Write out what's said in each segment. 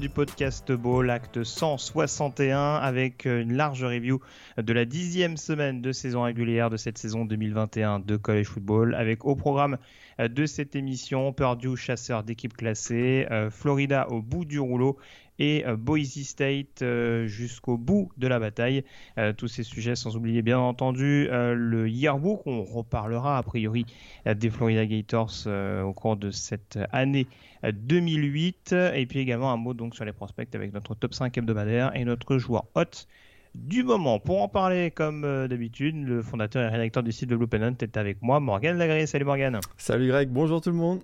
Du podcast Ball, acte 161, avec une large review de la dixième semaine de saison régulière de cette saison 2021 de College Football, avec au programme euh, de cette émission Purdue chasseur d'équipe classée, euh, Florida au bout du rouleau et euh, Boise State euh, jusqu'au bout de la bataille. Euh, tous ces sujets sans oublier bien entendu le yearbook, on reparlera a priori des Florida Gators au cours de cette année 2008 et puis également un mot donc sur les prospects avec notre top 5 hebdomadaire et notre joueur hot du moment. Pour en parler, comme d'habitude, le fondateur et rédacteur du site de Blue Pennant est avec moi, Morgan Lagré. Salut Morgan. Salut Greg, bonjour tout le monde.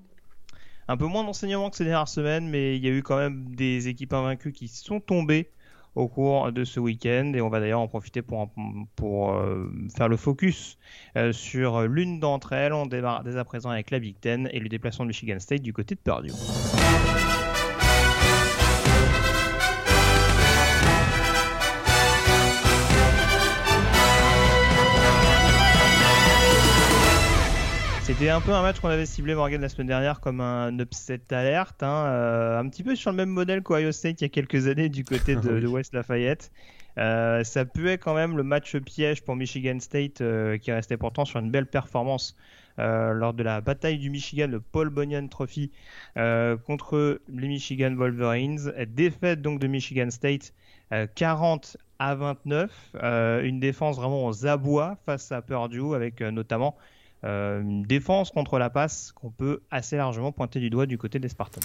Un peu moins d'enseignements que ces dernières semaines, mais il y a eu quand même des équipes invaincues qui sont tombées au cours de ce week-end et on va d'ailleurs en profiter pour, pour euh, faire le focus euh, sur l'une d'entre elles. On démarre dès à présent avec la Big Ten et le déplacement de Michigan State du côté de Purdue. C'était un peu un match qu'on avait ciblé Morgan la semaine dernière comme un upset alerte, hein, euh, un petit peu sur le même modèle qu'Ohio State il y a quelques années du côté de, de West Lafayette. Euh, ça puait quand même le match piège pour Michigan State euh, qui restait pourtant sur une belle performance euh, lors de la bataille du Michigan, le Paul Bunyan Trophy contre les Michigan Wolverines. Défaite donc de Michigan State 40 à 29. une défense vraiment aux abois face à Purdue avec notamment euh, une défense contre la passe qu'on peut assez largement pointer du doigt du côté des Spartans.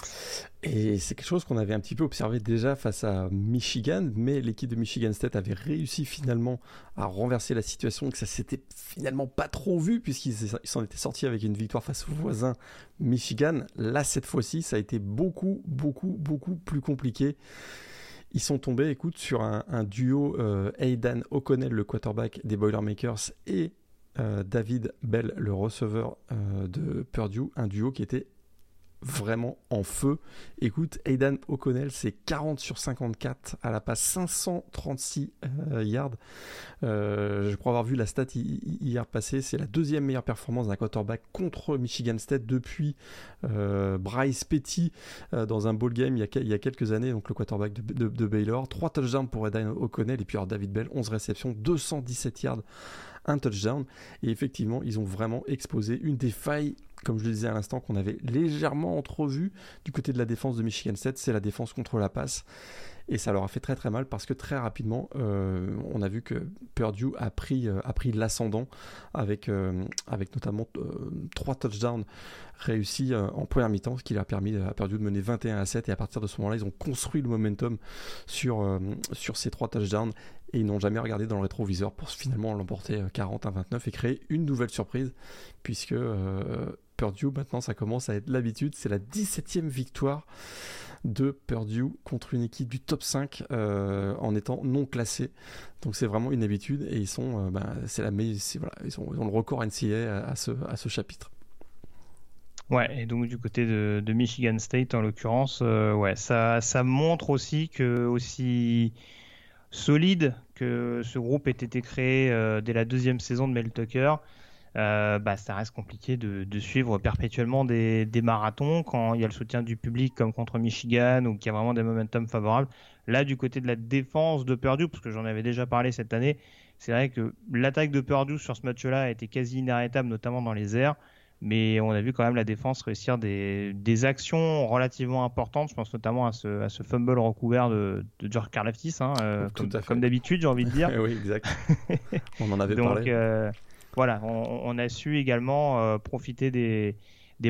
Et c'est quelque chose qu'on avait un petit peu observé déjà face à Michigan, mais l'équipe de Michigan State avait réussi finalement à renverser la situation, que ça s'était finalement pas trop vu puisqu'ils s'en étaient sortis avec une victoire face au voisin Michigan. Là, cette fois-ci, ça a été beaucoup, beaucoup, beaucoup plus compliqué. Ils sont tombés, écoute, sur un, duo euh, Aidan O'Connell, le quarterback des Boilermakers, et euh, David Bell, le receveur euh, de Purdue, un duo qui était vraiment en feu. Écoute, Aidan O'Connell, c'est 40 sur 54 à la passe, 536 euh, yards. je crois avoir vu la stat hier passé. C'est la deuxième meilleure performance d'un quarterback contre Michigan State depuis Bryce Petty dans un bowl game il y, a, quelques années, donc le quarterback de, Baylor. 3 touchdowns pour Aidan O'Connell et puis alors David Bell, 11 réceptions, 217 yards un touchdown. Et effectivement, ils ont vraiment exposé une des failles, comme je le disais à l'instant, qu'on avait légèrement entrevue du côté de la défense de Michigan State, c'est la défense contre la passe. Et ça leur a fait très très mal parce que très rapidement, euh, on a vu que Purdue a pris, euh, a pris l'ascendant avec, euh, avec notamment trois touchdowns réussis en première mi-temps, ce qui leur a permis à Purdue de mener 21 à 7. Et à partir de ce moment-là, ils ont construit le momentum sur, sur ces trois touchdowns et ils n'ont jamais regardé dans le rétroviseur pour finalement l'emporter 40 à 29 et créer une nouvelle surprise puisque Purdue maintenant ça commence à être l'habitude, c'est la 17e victoire de Purdue contre une équipe du top 5 euh, en étant non classée. Donc c'est vraiment une habitude et ils sont, euh, bah, c'est la voilà, ils, ont, le record NCA à, ce, chapitre. Ouais, et donc du côté de, Michigan State en l'occurrence, ouais, ça, ça montre aussi que aussi solide que ce groupe ait été créé euh, dès la deuxième saison de Mel Tucker, euh, bah, ça reste compliqué de, suivre perpétuellement des, marathons quand il y a le soutien du public comme contre Michigan ou qu'il y a vraiment des momentum favorables. Là, du côté de la défense de Purdue, parce que j'en avais déjà parlé cette année, c'est vrai que l'attaque de Purdue sur ce match-là a été quasi inarrêtable, notamment dans les airs mais on a vu quand même la défense réussir des, des actions relativement importantes. Je pense notamment à ce, à ce fumble recouvert de, de George Karlaftis, hein, euh, comme, d'habitude, j'ai envie de dire. oui, exact. on en avait parlé. Euh, voilà, on, a su également euh, profiter des,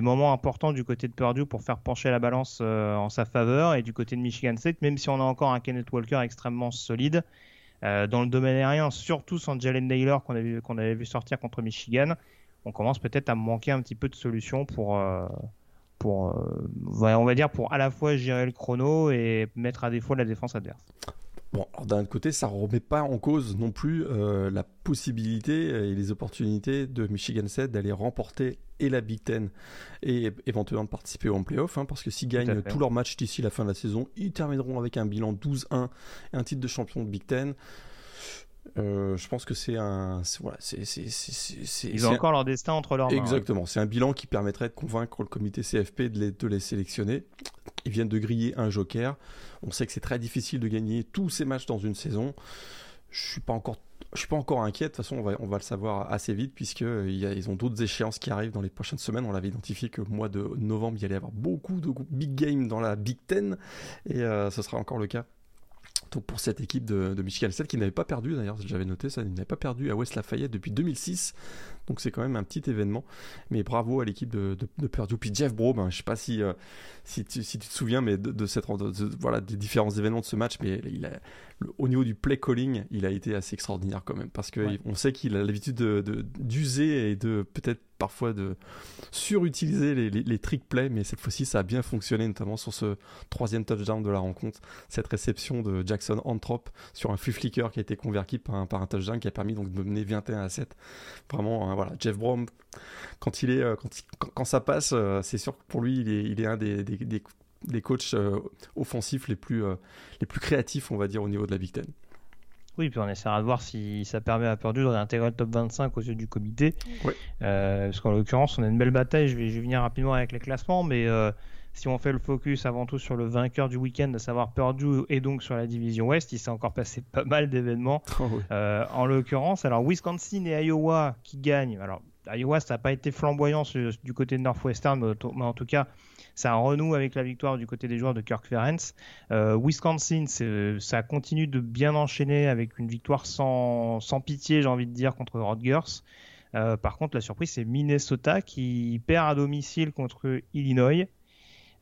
moments importants du côté de Purdue pour faire pencher la balance en sa faveur et du côté de Michigan State, même si on a encore un Kenneth Walker extrêmement solide. dans le domaine aérien, surtout sans Jalen Naylor qu'on avait, qu'on avait vu sortir contre Michigan, on commence peut-être à manquer un petit peu de solutions pour, pour on va dire pour à la fois gérer le chrono et mettre à défaut la défense adverse. Bon, d'un autre côté, ça ne remet pas en cause non plus euh, la possibilité et les opportunités de Michigan State d'aller remporter et la Big Ten et éventuellement de participer en playoff, hein, parce que s'ils gagnent tous leurs matchs d'ici la fin de la saison, ils termineront avec un bilan 12-1 et un titre de champion de Big Ten. Euh, je pense que c'est un. Voilà, c'est, Ils ont encore leur destin entre leurs mains. Exactement. C'est un bilan qui permettrait de convaincre le comité CFP de les, de les sélectionner. Ils viennent de griller un joker. On sait que c'est très difficile de gagner tous ces matchs dans une saison. Je suis pas encore. Je suis pas encore inquiet. De toute façon, on va, on va le savoir assez vite puisqu'ils ils ont d'autres échéances qui arrivent dans les prochaines semaines. On l'avait identifié que le mois de novembre, il y allait y avoir beaucoup de big games dans la Big Ten et euh, ce sera encore le cas pour cette équipe de, Michigan State qui n'avait pas perdu d'ailleurs, j'avais noté ça, il n'avait pas perdu à West Lafayette depuis 2006. Donc c'est quand même un petit événement. Mais bravo à l'équipe de, de, Purdue. Puis Jeff Bro, ben, je sais pas si, euh, si, tu, si, tu, te souviens mais de, cette, voilà, des différents événements de ce match, mais il a, au niveau du play calling, il a été assez extraordinaire quand même. Parce qu'on on sait qu'il a l'habitude d'user et de peut-être parfois de surutiliser les, trick plays, mais cette fois-ci ça a bien fonctionné, notamment sur ce troisième touchdown de la rencontre. Cette réception de Jackson Anthrop sur un flip flicker qui a été converti par un, touchdown qui a permis donc de mener 21 à 7. Vraiment voilà, Jeff Brom, quand il est, euh, quand, quand, ça passe, euh, c'est sûr que pour lui, il est, il est un des, des, des, coachs euh, offensifs les plus, les plus créatifs, on va dire, au niveau de la Big Ten. Oui, puis on essaiera de voir si ça permet à Purdue de réintégrer le top 25 aux yeux du comité. parce qu'en l'occurrence, on a une belle bataille. Je vais, je vais venir rapidement avec les classements, mais si on fait le focus avant tout sur le vainqueur du week-end, à savoir Purdue, et donc sur la division Ouest, il s'est encore passé pas mal d'événements. Oh euh, en l'occurrence, alors Wisconsin et Iowa qui gagnent. Alors Iowa, ça n'a pas été flamboyant du côté de Northwestern, mais, en tout cas, ça renoue avec la victoire du côté des joueurs de Kirk Ferentz. Euh, Wisconsin, ça continue de bien enchaîner avec une victoire sans, sans pitié, j'ai envie de dire, contre Rutgers. Euh, par contre, la surprise, c'est Minnesota qui perd à domicile contre Illinois.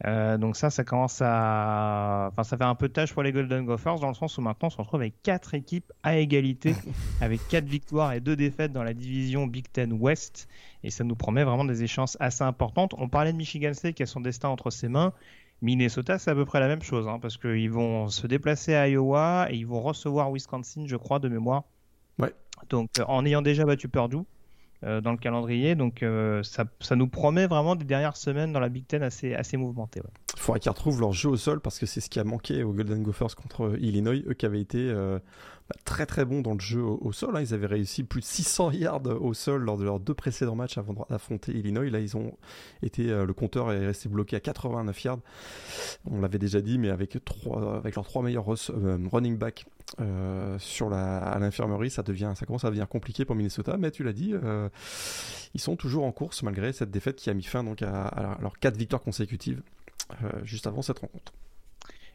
Euh, donc ça, ça commence à, enfin, ça fait un peu de tâche pour les Golden Gophers dans le sens où maintenant on se retrouve avec quatre équipes à égalité, avec quatre victoires et deux défaites dans la division Big Ten West, et ça nous promet vraiment des échéances assez importantes. On parlait de Michigan State qui a son destin entre ses mains. Minnesota, c'est à peu près la même chose, hein, parce qu'ils vont se déplacer à Iowa et ils vont recevoir Wisconsin, je crois, de mémoire. Ouais. Donc, en ayant déjà battu Purdue, euh, dans le calendrier. Donc euh, ça, nous promet vraiment des dernières semaines dans la Big Ten assez, assez mouvementées. Il faudrait qu'ils retrouvent leur jeu au sol parce que c'est ce qui a manqué aux Golden Gophers contre Illinois, eux qui avaient été euh, bah, très très bons dans le jeu au, sol. Hein. Ils avaient réussi plus de 600 yards au sol lors de leurs deux précédents matchs avant d'affronter Illinois. Là, ils ont été, le compteur est resté bloqué à 89 yards. On l'avait déjà dit, mais avec, leurs trois meilleurs running backs euh, sur la, à l'infirmerie, ça devient, ça commence à devenir compliqué pour Minnesota. Mais tu l'as dit, euh, ils sont toujours en course malgré cette défaite qui a mis fin donc à, leurs quatre victoires consécutives euh, juste avant cette rencontre.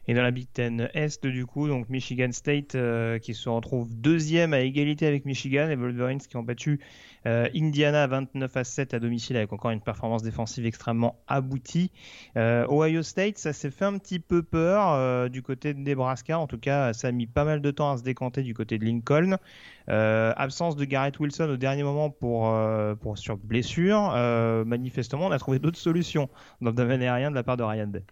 Et dans la Big Ten Est, du coup, donc Michigan State euh, qui se retrouve deuxième à égalité avec Michigan, les Wolverines qui ont battu euh, Indiana 29 à 7 à domicile avec encore une performance défensive extrêmement aboutie. Euh, Ohio State, ça s'est fait un petit peu peur du côté de Nebraska. En tout cas, ça a mis pas mal de temps à se décanter du côté de Lincoln. absence de Garrett Wilson au dernier moment pour, pour sur blessure. manifestement, on a trouvé d'autres solutions dans le domaine aérien de la part de Ryan Day.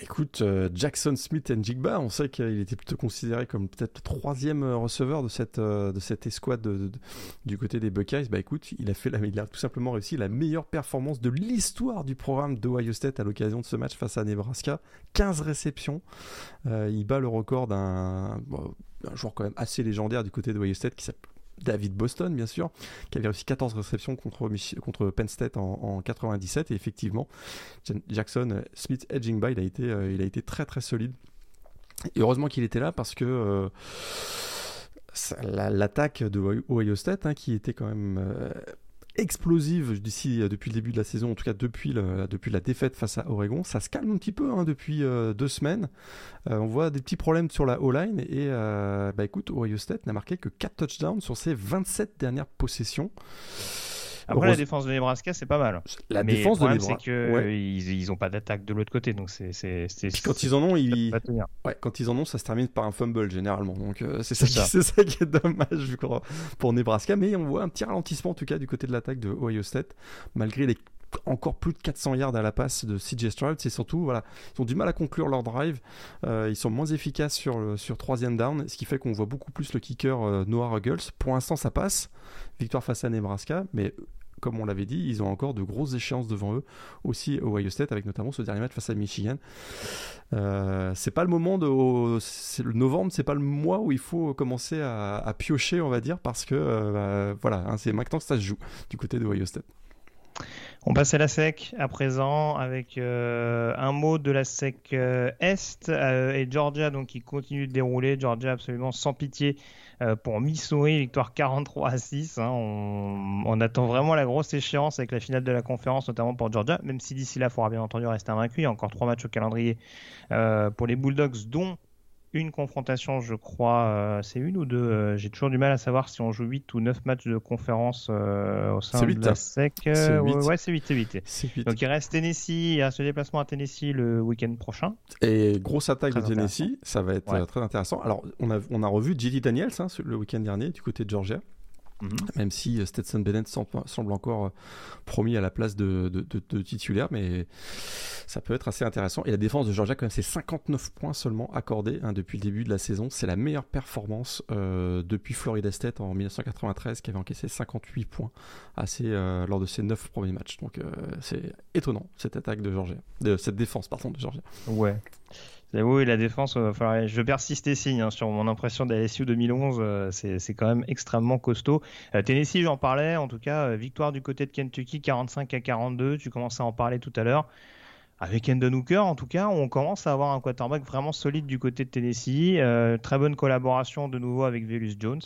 Écoute, euh, Jackson Smith et Jigba, on sait qu'il était plutôt considéré comme peut-être le troisième euh, receveur de cette, euh, escouade du côté des Buckeyes. Bah écoute, il a, fait tout simplement réussi la meilleure performance de l'histoire du programme d'Ohio State à l'occasion de ce match face à Nebraska. 15 réceptions. il bat le record d'un joueur quand même assez légendaire du côté d'Ohio State qui s'appelle David Boston, bien sûr, qui avait aussi 14 réceptions contre, Penn State en, 97. Et effectivement, Jackson Smith Edging il a été, euh, il a été très très solide. Et heureusement qu'il était là parce que euh, l'attaque de Ohio State, hein, qui était quand même euh, explosive d'ici euh, depuis le début de la saison, en tout cas depuis, depuis la défaite face à Oregon. Ça se calme un petit peu hein, depuis euh, deux semaines. Euh, on voit des petits problèmes sur la O-line et bah écoute, Ohio State n'a marqué que 4 touchdowns sur ses 27 dernières possessions. Après, la défense de Nebraska, c'est pas mal. La défense de Nebraska, c'est qu'ils ils ont pas d'attaque de l'autre côté, donc c'est. Quand ils en ont, ils... Ouais, quand ils en ont, ça se termine par un fumble généralement. Donc c'est ça, ça. ça, qui est dommage pour Nebraska. Mais on voit un petit ralentissement en tout cas du côté de l'attaque de Ohio State, malgré les encore plus de 400 yards à la passe de CJ Stroud. C'est surtout, voilà, ils ont du mal à conclure leur drive. Euh, ils sont moins efficaces sur, sur troisième down, ce qui fait qu'on voit beaucoup plus le kicker euh, Noah Ruggles. Pour l'instant, ça passe. Victoire face à Nebraska, mais comme on l'avait dit, ils ont encore de grosses échéances devant eux, aussi au Ohio State, avec notamment ce dernier match face à Michigan. Euh, c'est pas le moment de. Le novembre, c'est pas le mois où il faut commencer à, piocher, on va dire, parce que euh, bah, voilà, hein, c'est maintenant que ça se joue du côté de Ohio State. On passe à la SEC à présent avec euh, un mot de la SEC euh, Est euh, et Georgia donc qui continue de dérouler. Georgia absolument sans pitié pour Missouri, victoire 43 à 6. Hein. On, attend vraiment la grosse échéance avec la finale de la conférence, notamment pour Georgia, même si d'ici là, il faudra bien entendu rester invaincu. Il y a encore trois matchs au calendrier pour les Bulldogs, dont une confrontation, je crois. Euh, c'est une ou deux euh, J'ai toujours du mal à savoir si on joue 8 ou 9 matchs de conférence euh, au sein de la SEC. ouais, c'est 8, c'est 8. Donc il reste Tennessee, il reste le déplacement à Tennessee le week-end prochain. Et grosse attaque de Tennessee, ça va être très intéressant. Alors on a, on a revu J.D. Daniels hein, le week-end dernier du côté de Georgia. Mhm. Même si euh, Stetson Bennett semble encore euh, promis à la place de, titulaire, mais ça peut être assez intéressant. Et la défense de Georgia, quand même, c'est 59 points seulement accordés hein, depuis le début de la saison. C'est la meilleure performance euh, depuis Florida State en 1993, qui avait encaissé 58 points assez, lors de ses 9 premiers matchs. Donc c'est étonnant, cette attaque de Georgia, de, cette défense, pardon, de Georgia. Ouais. Oui, la défense, euh, je persiste et signe hein, sur mon impression d'ASU 2011. Euh, c'est quand même extrêmement costaud. Euh, Tennessee, j'en parlais. En tout cas, victoire du côté de Kentucky, 45 à 42. Tu commençais à en parler tout à l'heure. Avec Endon Hooker, en tout cas, on commence à avoir un quarterback vraiment solide du côté de Tennessee. très bonne collaboration de nouveau avec Velus Jones.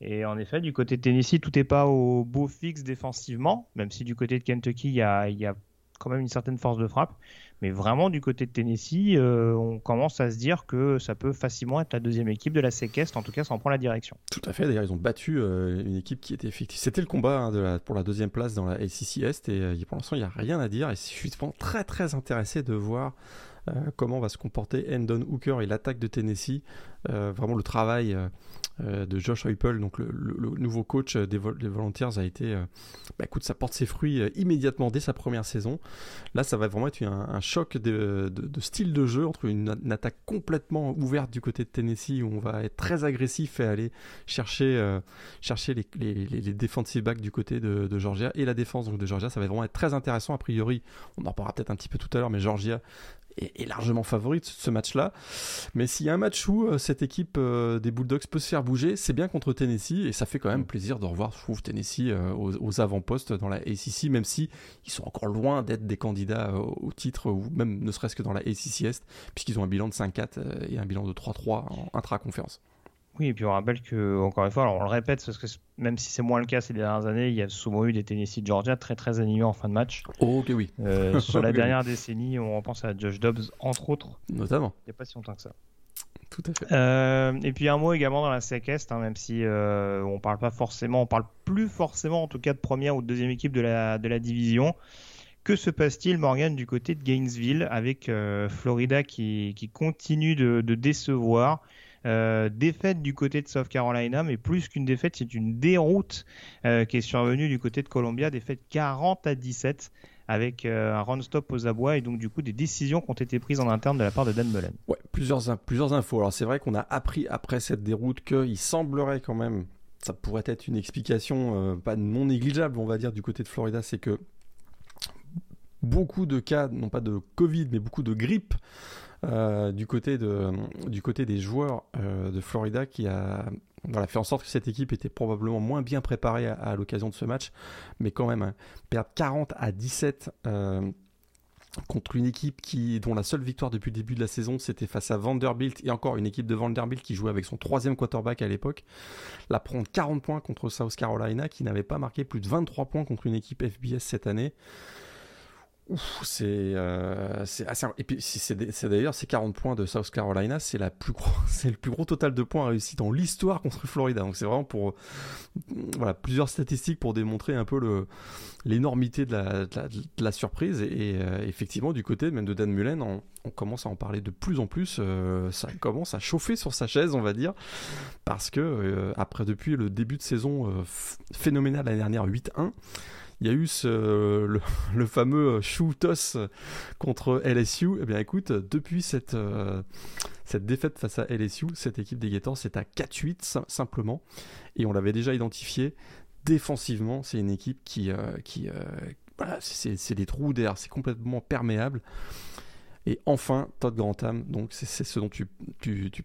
Et en effet, du côté de Tennessee, tout n'est pas au beau fixe défensivement, même si du côté de Kentucky, il y a quand même une certaine force de frappe. Mais vraiment, du côté de Tennessee, euh, on commence à se dire que ça peut facilement être la deuxième équipe de la Sequest. En tout cas, ça en prend la direction. Tout à fait. D'ailleurs, ils ont battu euh, une équipe qui était effective. C'était le combat hein, pour la deuxième place dans la ACC Est. Et euh, pour l'instant, il n'y a rien à dire. Et je suis très, très intéressé de voir comment va se comporter Endon Hooker et l'attaque de Tennessee. vraiment, le travail euh, de Josh Heupel, donc le, nouveau coach des, Volunteers, a été, euh, bah, écoute, ça porte ses fruits euh, immédiatement dès sa première saison. Là, ça va vraiment être un, choc de, style de jeu entre une, attaque complètement ouverte du côté de Tennessee où on va être très agressif et aller chercher, chercher les, les, defensive backs du côté de, Georgia et la défense donc, de Georgia. Ça va vraiment être très intéressant. A priori, on en parlera peut-être un petit peu tout à l'heure, mais Georgia est, largement favorite ce match-là. Mais s'il y a un match où euh, cette équipe euh, des Bulldogs peut se faire bouger, c'est bien contre Tennessee et ça fait quand même plaisir de revoir, je trouve, Tennessee euh, aux, avant-postes dans la ACC, même si ils sont encore loin d'être des candidats au titre ou même ne serait-ce que dans la ACC Est, puisqu'ils ont un bilan de 5-4 et un bilan de 3-3 en intra-conférence. Oui, et puis on rappelle que, encore une fois, alors on le répète, parce que même si c'est moins le cas ces dernières années, il y a souvent eu des Tennessee Georgia très très animés en fin de match. Oh, ok, oui. Euh, sur la dernière décennie, on repense à Josh Dobbs, entre autres. Notamment. Il n'y a pas si longtemps que ça. Tout à fait. Euh, et puis un mot également dans la SEC Est, hein, même si euh, on parle pas forcément, on parle plus forcément en tout cas de première ou de deuxième équipe de la, de la division. Que se passe-t-il, Morgan, du côté de Gainesville, avec Florida qui, qui continue de, de décevoir? Euh, défaite du côté de South Carolina, mais plus qu'une défaite, c'est une déroute euh, qui est survenue du côté de Columbia, défaite 40 à 17 avec euh, un run-stop aux abois et donc du coup des décisions qui ont été prises en interne de la part de Dan Mullen. Ouais, plusieurs, plusieurs infos. Alors c'est vrai qu'on a appris après cette déroute qu'il semblerait quand même, ça pourrait être une explication pas non négligeable on va dire du côté de Florida, c'est que beaucoup de cas, non pas de Covid, mais beaucoup de grippe euh, du, côté des joueurs euh, de Florida qui a fait en sorte que cette équipe était probablement moins bien préparée à, l'occasion de ce match. Mais quand même, hein, perdre 40 à 17 euh, contre une équipe qui, dont la seule victoire depuis le début de la saison, c'était face à Vanderbilt, et encore une équipe de Vanderbilt qui jouait avec son troisième quarterback à l'époque, la prendre 40 points contre South Carolina, qui n'avait pas marqué plus de 23 points contre une équipe FBS cette année c'est euh, assez et puis c'est d'ailleurs ces 40 points de South Carolina c'est c'est le plus gros total de points réussis dans l'histoire contre Florida. Donc c'est vraiment pour plusieurs statistiques pour démontrer un peu l'énormité de la, surprise. Et, euh, effectivement du côté même de Dan Mullen on, commence à en parler de plus en plus euh, ça commence à chauffer sur sa chaise on va dire. Parce que après depuis le début de saison phénoménal l'année dernière 8-1 il y a eu le, fameux shoot-toss contre LSU. Eh bien, écoute, depuis cette, euh, défaite face à LSU, cette équipe des Gators, c'est à 4-8 simplement. Et on l'avait déjà identifié. Défensivement, c'est une équipe qui. Euh, qui euh, c'est des trous d'air, c'est complètement perméable. Et enfin, Todd Grantham, donc c'est ce dont tu,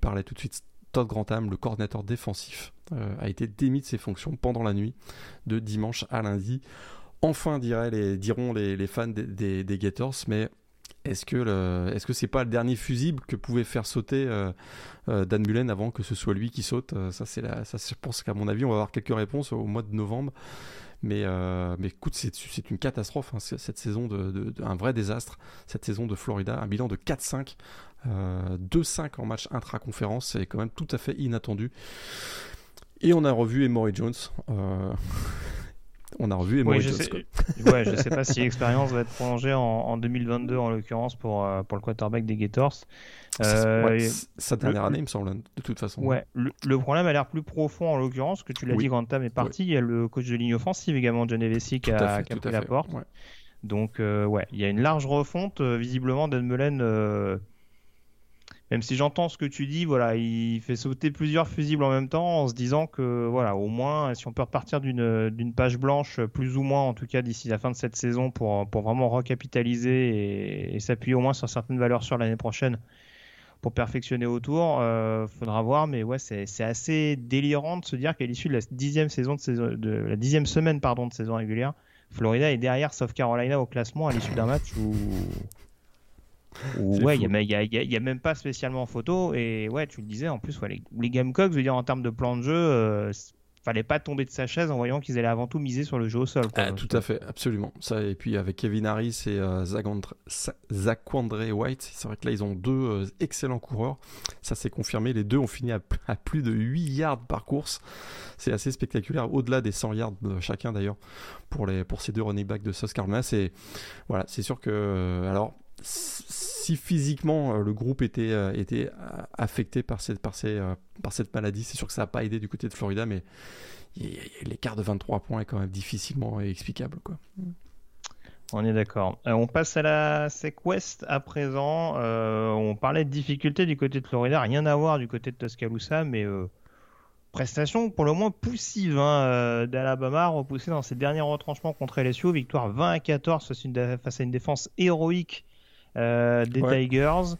parlais tout de suite. Todd Grantham, le coordinateur défensif, a été démis de ses fonctions pendant la nuit de dimanche à lundi enfin, diront les, fans des, Gators, mais est-ce que est-ce que c'est pas le dernier fusible que pouvait faire sauter euh, euh, Dan Mullen avant que ce soit lui qui saute? Euh, Ça c'est je pense qu'à mon avis on va avoir quelques réponses au mois de novembre. Mais mais écoute c'est, c'est une catastrophe hein, cette saison de, un vrai désastre cette saison de Florida un bilan de 4-5 2-5 en match intra-conférence c'est quand même tout à fait inattendu. Et on a revu Emory Jones. On a revu et je sais, ouais, je sais pas si l'expérience va être prolongée en, 2022 en l'occurrence pour, euh, pour le quarterback des Gators. Euh, sa dernière année, il me semble, de toute façon. Ouais, le, problème a l'air plus profond en l'occurrence, que tu l'as dit quand Tam est parti. Il y a le coach de ligne offensive également, John Evessi, qui a, qui pris la porte. Donc, euh, ouais, il y a une large refonte. visiblement, Dan Mullen même si j'entends ce que tu dis, voilà, il fait sauter plusieurs fusibles en même temps en se disant que, voilà, au moins, si on peut repartir d'une page blanche, plus ou moins, en tout cas, d'ici la fin de cette saison, pour, pour vraiment recapitaliser et, s'appuyer au moins sur certaines valeurs sur l'année prochaine pour perfectionner autour, euh, faudra voir, mais ouais, c'est assez délirant de se dire qu'à l'issue de la dixième saison de, saison, de la dixième semaine pardon de saison régulière, Florida est derrière South Carolina au classement à l'issue d'un match où ouais, il n'y a, même pas spécialement photo. Et ouais, tu le disais, en plus, les, les, Gamecocks, je veux dire, en termes de plan de jeu, euh, fallait pas tomber de sa chaise en voyant qu'ils allaient avant tout miser sur le jeu au sol. Ah, tout à fait, absolument. Ça, et puis avec Kevin Harris et euh, Zaquandre White, c'est vrai que là, ils ont deux euh, excellents coureurs. Ça s'est confirmé. Les deux ont fini à, plus de 8 yards par course. C'est assez spectaculaire, au-delà des 100 yards chacun d'ailleurs, pour, les, pour ces deux running backs de South Carolina. C'est voilà, sûr que. alors, si physiquement euh, le groupe était, euh, était euh, affecté par cette, par, par cette maladie, c'est sûr que ça n'a pas aidé du côté de Florida, mais l'écart de 23 points est quand même difficilement explicable. On est d'accord. on passe à la SEC West à présent. on parlait de difficultés du côté de Florida, rien à voir du côté de Tuscaloosa, mais prestation pour le moins poussive hein, d'Alabama, repoussée dans ses derniers retranchements contre LSU. Victoire 20 à 14 face à une défense héroïque euh, des Tigers.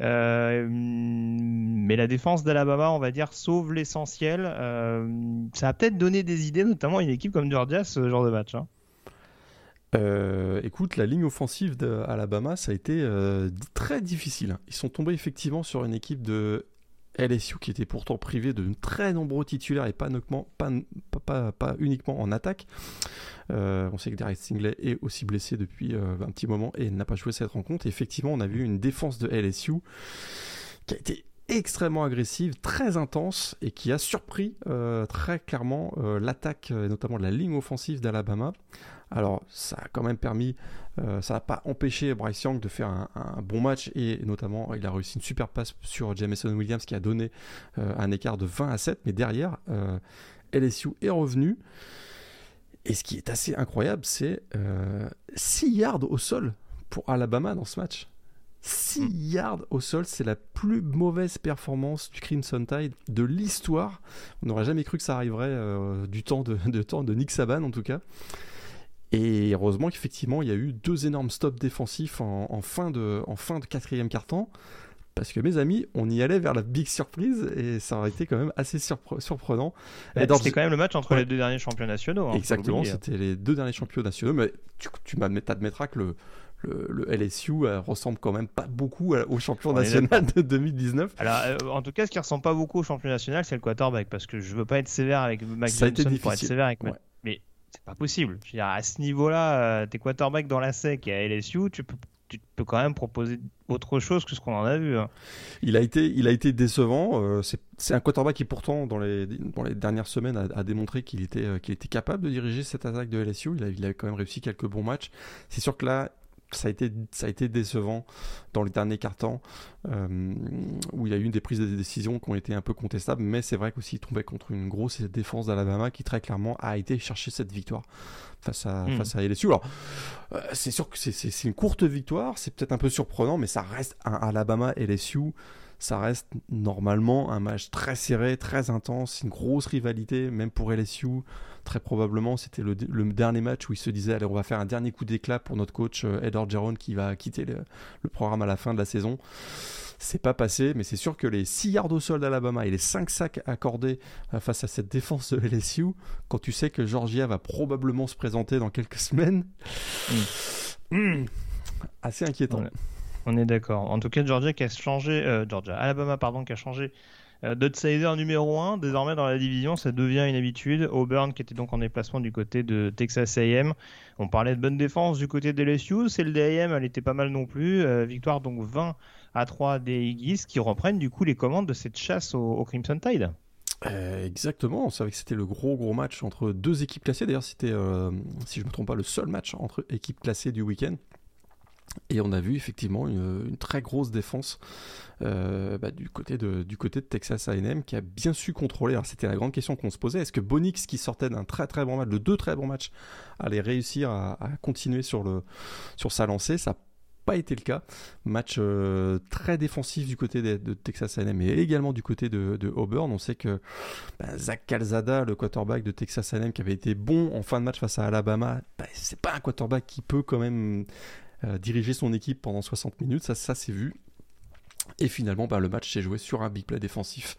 Euh, mais la défense d'Alabama, on va dire, sauve l'essentiel. Euh, ça a peut-être donné des idées, notamment à une équipe comme Georgia, ce genre de match. Hein. écoute, la ligne offensive d'Alabama, ça a été très difficile. Ils sont tombés effectivement sur une équipe de LSU qui était pourtant privé de très nombreux titulaires et pas uniquement, pas, pas, uniquement en attaque. Euh, on sait que Derek Stingley est aussi blessé depuis euh, un petit moment et n'a pas joué cette rencontre. effectivement, on a vu une défense de LSU qui a été extrêmement agressive, très intense et qui a surpris euh, très clairement l'attaque, notamment de la ligne offensive d'Alabama. Alors, ça a quand même permis, ça n'a pas empêché Bryce Young de faire un, bon match et notamment il a réussi une super passe sur Jameson Williams qui a donné un écart de 20 à 7. Mais derrière, LSU est revenu. Et ce qui est assez incroyable, c'est 6 yards au sol pour Alabama dans ce match. 6 mm. yards au sol, c'est la plus mauvaise performance du Crimson Tide de l'histoire. On n'aurait jamais cru que ça arriverait du temps de, de, temps de Nick Saban en tout cas. Et heureusement qu'effectivement, il y a eu deux énormes stops défensifs en, fin, de, en fin de quatrième quart-temps. Parce que mes amis, on y allait vers la big surprise et ça aurait été quand même assez surprenant. Bah, c'était quand même le match entre les deux derniers champions nationaux. Hein, Exactement, c'était les deux derniers champions nationaux. Mais tu, tu admettras que le, le, LSU euh, ressemble quand même pas beaucoup au champion national de 2019. Alors, euh, en tout cas, ce qui ressemble pas beaucoup au champion national, c'est le quarterback, parce que je veux pas être sévère avec Max Johnson pour être sévère avec. Mais c'est pas possible. Je veux dire, à ce niveau-là, t'es quarterback dans la sec et à LSU, tu peux tu peux quand même proposer autre chose que ce qu'on en a vu. Hein. Il, a été, il a été décevant. Euh, c'est un quarterback qui, pourtant, dans les, dans les dernières semaines, a, démontré qu'il était, euh, était capable de diriger cette attaque de LSU. Il a, il a quand même réussi quelques bons matchs. C'est sûr que là, ça a été ça a été décevant dans les derniers cartons euh, où il y a eu des prises de décision qui ont été un peu contestables mais c'est vrai qu'aussi il tombait contre une grosse défense d'Alabama qui très clairement a été chercher cette victoire face à hmm. face à LSU alors euh, c'est sûr que c'est une courte victoire c'est peut-être un peu surprenant mais ça reste un Alabama LSU ça reste normalement un match très serré, très intense, une grosse rivalité, même pour LSU. Très probablement, c'était le, dernier match où il se disait allez, on va faire un dernier coup d'éclat pour notre coach euh, Ed Orgeron qui va quitter le, programme à la fin de la saison. C'est pas passé, mais c'est sûr que les 6 yards au sol d'Alabama et les 5 sacs accordés euh, face à cette défense de LSU, quand tu sais que Georgia va probablement se présenter dans quelques semaines, mm. Hmm, assez inquiétant. On est d'accord. En tout cas, Georgia qui a changé, euh, Georgia, Alabama pardon, qui a changé euh, d'outsider numéro 1. Désormais dans la division, ça devient une habitude. Auburn qui était donc en déplacement du côté de Texas A&M. On parlait de bonne défense du côté de LSU. Celle des A&M, elle était pas mal non plus. Euh, victoire donc 20 à 3 des Eagles qui reprennent du coup les commandes de cette chasse au, Crimson Tide. exactement, on savait que c'était le gros gros match entre deux équipes classées. D'ailleurs, c'était, si je ne me trompe pas, le seul match entre équipes classées du week-end. Et on a vu effectivement une, très grosse défense euh, bah, du, côté de, du côté de Texas A&M qui a bien su contrôler. Alors c'était la grande question qu'on se posait. Est-ce que Bonix qui sortait d'un très très bon match, de deux très bons matchs, allait réussir à, continuer sur, le, sur sa lancée? Ça pas été le cas. Match euh, très défensif du côté de, Texas A&M et également du côté de, Auburn. On sait que bah, Zach Calzada, le quarterback de Texas A&M qui avait été bon en fin de match face à Alabama, bah, c'est pas un quarterback qui peut quand même diriger son équipe pendant 60 minutes, ça, ça s'est vu. Et finalement, bah, le match s'est joué sur un big play défensif.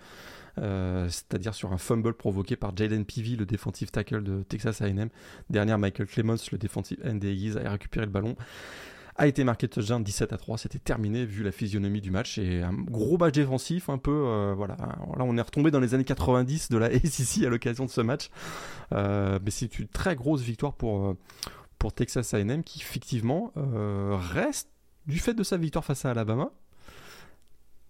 Euh, c'est-à-dire sur un fumble provoqué par Jalen Peavy, le defensive tackle de Texas A&M. Dernière, Michael Clemens, le defensive end a récupéré le ballon. A été marqué touchdown 17 à 3, c'était terminé vu la physionomie du match et un gros match défensif, un peu euh, voilà. Là, on est retombé dans les années 90 de la ACC à l'occasion de ce match, mais c'est une très grosse victoire pour pour Texas A&M qui effectivement euh, reste du fait de sa victoire face à Alabama.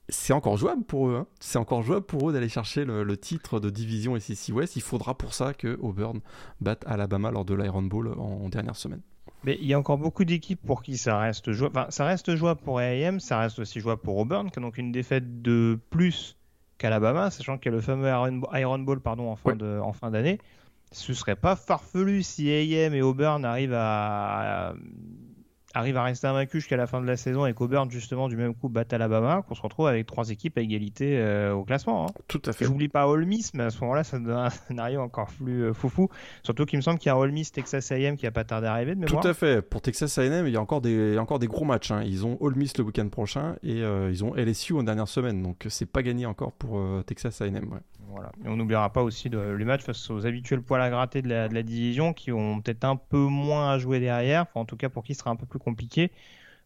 C'est encore jouable pour eux. Hein. C'est encore jouable pour eux d'aller chercher le, titre de division SEC West. Il faudra pour ça que Auburn batte Alabama lors de l'Iron Bowl en, dernière semaine. Mais il y a encore beaucoup d'équipes pour qui ça reste jouable. Enfin, ça reste jouable pour A&M, ça reste aussi jouable pour Auburn, qui a donc une défaite de plus qu'Alabama, sachant qu'il y a le fameux Iron Bowl pardon, en fin d'année ce serait pas farfelu si AM et Auburn arrivent à, à rester invaincu jusqu'à la fin de la saison et qu'Auburn justement du même coup batte Alabama, qu'on se retrouve avec trois équipes à égalité euh, au classement. Hein. Tout à fait. J'oublie pas Ole Miss, mais à ce moment-là, ça donne un scénario encore plus euh, foufou. Surtout qu'il me semble qu'il y a Ole Miss Texas A&M qui a pas tardé à arriver de mémoire. Tout à fait. Pour Texas A&M, il y a encore des encore des gros matchs. Hein. Ils ont Ole Miss le week-end prochain et euh, ils ont LSU en dernière semaine, donc c'est pas gagné encore pour Texas A&M. Voilà. Et on n'oubliera pas aussi de, les matchs face aux habituels poils à gratter de la, de la division qui ont peut-être un peu moins à jouer derrière, en tout cas pour qui ce sera un peu plus compliqué.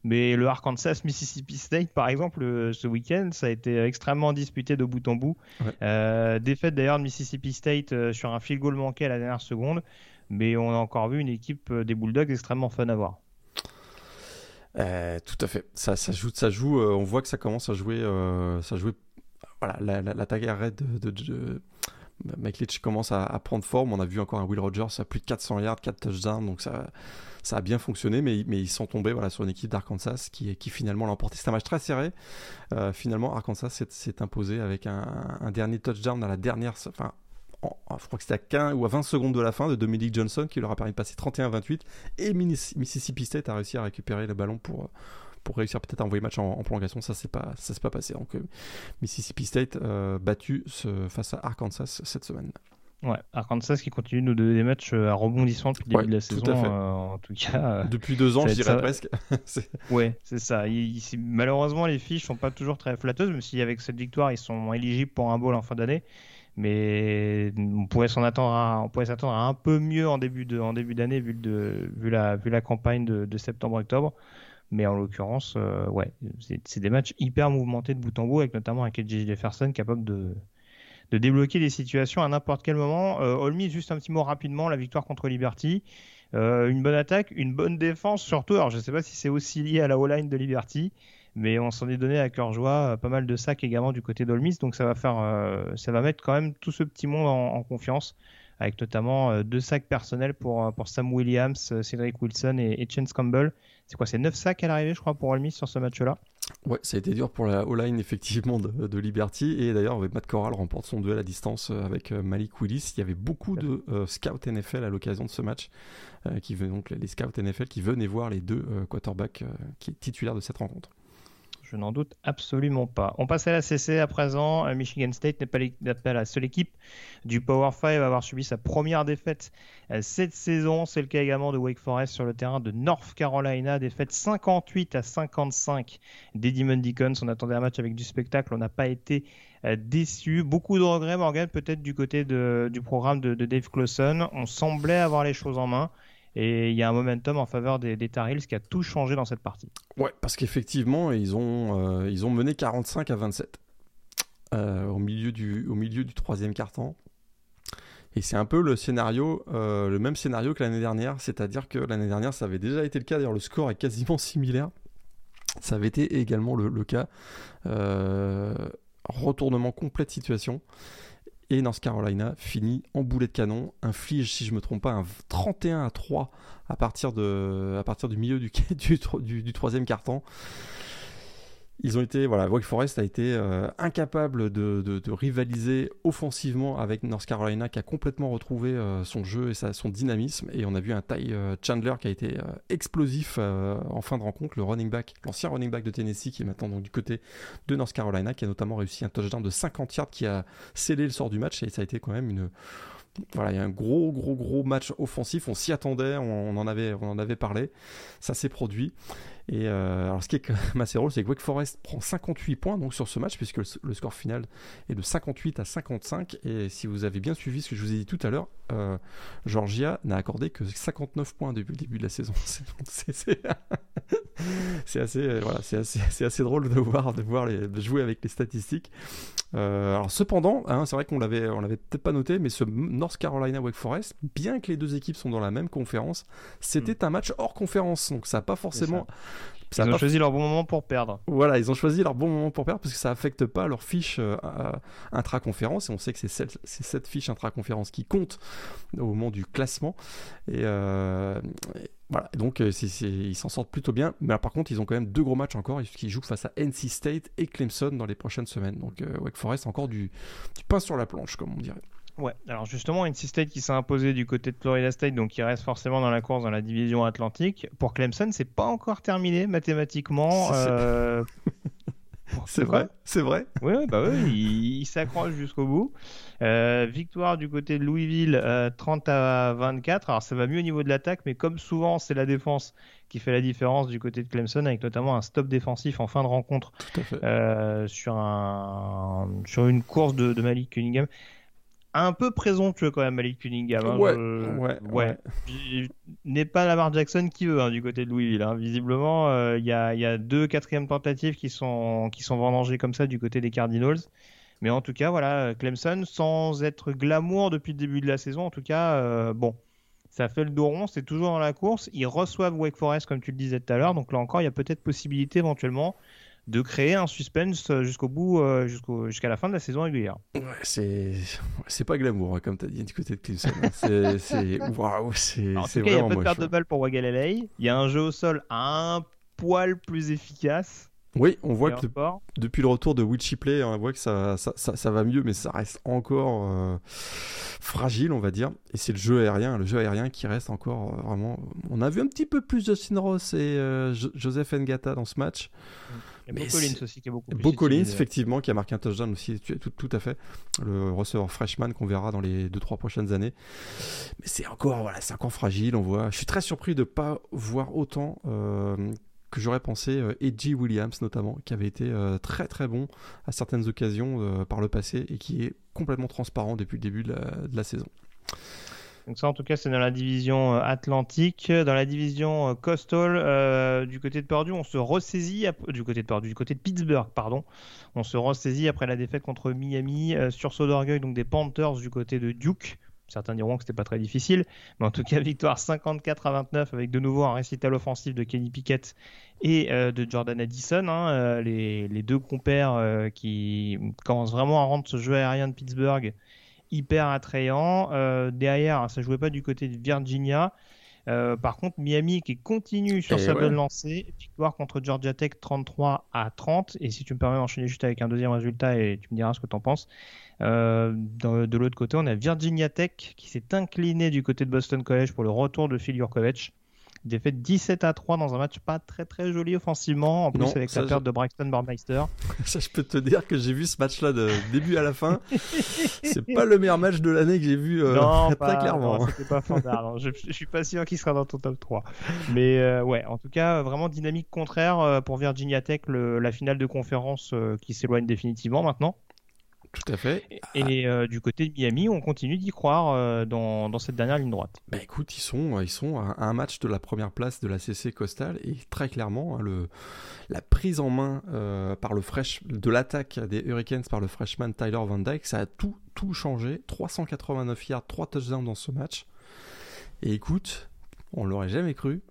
Mais le Arkansas Mississippi State, par exemple, euh, ce week-end, ça a été extrêmement disputé de bout en bout. Euh, défaite d'ailleurs de Mississippi State euh, sur un field goal manqué à la dernière seconde. Mais on a encore vu une équipe des Bulldogs extrêmement fun à voir. tout à fait. Ça, ça joue, ça joue. on voit que ça commence à jouer, ça jouer. Voilà, la, la, la de, de, Mike Leach commence à, prendre forme. On a vu encore un Will Rogers à plus de 400 yards, 4 touchdowns, donc ça, ça a bien fonctionné, mais, mais ils sont tombés voilà, sur une équipe d'Arkansas qui, qui finalement l'a emporté. C'est un match très serré. Euh, finalement, Arkansas s'est imposé avec un, dernier touchdown à la dernière. Enfin, je crois que c'était à 15 ou à 20 secondes de la fin de Dominic Johnson qui leur a permis de passer 31-28 et Mississippi State a réussi à récupérer le ballon pour pour réussir peut-être à envoyer match en, prolongation ça c'est pas ça s'est pas passé donc euh, Mississippi State euh, battu face à Arkansas cette semaine Ouais, Arkansas qui continue de nous donner des matchs euh, à rebondissement depuis le début de la saison. Euh, en tout cas, euh, depuis deux ans, je dirais presque. ouais, c'est ça. malheureusement, les fiches sont pas toujours très flatteuses, même si avec cette victoire, ils sont éligibles pour un bowl en fin d'année. Mais on pourrait s'en attendre, à, on pourrait s'attendre à un peu mieux en début de, en début d'année vu de, vu la, vu la campagne de, septembre-octobre. Mais en l'occurrence, ouais, c'est, des matchs hyper mouvementés de bout en bout, avec notamment un KJ Jefferson capable de de débloquer des situations à n'importe quel moment. Euh, juste un petit mot rapidement, la victoire contre Liberty. Euh, une bonne attaque, une bonne défense surtout. Alors je ne sais pas si c'est aussi lié à la O-line de Liberty, mais on s'en est donné à cœur joie. Pas mal de sacs également du côté d'Olmis, donc ça va faire, ça va mettre quand même tout ce petit monde en confiance avec notamment euh, deux sacs personnels pour, euh, pour Sam Williams, euh, Cedric Wilson et, Chance Campbell. C'est quoi C'est 9 sacs à l'arrivée, je crois, pour Olmis sur ce match-là? Ouais, ça a été dur pour la O-line effectivement de, Liberty et d'ailleurs Matt Corral remporte son duel à distance avec Malik Willis. Il y avait beaucoup de scouts NFL à l'occasion de ce match, qui donc les scouts NFL qui venaient voir les deux quarterbacks qui titulaires de cette rencontre. Je n'en doute absolument pas. On passe à la CC à présent. Euh, Michigan State n'est pas la seule équipe du Power 5 à avoir subi sa première défaite euh, cette saison. C'est le cas également de Wake Forest sur le terrain de North Carolina. Défaite 58 à 55 d'Eddie Deacons. On attendait un match avec du spectacle. On n'a pas été euh, déçu. Beaucoup de regrets, Morgan, peut-être du côté du programme de, de Dave Clawson. On semblait avoir les choses en main. Et il y a un momentum en faveur des, des Tar qui a tout changé dans cette partie. Ouais, parce qu'effectivement, ils, ont euh, ils ont mené 45 à 27 euh, au, milieu du, au milieu du troisième quart-temps. Et c'est un peu le scénario, euh, le même scénario que l'année dernière, c'est-à-dire que l'année dernière, ça avait déjà été le cas. D'ailleurs, le score est quasiment similaire. Ça avait été également le, le cas. retournement complet de situation. Et North Carolina finit en boulet de canon, inflige, si je me trompe pas, un 31 à 3 à partir, de, à partir du milieu du, du troisième quart-temps. Ils ont été, voilà, Wake Forest a été euh, incapable de, rivaliser offensivement avec North Carolina qui a complètement retrouvé euh, son jeu et son dynamisme. Et on a vu un Ty euh, Chandler qui a été explosif en fin de rencontre, le running back, l'ancien running back de Tennessee qui est maintenant donc du côté de North Carolina, qui a notamment réussi un touchdown de 50 yards qui a scellé le sort du match. Et ça a été quand même une voilà, il y a un gros, gros, gros match offensif. On s'y attendait, on, en avait, on en avait parlé. Ça s'est produit. Et euh, alors, ce qui est quand même assez drôle, c'est que Wake Forest prend 58 points donc sur ce match, puisque le, score final est de 58 à 55. Et si vous avez bien suivi ce que je vous ai dit tout à l'heure, euh, Georgia n'a accordé que 59 points depuis le début de la saison. C'est assez, voilà, c'est assez, assez, drôle de voir, de voir les, de jouer avec les statistiques. Euh, alors cependant, hein, c'est vrai qu'on l'avait, on l'avait peut-être pas noté, mais ce North Carolina Wake Forest, bien que les deux équipes sont dans la même conférence, c'était hmm. un match hors conférence, donc ça n'a pas forcément. Ils ont choisi leur bon moment pour perdre. Voilà, ils ont choisi leur bon moment pour perdre parce que ça affecte pas leur fiche euh, intra-conférence et on sait que c'est cette, cette, fiche intra-conférence qui compte au moment du classement. Et, euh, voilà, donc euh, ils s'en sortent plutôt bien. Mais par contre, ils ont quand même deux gros matchs encore. Ils jouent face à NC State et Clemson dans les prochaines semaines. Donc euh, Wake Forest, encore du, pain sur la planche, comme on dirait. Ouais, alors justement, NC State qui s'est imposé du côté de Florida State, donc qui reste forcément dans la course dans la division atlantique. Pour Clemson, c'est pas encore terminé mathématiquement. C'est vrai, c'est vrai. Oui, bah oui, il, s'accroche jusqu'au bout. Euh, victoire du côté de Louisville, 30 euh, à 24. Alors ça va mieux au niveau de l'attaque, mais comme souvent, c'est la défense qui fait la différence du côté de Clemson, avec notamment un stop défensif en fin de rencontre euh, sur, un, sur une course de, de Malik Cunningham un peu présomptueux quand même Malik Cunningham. Hein, ouais, ouais, N'est pas Lamar Jackson qui veut hein, du côté de Louisville. Hein. Visiblement, euh, il y, a, y, a, deux quatrièmes tentatives qui sont, qui sont vendangées comme ça du côté des Cardinals. Mais en tout cas, voilà, Clemson, sans être glamour depuis le début de la saison, en tout cas, euh, bon, ça fait le dos rond, c'est toujours dans la course. Ils reçoivent Wake Forest, comme tu le disais tout à l'heure. Donc là encore, il y a peut-être possibilité éventuellement de créer un suspense jusqu'au bout, euh, jusqu'à la fin de la saison régulière. Ouais, c'est, c'est pas glamour, hein, comme tu as dit du côté de Clemson. Hein. c'est, c'est, waouh, c'est, c'est Il y a peu de perte de balle pour Wagalele. Il y a un jeu au sol un poil plus efficace. Oui, on voit que depuis le retour de Will Shipley, on voit que ça, ça, ça, va mieux, mais ça reste encore euh, fragile, on va dire. Et c'est le jeu aérien, le jeu aérien qui reste encore euh, vraiment. On a vu un petit peu plus Justin Ross et Joseph Ngata dans ce match. Mm. A Collins aussi qui est beaucoup plus Beau Collins, effectivement, qui a marqué un touchdown aussi, tout, tout à fait. Le receveur freshman qu'on verra dans les 2-3 prochaines années. Mais c'est encore, voilà, c'est encore fragile, on voit. Je suis très surpris de ne pas voir autant euh, que j'aurais pensé euh, Edgy Williams notamment, qui avait été euh, très très bon à certaines occasions par le passé et qui est complètement transparent depuis le début de la, de la saison. Donc ça, en tout cas, c'est dans la division Atlantique. Dans la division Coastal, du côté de Purdue, on se ressaisit du côté de Purdue, du côté de Pittsburgh, pardon, on se ressaisit après la défaite contre Miami sur saut d'orgueil, donc des Panthers du côté de Duke. Certains diront que c'était pas très difficile, mais en tout cas victoire 54 à 29 avec de nouveau un récital offensif de Kenny Pickett et euh, de Jordan Addison, hein, euh, les, deux compères euh, qui commencent vraiment à rendre ce jeu aérien de Pittsburgh hyper attrayant. derrière, ça jouait pas du côté de Virginia. par contre, Miami qui continue sur sa bonne lancée, victoire contre Georgia Tech 33 à 30. Et si tu me permets d'enchaîner juste avec un deuxième résultat et tu me diras ce que tu en penses. Euh, de l'autre côté, on a Virginia Tech qui s'est incliné du côté de Boston College pour le retour de Phil Jurkovec. Défaite 17 à 3 dans un match pas très très joli offensivement, en plus avec la perte de Braxton Barmeister. Ça, je peux te dire que j'ai vu ce match-là de début à la fin. c'est pas le meilleur match de l'année que j'ai vu euh, très clairement. Non, c'était pas fondard. je, je, suis pas sûr qu'il sera dans ton top 3. Mais euh, ouais, en tout cas, vraiment dynamique contraire pour Virginia Tech, la finale de conférence qui s'éloigne définitivement maintenant. Tout à fait. Et, euh, du côté de Miami, on continue d'y croire euh, dans, dans, cette dernière ligne droite. Bah écoute, ils sont, ils sont à un match de la première place de la CC Coastal et très clairement, hein, le, la prise en main euh, par le fresh, de l'attaque des Hurricanes par le freshman Tyler Van Dyke, ça a tout, tout changé. 389 yards, 3 touchdowns dans ce match. Et écoute, on l'aurait jamais cru,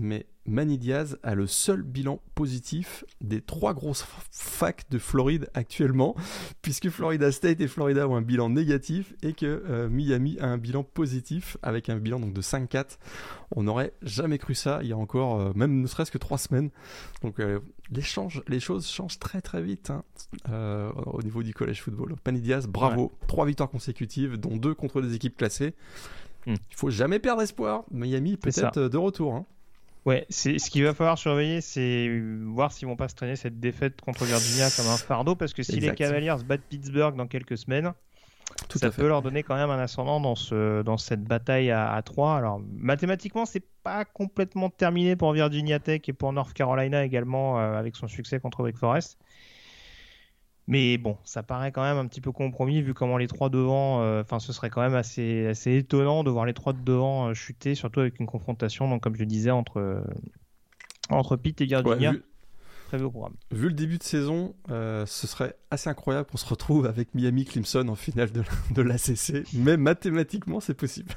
mais Manny Diaz a le seul bilan positif des trois grosses facs de Floride actuellement, puisque Florida State et Florida ont un bilan négatif et que euh, Miami a un bilan positif avec un bilan donc de 5-4. On n'aurait jamais cru ça il y a encore euh, même ne serait-ce que trois semaines. Donc euh, les, les, choses changent très très vite hein, au niveau du college football. Manny Diaz, bravo, trois victoires consécutives, dont deux contre des équipes classées. Hmm. Il faut jamais perdre espoir. Miami peut-être de retour. Hein. Ouais, c'est ce qu'il va falloir surveiller, c'est voir s'ils vont pas se traîner cette défaite contre Virginia comme un fardeau, parce que si les Cavaliers battent Pittsburgh dans quelques semaines, Tout ça peut leur donner quand même un ascendant dans ce dans cette bataille à, à 3. Alors mathématiquement, c'est pas complètement terminé pour Virginia Tech et pour North Carolina également euh, avec son succès contre Wake Forest. Mais bon, ça paraît quand même un petit peu compromis vu comment les trois devant, euh, enfin ce serait quand même assez, assez étonnant de voir les trois de devant euh, chuter, surtout avec une confrontation, donc comme je disais, entre, euh, entre et Virginia. Vu le début de saison, euh, ce serait assez incroyable qu'on se retrouve avec Miami Clemson en finale de, de l'ACC, mais mathématiquement, c'est possible.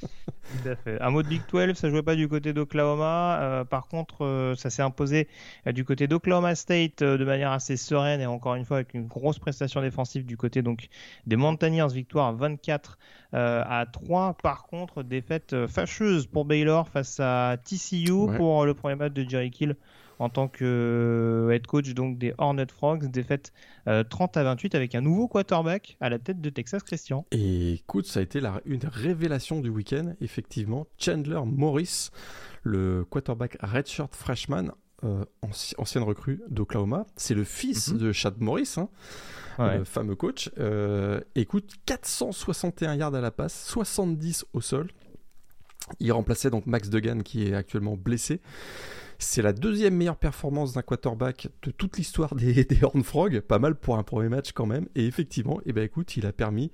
Tout à fait. Un mot de Big 12, ça jouait pas du côté d'Oklahoma. Euh, par contre, euh, ça s'est imposé du côté d'Oklahoma State de manière assez sereine et encore une fois avec une grosse prestation défensive du côté donc des Mountaineers, victoire 24 à 3. Par contre, défaite fâcheuse pour Baylor face à TCU pour le premier match de Jerry Kill en tant que euh, head coach donc des Hornet Frogs, défaite 30 euh, à 28 avec un nouveau quarterback à la tête de Texas Christian. Et écoute, ça a été la, une révélation du week-end, effectivement. Chandler Morris, le quarterback redshirt freshman, euh, ancienne recrue d'Oklahoma. C'est le fils mhm. de Chad Morris, hein, le fameux coach. écoute, 461 yards à la passe, 70 au sol. Il remplaçait donc Max Degan qui est actuellement blessé. C'est la deuxième meilleure performance d'un quarterback de toute l'histoire des, des Horned Frogs. Pas mal pour un premier match quand même. Et effectivement, eh ben écoute, il a permis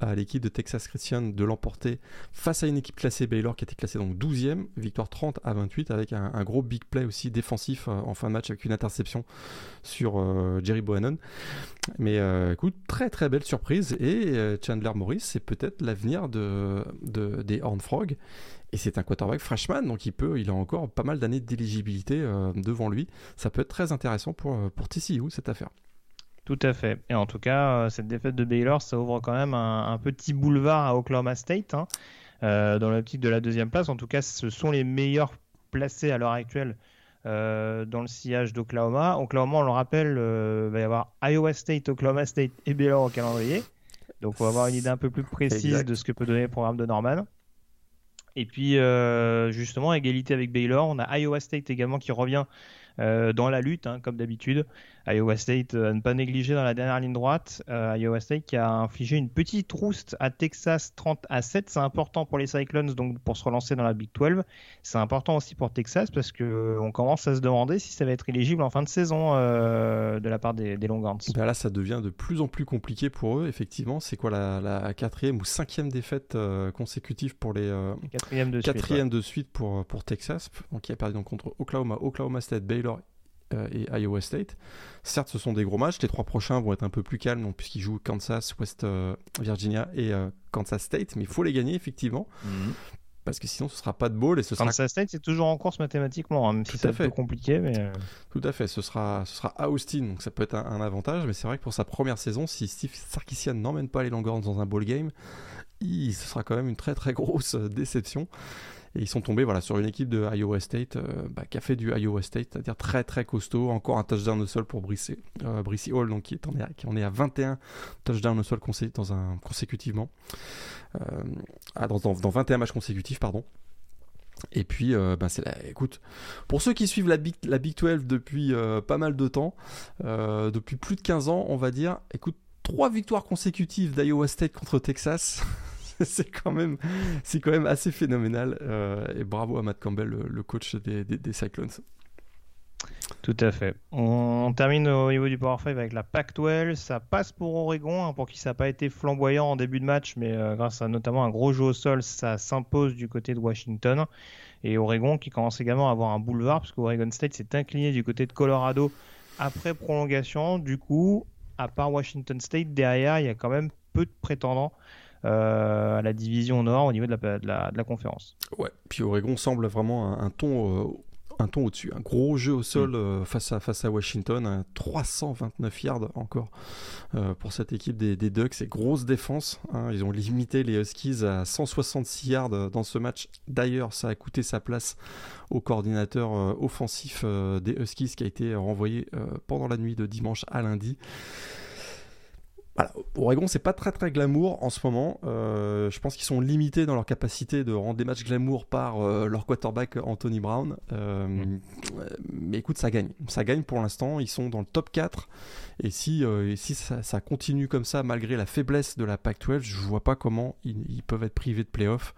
à l'équipe de Texas Christian de l'emporter face à une équipe classée Baylor qui était classée donc 12e, victoire 30 à 28 avec un, gros big play aussi défensif euh, en fin de match avec une interception sur euh, Jerry Bohannon. Mais euh, écoute, très très belle surprise et Chandler Morris c'est peut-être l'avenir de, des Horned Frogs et c'est un quarterback freshman, donc il peut, il a encore pas mal d'années d'éligibilité euh, devant lui. Ça peut être très intéressant pour, euh, pour TCU, cette affaire. Tout à fait. Et en tout cas, euh, cette défaite de Baylor, ça ouvre quand même un, petit boulevard à Oklahoma State, hein, dans l'optique de la deuxième place. En tout cas, ce sont les meilleurs placés à l'heure actuelle dans le sillage d'Oklahoma. Oklahoma, on le rappelle, il va y avoir Iowa State, Oklahoma State et Baylor au calendrier. Donc on va avoir une idée un peu plus précise de ce que peut donner le programme de Norman. Et puis, euh, justement, égalité avec Baylor. On a Iowa State également qui revient dans la lutte, hein, comme d'habitude. Iowa State à ne pas négliger dans la dernière ligne droite. Iowa State qui a infligé une petite rouste à Texas 30 à 7. C'est important pour les Cyclones donc pour se relancer dans la Big 12. C'est important aussi pour Texas parce que on commence à se demander si ça va être éligible en fin de saison de la part des, des Longhorns. Ben là, ça devient de plus en plus compliqué pour eux. Effectivement, c'est quoi la, quatrième ou cinquième défaite consécutive pour les quatrième de quatrième de suite pour pour Texas, donc qui a perdu donc contre Oklahoma, Oklahoma State, Baylor euh, et Iowa State. Certes, ce sont des gros matchs. Les trois prochains vont être un peu plus calmes, puisqu'ils jouent Kansas, West euh, Virginia et euh, Kansas State. Mais il faut les gagner, effectivement. Mhm. Parce que sinon, ce sera pas de ball et ce Kansas State, c'est toujours en course mathématiquement, hein, même si c'est un peu compliqué. Mais... Tout à fait. Ce sera, ce sera à Austin, donc ça peut être un, avantage. Mais c'est vrai que pour sa première saison, si Steve Sarkisian n'emmène pas les Longhorns dans un ball game, ce sera quand même une très très grosse déception. Et ils sont tombés voilà, sur une équipe de Iowa State euh, bah, qui a fait du Iowa State, c'est-à-dire très très costaud. Encore un touchdown au sol pour Brissy, euh, Hall, donc qui, est en est, à 21 touchdowns au sol dans un, consécutivement. Euh, dans, dans, 21 matchs consécutifs, pardon. Et puis, bah, c'est écoute, pour ceux qui suivent la Big, la Big 12 depuis pas mal de temps, depuis plus de 15 ans, on va dire, écoute, trois victoires consécutives d'Iowa State contre Texas. c'est quand même, c'est quand même assez phénoménal. Euh, et bravo à Matt Campbell, le, coach des, Cyclones. Tout à fait. On, termine au niveau du Power 5 avec la Pac-12. Ça passe pour Oregon, hein, pour qui ça n'a pas été flamboyant en début de match, mais euh, grâce à notamment un gros jeu au sol, ça s'impose du côté de Washington. Et Oregon qui commence également à avoir un boulevard, parce qu'Oregon State s'est incliné du côté de Colorado après prolongation. Du coup, à part Washington State, derrière, il y a quand même peu de prétendants à la division Nord au niveau de la, de la, conférence. Ouais, puis Oregon semble vraiment un, ton. Euh, un ton au-dessus, un gros jeu au sol mm. euh, face, à, face à Washington, 329 yards encore pour cette équipe des, des Ducks, et grosse défense. Hein. ils ont limité les Huskies à 166 yards dans ce match. D'ailleurs, ça a coûté sa place au coordinateur offensif des Huskies qui a été renvoyé pendant la nuit de dimanche à lundi. Voilà, Oregon, c'est pas très très glamour en ce moment. Euh, je pense qu'ils sont limités dans leur capacité de rendre des matchs glamour par euh, leur quarterback Anthony Brown. Euh, mm. Mais écoute, ça gagne. Ça gagne pour l'instant. Ils sont dans le top 4. Et si, si ça, continue comme ça, malgré la faiblesse de la Pac-12, je vois pas comment ils, peuvent être privés de playoffs.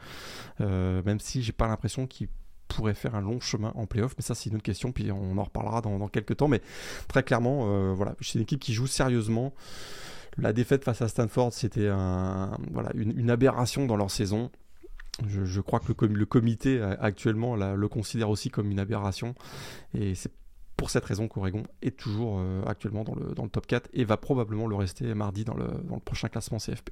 même si j'ai pas l'impression qu'ils pourraient faire un long chemin en playoff, mais ça c'est une autre question, puis on en reparlera dans, dans quelques temps. Mais très clairement, voilà, c'est une équipe qui joue sérieusement. La défaite face à Stanford, c'était un, voilà, une, aberration dans leur saison. Je, crois que le, le comité actuellement le considère aussi comme une aberration. Et c'est pour cette raison qu'Oregon est toujours euh, actuellement dans le, dans le top 4 et va probablement le rester mardi dans le, dans le prochain classement CFP.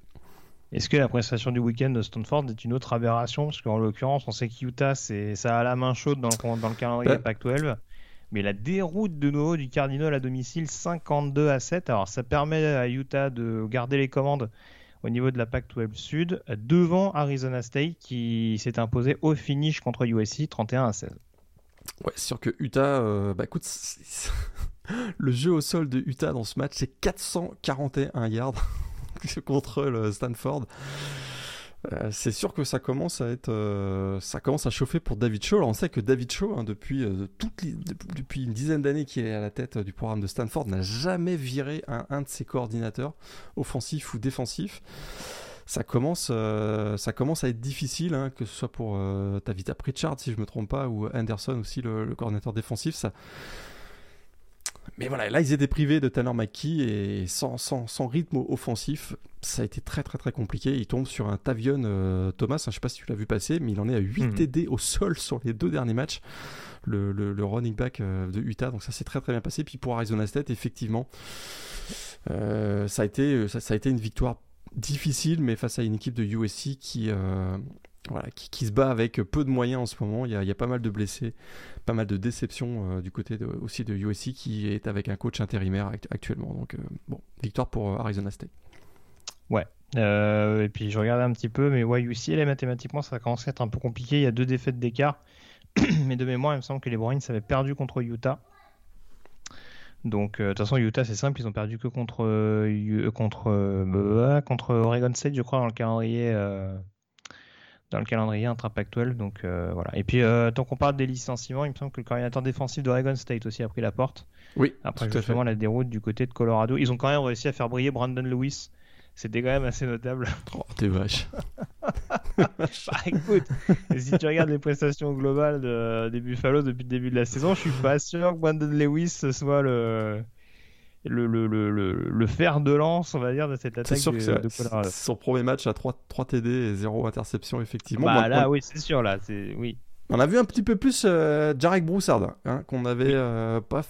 Est-ce que la prestation du week-end de Stanford est une autre aberration? Parce qu'en l'occurrence, on sait qu'Utah, ça a la main chaude dans le, dans le calendrier bah, Pac-12 mais la déroute de nouveau du Cardinal à domicile 52 à 7. Alors ça permet à Utah de garder les commandes au niveau de la Pac-12 Sud devant Arizona State qui s'est imposé au finish contre USC 31 à 16. Ouais, sûr que Utah, euh, bah écoute, le jeu au sol de Utah dans ce match, c'est 441 yards contre le Stanford. Euh, c'est sûr que ça commence à être, euh, ça commence à chauffer pour David Shaw. on sait que David Shaw, hein, depuis, euh, depuis une dizaine d'années qu'il est à la tête du programme de Stanford, n'a jamais viré un, de ses coordinateurs, offensifs ou défensifs. Ça commence, ça commence à être difficile, hein, que ce soit pour Tavita Pritchard, si je me trompe pas, ou Anderson aussi, le, le coordinateur défensif. Ça, mais voilà, là, ils étaient privés de Tanner McKee et sans, sans, sans, rythme offensif, ça a été très très très compliqué. Il tombe sur un Tavion euh, Thomas, hein, je ne sais pas si tu l'as vu passer, mais il en est à 8 mhm. TD au sol sur les deux derniers matchs. Le, le, running back euh, de Utah, donc ça s'est très très bien passé. Puis pour Arizona State, effectivement, euh, ça, a été, ça, ça, a été une victoire difficile, mais face à une équipe de USC qui voilà, qui, se bat avec peu de moyens en ce moment. Il y a, pas mal de blessés, pas mal de déceptions euh, du côté aussi de USC qui est avec un coach intérimaire actuellement. Donc, euh, bon, victoire pour euh, Arizona State. Ouais. et puis je regardais un petit peu, mais ouais, UCLA mathématiquement, ça commence à être un peu compliqué. Il y a deux défaites d'écart. mais de mémoire, il me semble que les Bruins avaient perdu contre Utah. Donc, de toute façon, Utah, c'est simple, ils ont perdu que contre, contre, contre Oregon State, je crois, dans le calendrier dans le calendrier intrapactuel. Donc voilà. Et puis tant qu'on parle des licenciements, il me semble que le coordinateur défensif d'Oregon State aussi a pris la porte. Oui. Après justement la déroute du côté de Colorado, ils ont quand même réussi à faire briller Brandon Lewis c'était quand même assez notable. Oh, t'es vache. bah écoute, si tu regardes les prestations globales de, des Buffalo depuis le début de la saison, je suis pas sûr que Brandon Lewis soit le, le, le, le, le, fer de lance, on va dire, de cette attaque sûr de, de. Son premier match à 3, 3 TD et 0 interception, effectivement. Bah là, oui, c'est sûr, là, c'est oui. On a vu un petit peu plus euh, Jarek Broussard, hein, qu'on avait euh, pas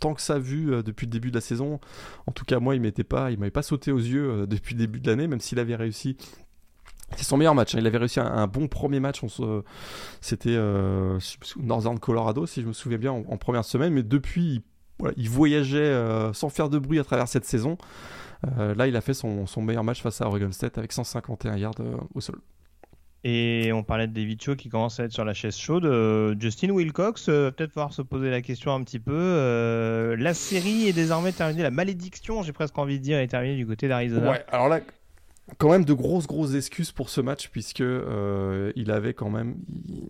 tant que ça vu euh, depuis le début de la saison. En tout cas, moi, il m'était pas, il m'avait pas sauté aux yeux euh, depuis le début de l'année, même s'il avait réussi. C'est son meilleur match. Hein. Il avait réussi un, bon premier match. C'était euh, Northern Colorado, si je me souviens bien, en, première semaine. Mais depuis, il, voyageait sans faire de bruit à travers cette saison. là, il a fait son, son, meilleur match face à Oregon State avec 151 yards au sol. Et on parlait de David Cho qui commence à être sur la chaise chaude. Euh, Justin Wilcox, euh, peut-être pouvoir se poser la question un petit peu. Euh, la série est désormais terminée, la malédiction, j'ai presque envie de dire, est terminée du côté d'Arizona. Ouais, alors là, quand même de grosses grosses excuses pour ce match puisque euh, il avait quand même il,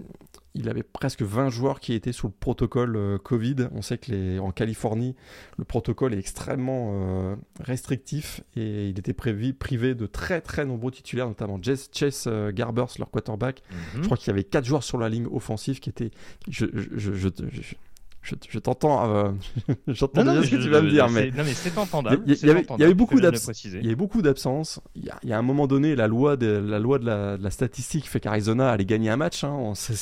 avait presque 20 joueurs qui étaient sous le protocole euh, Covid. On sait que les, en Californie le protocole est extrêmement euh, restrictif et il était prévu, privé de très très nombreux titulaires notamment Chase Garbers leur quarterback. Mhm. Je crois qu'il y avait 4 joueurs sur la ligne offensive qui étaient je, je, je, je, t'entends, euh, j'entends déjà ce que tu vas me dire, mais non mais c'est entendable. Il y, avait beaucoup d'absences. Il y avait beaucoup d'absences. Il, y a un moment donné, la loi de la loi de la, statistique fait qu'Arizona allait gagner un match. Hein. ça,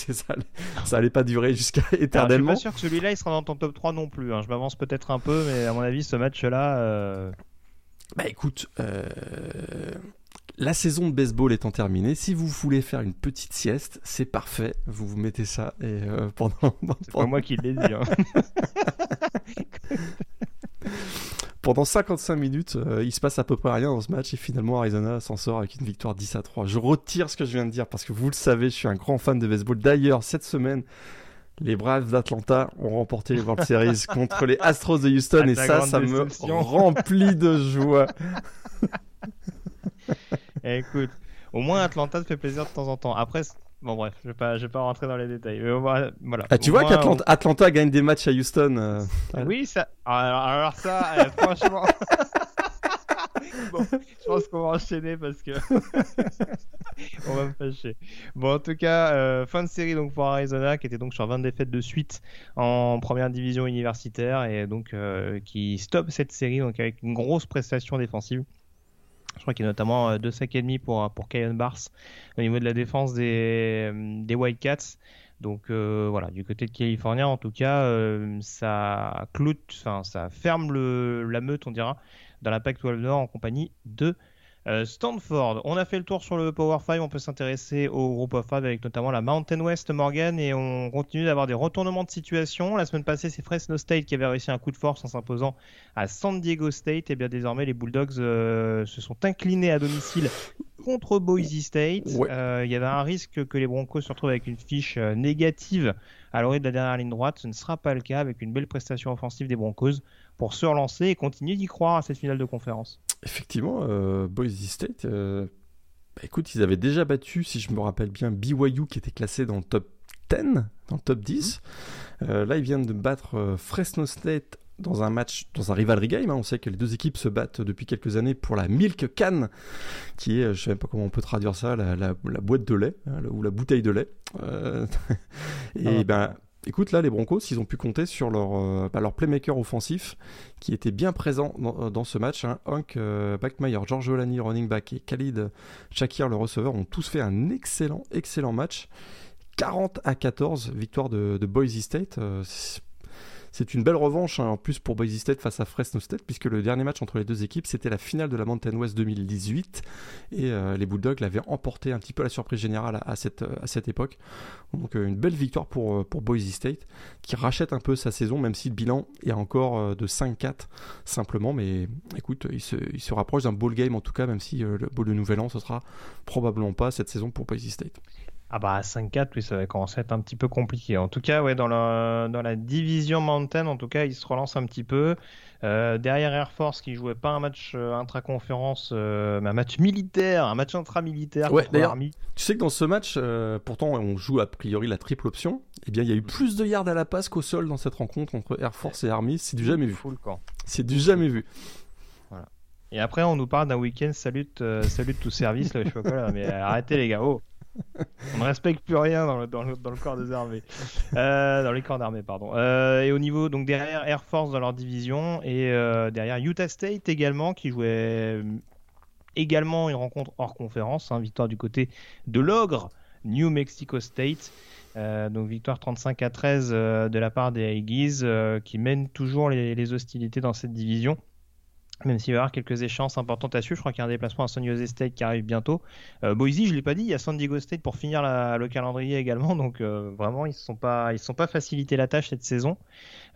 ça, allait pas durer jusqu'à éternellement. je suis pas sûr que celui-là il sera dans ton top 3 non plus. Hein. Je m'avance peut-être un peu, mais à mon avis, ce match-là. Euh... Bah écoute, euh, la saison de baseball étant terminée, si vous voulez faire une petite sieste, c'est parfait. Vous vous mettez ça et euh, pendant. C'est pas moi qui l'ai dit. Hein. pendant 55 minutes, euh, il se passe à peu près rien dans ce match et finalement Arizona s'en sort avec une victoire 10 à 3. Je retire ce que je viens de dire parce que vous le savez, je suis un grand fan de baseball. D'ailleurs, cette semaine, les Braves d'Atlanta ont remporté les World Series contre les Astros de Houston et ça, ça me remplit de joie. Écoute, au moins Atlanta te fait plaisir de temps en temps. Après, bon bref, je vais pas, je vais pas rentrer dans les détails. Mais voilà. Ah, tu vois qu'Atlanta gagne des matchs à Houston. Euh, oui, ça. Alors, ça, eh, franchement. bon, je pense qu'on va enchaîner parce que on va me fâcher. Bon, en tout cas, euh, fin de série donc pour Arizona qui était donc sur 20 défaites de suite en première division universitaire et donc euh, qui stoppe cette série donc avec une grosse prestation défensive. Je crois qu'il y a notamment euh, deux sacs et demi pour, pour Kyan Bars au niveau de la défense des, euh, des Wildcats. Donc euh, voilà, du côté de Californie, en tout cas, ça cloute, ça ferme le, la meute, on dira, dans la PAC 12 Nord en compagnie de euh, Stanford, on a fait le tour sur le Power 5, on peut s'intéresser au groupe of 5 avec notamment la Mountain West Morgan et on continue d'avoir des retournements de situation. La semaine passée, c'est Fresno State qui avait réussi un coup de force en s'imposant à San Diego State et bien désormais les Bulldogs euh, se sont inclinés à domicile contre Boise State. Euh, il y avait un risque que les Broncos se retrouvent avec une fiche négative à l'orée de la dernière ligne droite. Ce ne sera pas le cas avec une belle prestation offensive des Broncos pour se relancer et continuer d'y croire à cette finale de conférence. Effectivement, euh, Boise State, euh, bah, écoute, ils avaient déjà battu, si je me rappelle bien, BYU qui était classé dans le top 10, dans le top 10. Mhm. Euh, là, ils viennent de battre Fresno State dans un match, dans un rivalry game. Hein. On sait que les deux équipes se battent depuis quelques années pour la Milk Can, qui est, je ne sais même pas comment on peut traduire ça, la, boîte de lait, hein, ou la bouteille de lait. et ah. ben écoute, là, les Broncos, ils ont pu compter sur leur, euh, bah, playmaker offensif qui était bien présent dans, euh, ce match. Hein. Hunk, euh, Backmeyer, George Olani, running back, et Khalid Shakir, le receveur, ont tous fait un excellent, excellent match. 40 à 14, victoire de, de Boise State. C'est une belle revanche hein, en plus pour Boise State face à Fresno State puisque le dernier match entre les deux équipes c'était la finale de la Mountain West 2018 et euh, les Bulldogs l'avaient emporté un petit peu la surprise générale à, cette, à cette époque. Donc euh, une belle victoire pour, euh, Boise State qui rachète un peu sa saison même si le bilan est encore de 5-4 simplement mais écoute il se, il se rapproche d'un ball game en tout cas même si le bowl de nouvel an ce sera probablement pas cette saison pour Boise State. Ah bah 5-4, oui, ça va commencer à être un petit peu compliqué. En tout cas, ouais, dans la, dans la division Mountain, en tout cas, il se relance un petit peu. Euh, derrière Air Force, qui jouait pas un match euh, intra-conférence, euh, mais un match militaire, un match intra-militaire. Ouais, d'ailleurs, tu sais que dans ce match, pourtant on joue a priori la triple option, eh bien il y a eu plus de yards à la passe qu'au sol dans cette rencontre entre Air Force et Army. C'est du jamais vu. C'est du jamais vu. Voilà. Et après, on nous parle d'un week-end salut, salut tout service, là, je sais pas quoi, là, mais arrêtez les gars. Oh. On ne respecte plus rien dans le, dans le, corps des armées. Euh, dans les corps d'armée, pardon. Euh, et au niveau, donc derrière Air Force dans leur division, et euh, derrière Utah State également, qui jouait également une rencontre hors conférence, hein, victoire du côté de l'ogre, New Mexico State. donc victoire 35 à 13 de la part des Aggies, qui mènent toujours les hostilités dans cette division même s'il va y avoir quelques échéances importantes à suivre. Je crois qu'il y a un déplacement à San Jose State qui arrive bientôt. Euh, Boise, je l'ai pas dit, il y a San Diego State pour finir le calendrier également. Donc euh, vraiment, ils ne sont pas, ils sont pas facilité la tâche cette saison.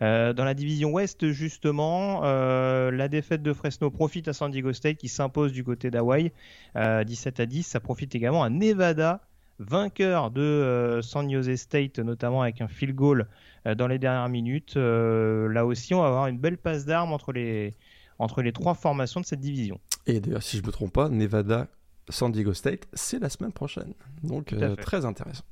Euh, dans la division Ouest, justement, la défaite de Fresno profite à San Diego State qui s'impose du côté d'Hawaï, 17 à 10. Ça profite également à Nevada, vainqueur de San Jose State, notamment avec un field goal dans les dernières minutes. là aussi, on va avoir une belle passe d'armes entre les entre les trois formations de cette division. Et d'ailleurs, si je ne me trompe pas, Nevada, San Diego State, c'est la semaine prochaine. Donc euh, très intéressant.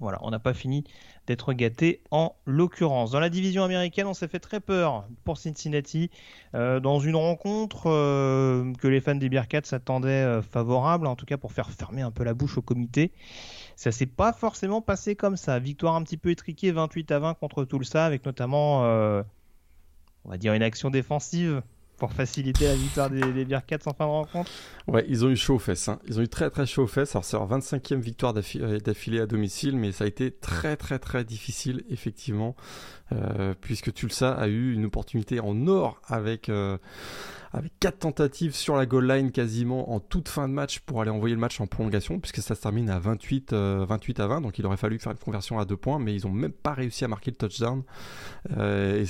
Voilà, on n'a pas fini d'être gâté en l'occurrence. Dans la division américaine, on s'est fait très peur pour Cincinnati euh, dans une rencontre euh, que les fans des Bearcats s'attendaient favorable, en tout cas pour faire fermer un peu la bouche au comité. Ça s'est pas forcément passé comme ça. Victoire un petit peu étriquée, 28 à 20 contre Tulsa, avec notamment, on va dire, une action défensive pour faciliter la victoire des, des en fin de rencontre Ouais, ils ont eu chaud aux fesses. Hein. Ils ont eu très très chaud aux fesses. Alors c'est leur 25e victoire euh, d'affilée à domicile, mais ça a été très très très difficile effectivement, euh, puisque Tulsa a eu une opportunité en or avec euh, avec quatre tentatives sur la goal line quasiment en toute fin de match pour aller envoyer le match en prolongation, puisque ça se termine à 28, 28 euh, à 20, donc il aurait fallu faire une conversion à deux points, mais ils n'ont même pas réussi à marquer le touchdown. Euh, et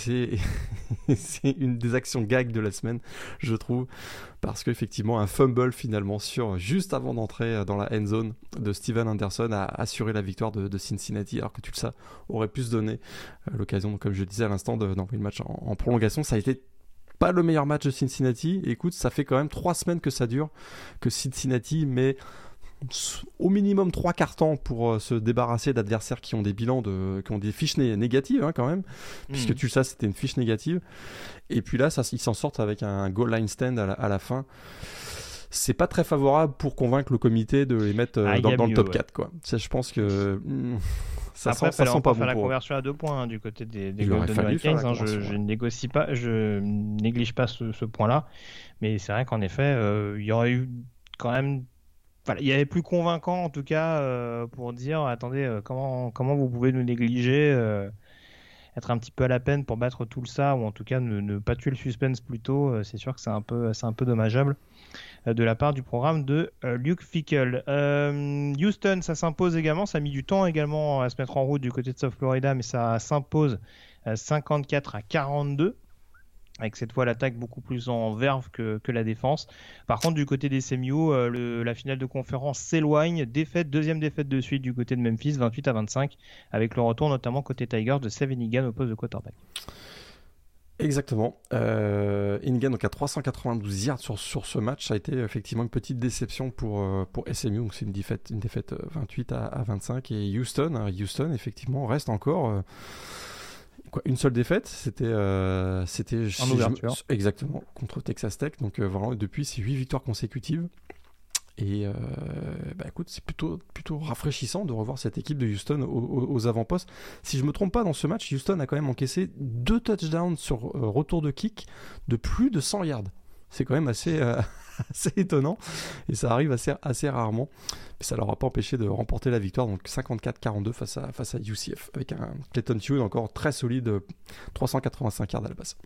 c'est une des actions gag de la semaine, je trouve, parce qu'effectivement un fumble finalement sur juste avant d'entrer dans la end zone de Steven Anderson a assuré la victoire de, Cincinnati, alors que le sais, aurait pu se donner euh, l'occasion, comme je disais à l'instant, d'envoyer le match en prolongation. Ça a été pas le meilleur match de Cincinnati. Écoute, ça fait quand même trois semaines que ça dure, que Cincinnati met au minimum trois quarts temps pour euh, se débarrasser d'adversaires qui ont des bilans de, qui ont des fiches négatives hein, quand même, puisque hmm. tu le sais, c'était une fiche négative. Et puis là, ça, ils s'en sortent avec un goal line stand à la, fin. C'est pas très favorable pour convaincre le comité de les mettre euh, ah, dans, le top 4. Quoi. Ça, je pense que. Hmm, ça Après, sent, ça sent pas faire la conversion à deux points hein, du côté des, des Golden Hurricanes. Hein, je, je, négocie pas, je néglige pas ce, point-là, mais c'est vrai qu'en effet, euh, il y aurait eu quand même, voilà, il y avait plus convaincant en tout cas euh, pour dire, attendez, euh, comment comment vous pouvez nous négliger, être un petit peu à la peine pour battre tout ça, ou en tout cas ne, pas tuer le suspense plus tôt. c'est sûr que c'est un peu, un peu dommageable. Euh, de la part du programme de euh, Luke Fickle. Euh, Houston, ça s'impose également, ça a mis du temps également à se mettre en route du côté de South Florida, mais ça s'impose 54 à 42 avec cette fois l'attaque beaucoup plus en verve que, la défense. Par contre, du côté des CMU, la finale de conférence s'éloigne. Défaite, deuxième défaite de suite du côté de Memphis, 28 à 25, avec le retour notamment côté Tigers de Sevenigan au poste de quarterback. Exactement. Euh, donc à 392 yards sur, sur ce match, ça a été effectivement une petite déception pour, euh, pour SMU. Donc c'est une défaite, une défaite 28 euh, à, 25 et Houston, hein, Houston effectivement reste encore euh, quoi, une seule défaite. C'était c'était en ouverture. exactement contre Texas Tech. Donc vraiment depuis c'est 8 victoires consécutives. Et euh, bah écoute, c'est plutôt, plutôt rafraîchissant de revoir cette équipe de Houston aux, avant-postes. Si je me trompe pas, dans ce match, Houston a quand même encaissé deux touchdowns sur euh, retour de kick de plus de 100 yards. C'est quand même assez, euh, assez étonnant et ça arrive assez, rarement. Mais ça leur a pas empêché de remporter la victoire, donc 54-42 face à, face à UCF, avec un Clayton Tune encore très solide, 385 yards à la base.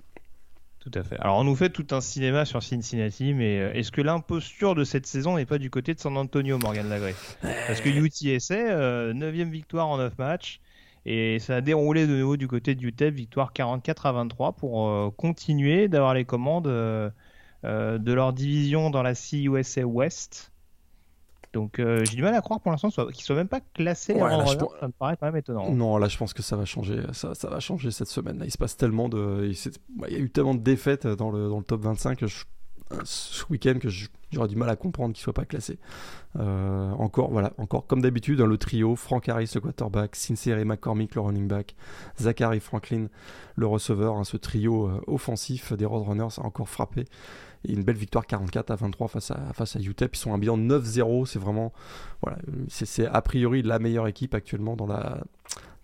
Tout à fait. Alors on nous fait tout un cinéma sur Cincinnati, mais euh, est-ce que l'imposture de cette saison n'est pas du côté de San Antonio, Morgan Lagré? Parce que UTSA, euh, 9 victoire en 9 matchs, et ça a déroulé de nouveau du côté de UTEP, victoire 44 à 23 pour euh, continuer d'avoir les commandes euh, de leur division dans la CUSA West. Donc euh, j'ai du mal à croire pour l'instant qu'ils soient même pas classés. Ouais, là, je ça me paraît quand même étonnant. Non, là je pense que ça va changer. Ça, ça va changer cette semaine. Là, il se passe tellement de, il, y a eu tellement de défaites dans le, dans le top 25 que je ce week-end que j'aurais du mal à comprendre qu'il soit pas classé. Euh, encore, voilà, encore comme d'habitude, hein, le trio, Frank Harris, le quarterback, Sincere McCormick, le running back, Zachary Franklin, le receveur, hein, ce trio euh, offensif des Roadrunners a encore frappé. Et une belle victoire 44 à 23 face à, face à UTEP. Ils sont un bilan 9-0. C'est vraiment, voilà, c'est a priori la meilleure équipe actuellement dans la,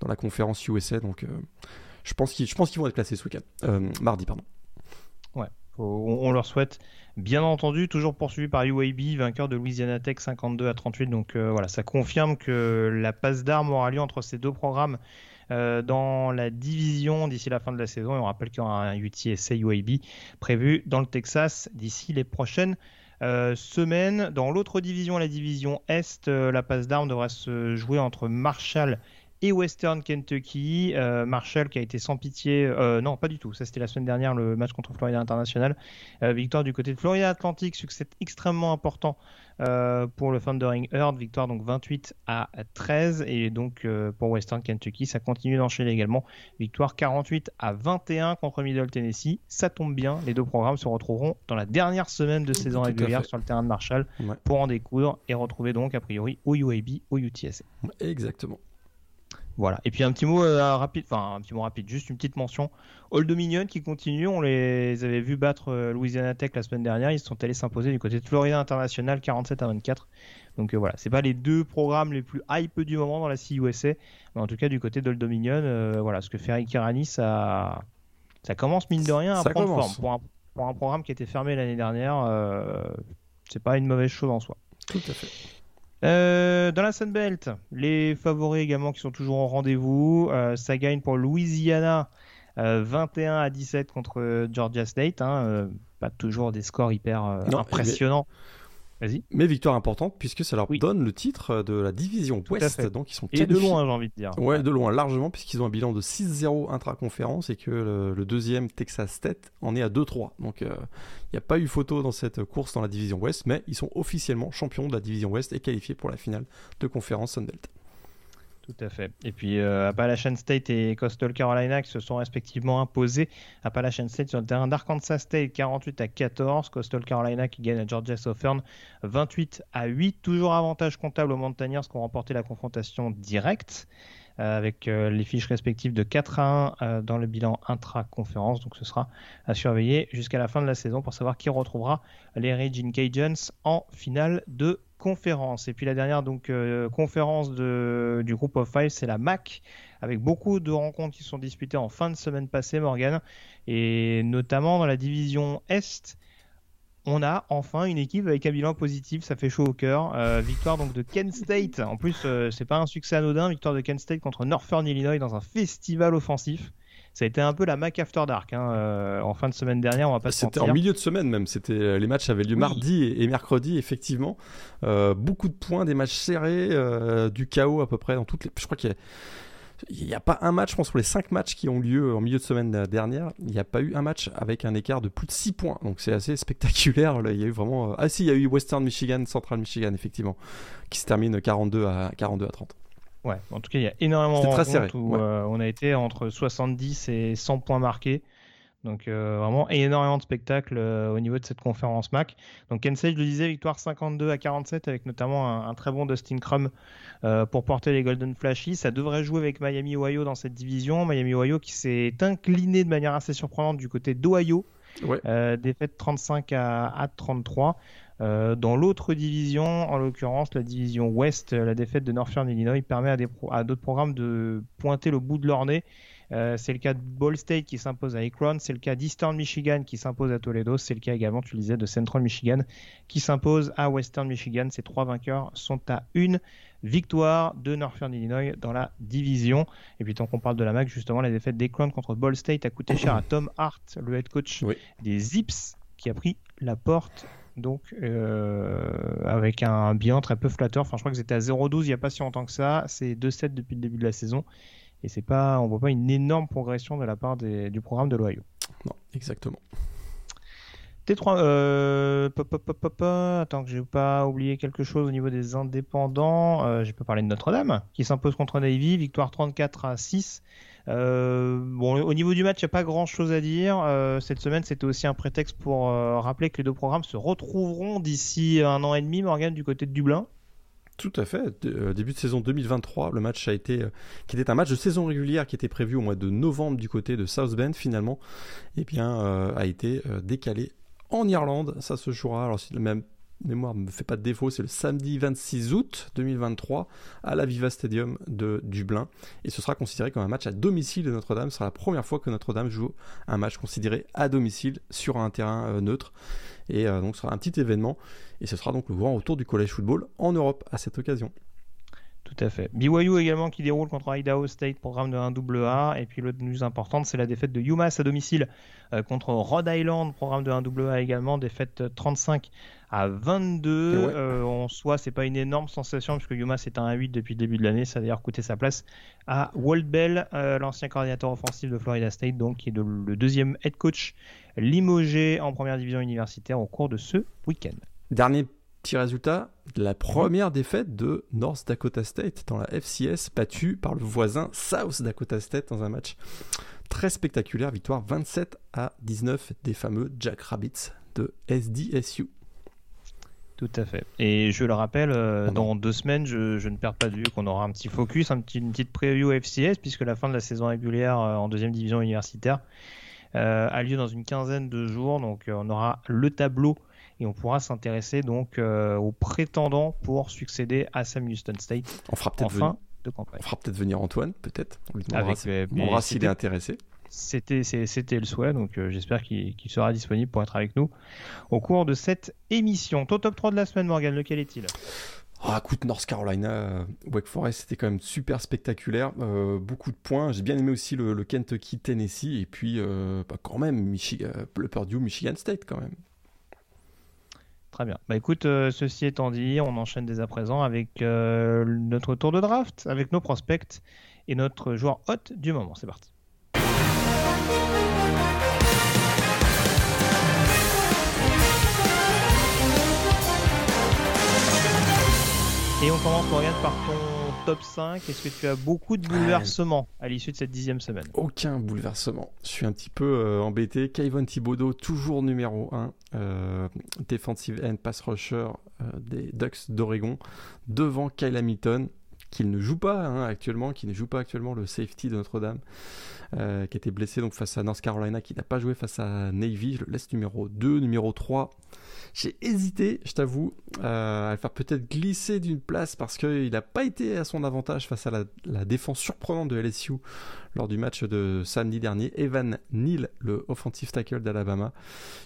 dans la conférence USA. Donc, euh, je pense qu'ils vont être classés ce week-end. mardi, pardon. Ouais, on, leur souhaite. Bien entendu, toujours poursuivi par UAB, vainqueur de Louisiana Tech 52 à 38. Donc euh, voilà, ça confirme que la passe d'armes aura lieu entre ces deux programmes euh, dans la division d'ici la fin de la saison. Et on rappelle qu'il y aura un UTSA UAB prévu dans le Texas d'ici les prochaines euh, semaines. Dans l'autre division, la division Est, la passe d'armes devra se jouer entre Marshall et Western Kentucky. Euh, Marshall qui a été sans pitié. Euh, non, pas du tout. Ça, c'était la semaine dernière, le match contre Florida International. Euh, victoire du côté de Florida Atlantic, succès extrêmement important pour le Thundering Herd. Victoire donc 28 à 13. Et donc pour Western Kentucky, ça continue d'enchaîner également. Victoire 48 à 21 contre Middle Tennessee. Ça tombe bien. Les deux programmes se retrouveront dans la dernière semaine de saison régulière sur le terrain de Marshall pour en découdre et retrouver donc a priori au UAB, au UTSA. Exactement. Voilà. Et puis un petit mot euh, rapide, enfin un petit mot rapide, juste une petite mention. Old Dominion qui continue, on les avait vus battre euh, Louisiana Tech la semaine dernière, ils sont allés s'imposer du côté de Florida International 47 à 24. Donc euh, voilà, c'est pas les deux programmes les plus hype du moment dans la CUSA, mais en tout cas du côté d'Old Dominion, voilà, ce que fait Rick Irani, ça, ça commence mine de rien à prendre forme. Pour un, pour un, programme qui était fermé l'année dernière, c'est pas une mauvaise chose en soi. Tout à fait. Euh, dans la Sunbelt, les favoris également qui sont toujours au rendez-vous. Euh, ça gagne pour Louisiana 21 euh, à 17 contre Georgia State. Hein, pas toujours des scores hyper impressionnants. Mais victoire importante puisque ça leur donne le titre de la division Ouest. Donc ils sont Et de loin, j'ai envie de dire. Ouais, de loin, largement, puisqu'ils ont un bilan de 6-0 intra-conférence et que le, deuxième Texas Tech en est à 2-3. Donc il n'y a pas eu photo dans cette course dans la division Ouest, mais ils sont officiellement champions de la division Ouest et qualifiés pour la finale de conférence Sunbelt. Tout à fait. Et puis euh, Appalachian State et Coastal Carolina qui se sont respectivement imposés. Appalachian State sur le terrain d'Arkansas State 48 à 14. Coastal Carolina qui gagne à Georgia Southern 28 à 8. Toujours avantage comptable aux Montagnards qui ont remporté la confrontation directe. Euh, avec euh, les fiches respectives de 4 à 1 dans le bilan intra-conférence. Donc ce sera à surveiller jusqu'à la fin de la saison pour savoir qui retrouvera les Raging Cajuns en finale de conférence. Et puis la dernière donc euh, conférence de, du groupe of five, c'est la MAC, avec beaucoup de rencontres qui sont disputées en fin de semaine passée, Morgan, et notamment dans la division Est. On a enfin une équipe avec un bilan positif, ça fait chaud au cœur. Euh, victoire donc de Kent State. En plus, euh, c'est pas un succès anodin. Victoire de Kent State contre Northern Illinois dans un festival offensif ça a été un peu la Mac After Dark hein, euh, en fin de semaine dernière, on va pas C'était en milieu de semaine même, c'était euh, les matchs avaient lieu mardi et, mercredi effectivement. Euh, beaucoup de points, des matchs serrés, du chaos à peu près dans toutes les je crois qu'il y a il n'y a pas un match, je pense, pour les 5 matchs qui ont lieu en milieu de semaine dernière, il n'y a pas eu un match avec un écart de plus de 6 points. Donc c'est assez spectaculaire. il y a eu vraiment. Ah si, il y a eu Western Michigan, Central Michigan, effectivement, qui se termine 42 à, 42 à 30. Ouais, en tout cas, il y a énormément de rencontres où euh, on a été entre 70 et 100 points marqués. Donc euh, vraiment énormément de spectacles euh, au niveau de cette conférence MAC. Donc Kensei, je le disais, victoire 52 à 47 avec notamment un, très bon Dustin Crum pour porter les Golden Flashy. Ça devrait jouer avec Miami Ohio dans cette division. Miami Ohio qui s'est incliné de manière assez surprenante du côté d'Ohio. Ouais. défaite 35 à, à 33. Euh, dans l'autre division, en l'occurrence la division Ouest, euh, la défaite de Northern Illinois permet à, d'autres programmes de pointer le bout de leur nez. Euh, c'est le cas de Ball State qui s'impose à Akron, c'est le cas d'Eastern Michigan qui s'impose à Toledo, c'est le cas également, tu le disais, de Central Michigan qui s'impose à Western Michigan. Ces trois vainqueurs sont à une victoire de Northern Illinois dans la division. Et puis tant qu'on parle de la MAC, justement, la défaite d'Akron contre Ball State a coûté cher à Tom Hart, le head coach des Zips, qui a pris la porte donc euh, avec un bilan très peu flatteur. Enfin, je crois que c'était à 0-12 il n'y a pas si longtemps que ça. C'est 2-7 depuis le début de la saison. Et c'est pas, on voit pas une énorme progression de la part du programme de l'Ohio. Non, exactement. T3, euh, attends que j'ai pas oublié quelque chose au niveau des indépendants. Euh, j'ai pas parlé de Notre-Dame qui s'impose contre Navy, victoire 34 à 6. Euh, bon, au niveau du match, il n'y a pas grand chose à dire. Euh, cette semaine, c'était aussi un prétexte pour euh, rappeler que les deux programmes se retrouveront d'ici un an et demi, Morgan, du côté de Dublin. Tout à fait. début de saison 2023, le match a été, qui était un match de saison régulière qui était prévu au mois de novembre du côté de South Bend finalement, eh bien a été décalé en Irlande. Ça se jouera, alors la même mémoire ne me fait pas de défaut, c'est le samedi 26 août 2023 à la Viva Stadium de Dublin. Et ce sera considéré comme un match à domicile de Notre-Dame. Ce sera la première fois que Notre-Dame joue un match considéré à domicile sur un terrain euh, neutre. Et euh, donc ce sera un petit événement. Et ce sera donc le grand retour du collège football en Europe à cette occasion. Tout à fait. BYU également qui déroule contre Idaho State, programme de 1AA. Et puis l'autre news importante, c'est la défaite de UMass à domicile euh, contre Rhode Island, programme de 1AA également, défaite 35 à 22. Euh, en soi, c'est pas une énorme sensation puisque UMass est un 1-8 depuis le début de l'année. Ça a d'ailleurs coûté sa place à Walt Bell, euh, l'ancien coordinateur offensif de Florida State, donc qui est le deuxième head coach limogé en première division universitaire au cours de ce week-end. Dernier Petit résultat, la première défaite de North Dakota State dans la FCS, battue par le voisin South Dakota State dans un match très spectaculaire, victoire 27 à 19 des fameux Jack Rabbits de SDSU. Tout à fait. Et je le rappelle, euh, dans deux semaines, je, ne perds pas de vue qu'on aura un petit focus, un petit, une petite preview FCS, puisque la fin de la saison régulière euh, en deuxième division universitaire euh, a lieu dans une quinzaine de jours. Donc on aura le tableau et on pourra s'intéresser donc euh, aux prétendants pour succéder à Sam Houston State. On fera peut-être venir... de campagne. On fera peut-être venir Antoine, peut-être. On lui demandera s'il est intéressé. C'était, le souhait, donc euh, j'espère qu'il, sera disponible pour être avec nous au cours de cette émission. Ton top 3 de la semaine, Morgan, lequel est-il? Ah, écoute, North Carolina, euh, Wake Forest, c'était quand même super spectaculaire. beaucoup de points. J'ai bien aimé aussi le, Kentucky, Tennessee. Et puis, bah, quand même, le Purdue, Michigan State, quand même. Très bien. Bah écoute, euh, ceci étant dit, on enchaîne dès à présent avec euh, notre tour de draft, avec nos prospects et notre joueur hot du moment. C'est parti. Et on commence, Morgan, par ton top 5, est-ce que tu as beaucoup de bouleversements à l'issue de cette dixième semaine Aucun bouleversement. Je suis un petit peu euh, embêté. Kayvon Thibodeau, toujours numéro 1. Euh, defensive end pass rusher euh, des Ducks d'Oregon. Devant Kyle Hamilton, qui ne joue pas hein, actuellement, qui ne joue pas actuellement le safety de Notre-Dame, qui était blessé donc face à North Carolina, qui n'a pas joué face à Navy. Je le laisse numéro 2, numéro 3. J'ai hésité, je t'avoue, euh, à le faire peut-être glisser d'une place parce qu'il n'a pas été à son avantage face à la, défense surprenante de LSU lors du match de samedi dernier. Evan Neal, le offensive tackle d'Alabama.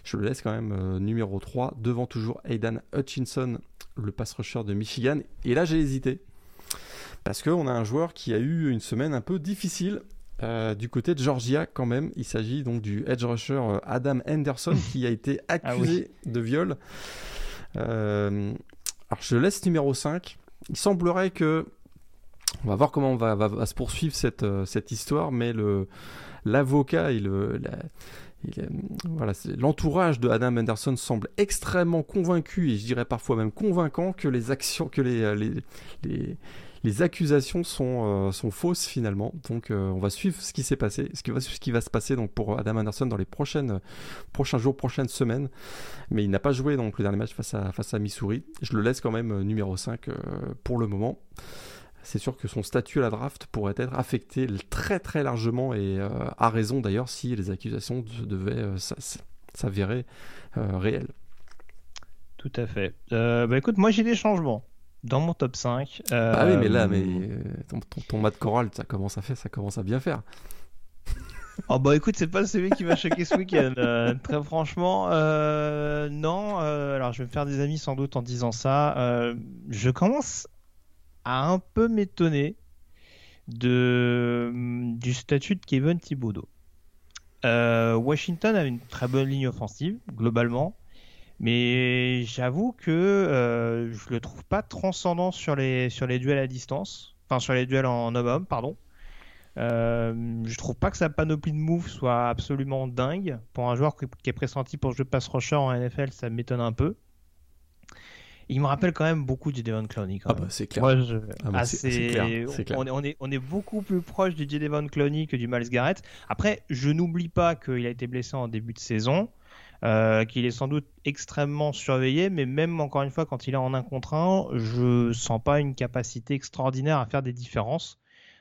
Je le laisse quand même euh, numéro 3, devant toujours Aidan Hutchinson, le pass rusher de Michigan. Et là, j'ai hésité. Parce qu'on a un joueur qui a eu une semaine un peu difficile euh, du côté de Georgia, quand même, il s'agit donc du edge rusher euh, Adam Henderson qui a été ah accusé de viol. Euh, alors je laisse numéro 5. Il semblerait que. On va voir comment on va, se poursuivre cette, cette histoire, mais l'avocat et le. L'entourage de Adam Henderson semble extrêmement convaincu et je dirais parfois même convaincant que les actions, que les, les les accusations sont, euh, sont fausses finalement. Donc euh, on va suivre ce qui s'est passé, ce qui va, ce qui va se passer donc pour Adam Anderson dans les prochaines, prochains jours, prochaines semaines. Mais il n'a pas joué donc le dernier match face à, face à Missouri. Je le laisse quand même euh, numéro 5 pour le moment. C'est sûr que son statut à la draft pourrait être affecté très très largement et à raison d'ailleurs si les accusations devaient s'avérer réelles. Tout à fait. bah écoute, moi j'ai des changements dans mon top 5. Ah oui, mais là, euh, mais euh, ton, ton, ton mat choral, ça commence à faire, ça commence à bien faire. Oh bah écoute, c'est pas celui qui m'a choqué ce week-end. Euh, très franchement, non. alors je vais me faire des amis sans doute en disant ça. je commence à un peu m'étonner de du statut de Kevin Thibodeau. Washington a une très bonne ligne offensive globalement. Mais j'avoue que euh, je le trouve pas transcendant sur les, sur les duels à distance, enfin sur les duels en homme-homme, pardon. Euh, je trouve pas que sa panoplie de moves soit absolument dingue. Pour un joueur qui est pressenti pour jouer pass rusher en NFL, ça m'étonne un peu. Il me rappelle quand même beaucoup du Devon Clowney. Ah bah c'est clair. On, est, on, est, beaucoup plus proche du Devon Clowney que du Miles Garrett. Après, je n'oublie pas qu'il a été blessé en début de saison. Euh, qu'il est sans doute extrêmement surveillé, mais même encore une fois, quand il est en un contre un, je sens pas une capacité extraordinaire à faire des différences.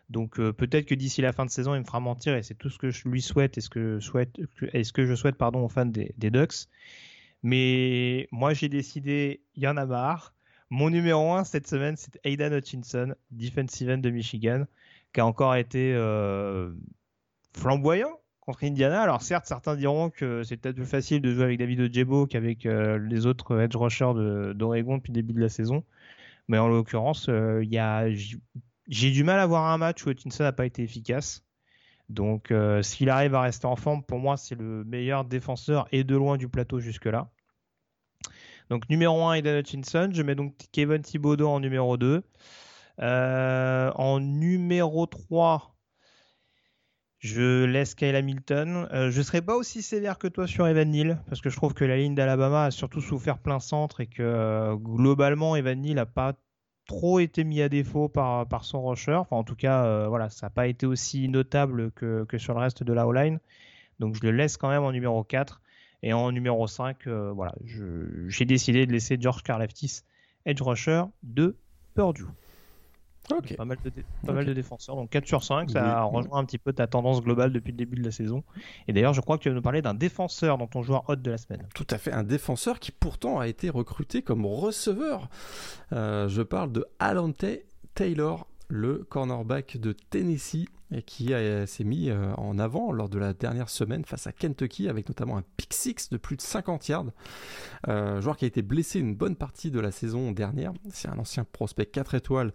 Donc euh, peut-être que d'ici la fin de saison, il me fera mentir et c'est tout ce que je lui souhaite et ce que, souhaite, ce que je souhaite pardon, aux fans des, Ducks. Mais moi, j'ai décidé, il y en a marre. Mon numéro 1 cette semaine, c'est Aidan Hutchinson, defensive end de Michigan, qui a encore été euh, flamboyant contre Indiana. Alors certes, certains diront que c'est peut-être plus facile de jouer avec David Ojebo qu'avec euh, les autres edge rushers d'Oregon depuis le début de la saison. Mais en l'occurrence, a j'ai du mal à voir un match où Hutchinson n'a pas été efficace. Donc, euh, s'il arrive à rester en forme, pour moi, c'est le meilleur défenseur et de loin du plateau jusque-là. Donc, numéro 1, Eden Hutchinson. Je mets donc Kevin Thibodeau en numéro 2. Euh, en numéro 3, je laisse Kyle Hamilton. Euh, je ne serai pas aussi sévère que toi sur Evan Neal, parce que je trouve que la ligne d'Alabama a surtout souffert plein centre et que globalement, Evan Neal n'a pas trop été mis à défaut par, son rusher. Enfin, en tout cas, euh, voilà, ça n'a pas été aussi notable que, que, sur le reste de la O-line. Donc je le laisse quand même en numéro 4. Et en numéro 5, euh, voilà, j'ai décidé de laisser George Karlaftis, edge rusher de Purdue. Pas, mal de, pas mal de défenseurs. Donc 4 sur 5, ça rejoint un petit peu ta tendance globale depuis le début de la saison. Et d'ailleurs, je crois que tu vas nous parler d'un défenseur dans ton joueur hot de la semaine. Tout à fait, un défenseur qui pourtant a été recruté comme receveur. Euh, je parle de Alante Taylor, le cornerback de Tennessee et qui s'est mis euh, en avant lors de la dernière semaine face à Kentucky avec notamment un pick six de plus de 50 yards. Euh, joueur qui a été blessé une bonne partie de la saison dernière. C'est un ancien prospect 4 étoiles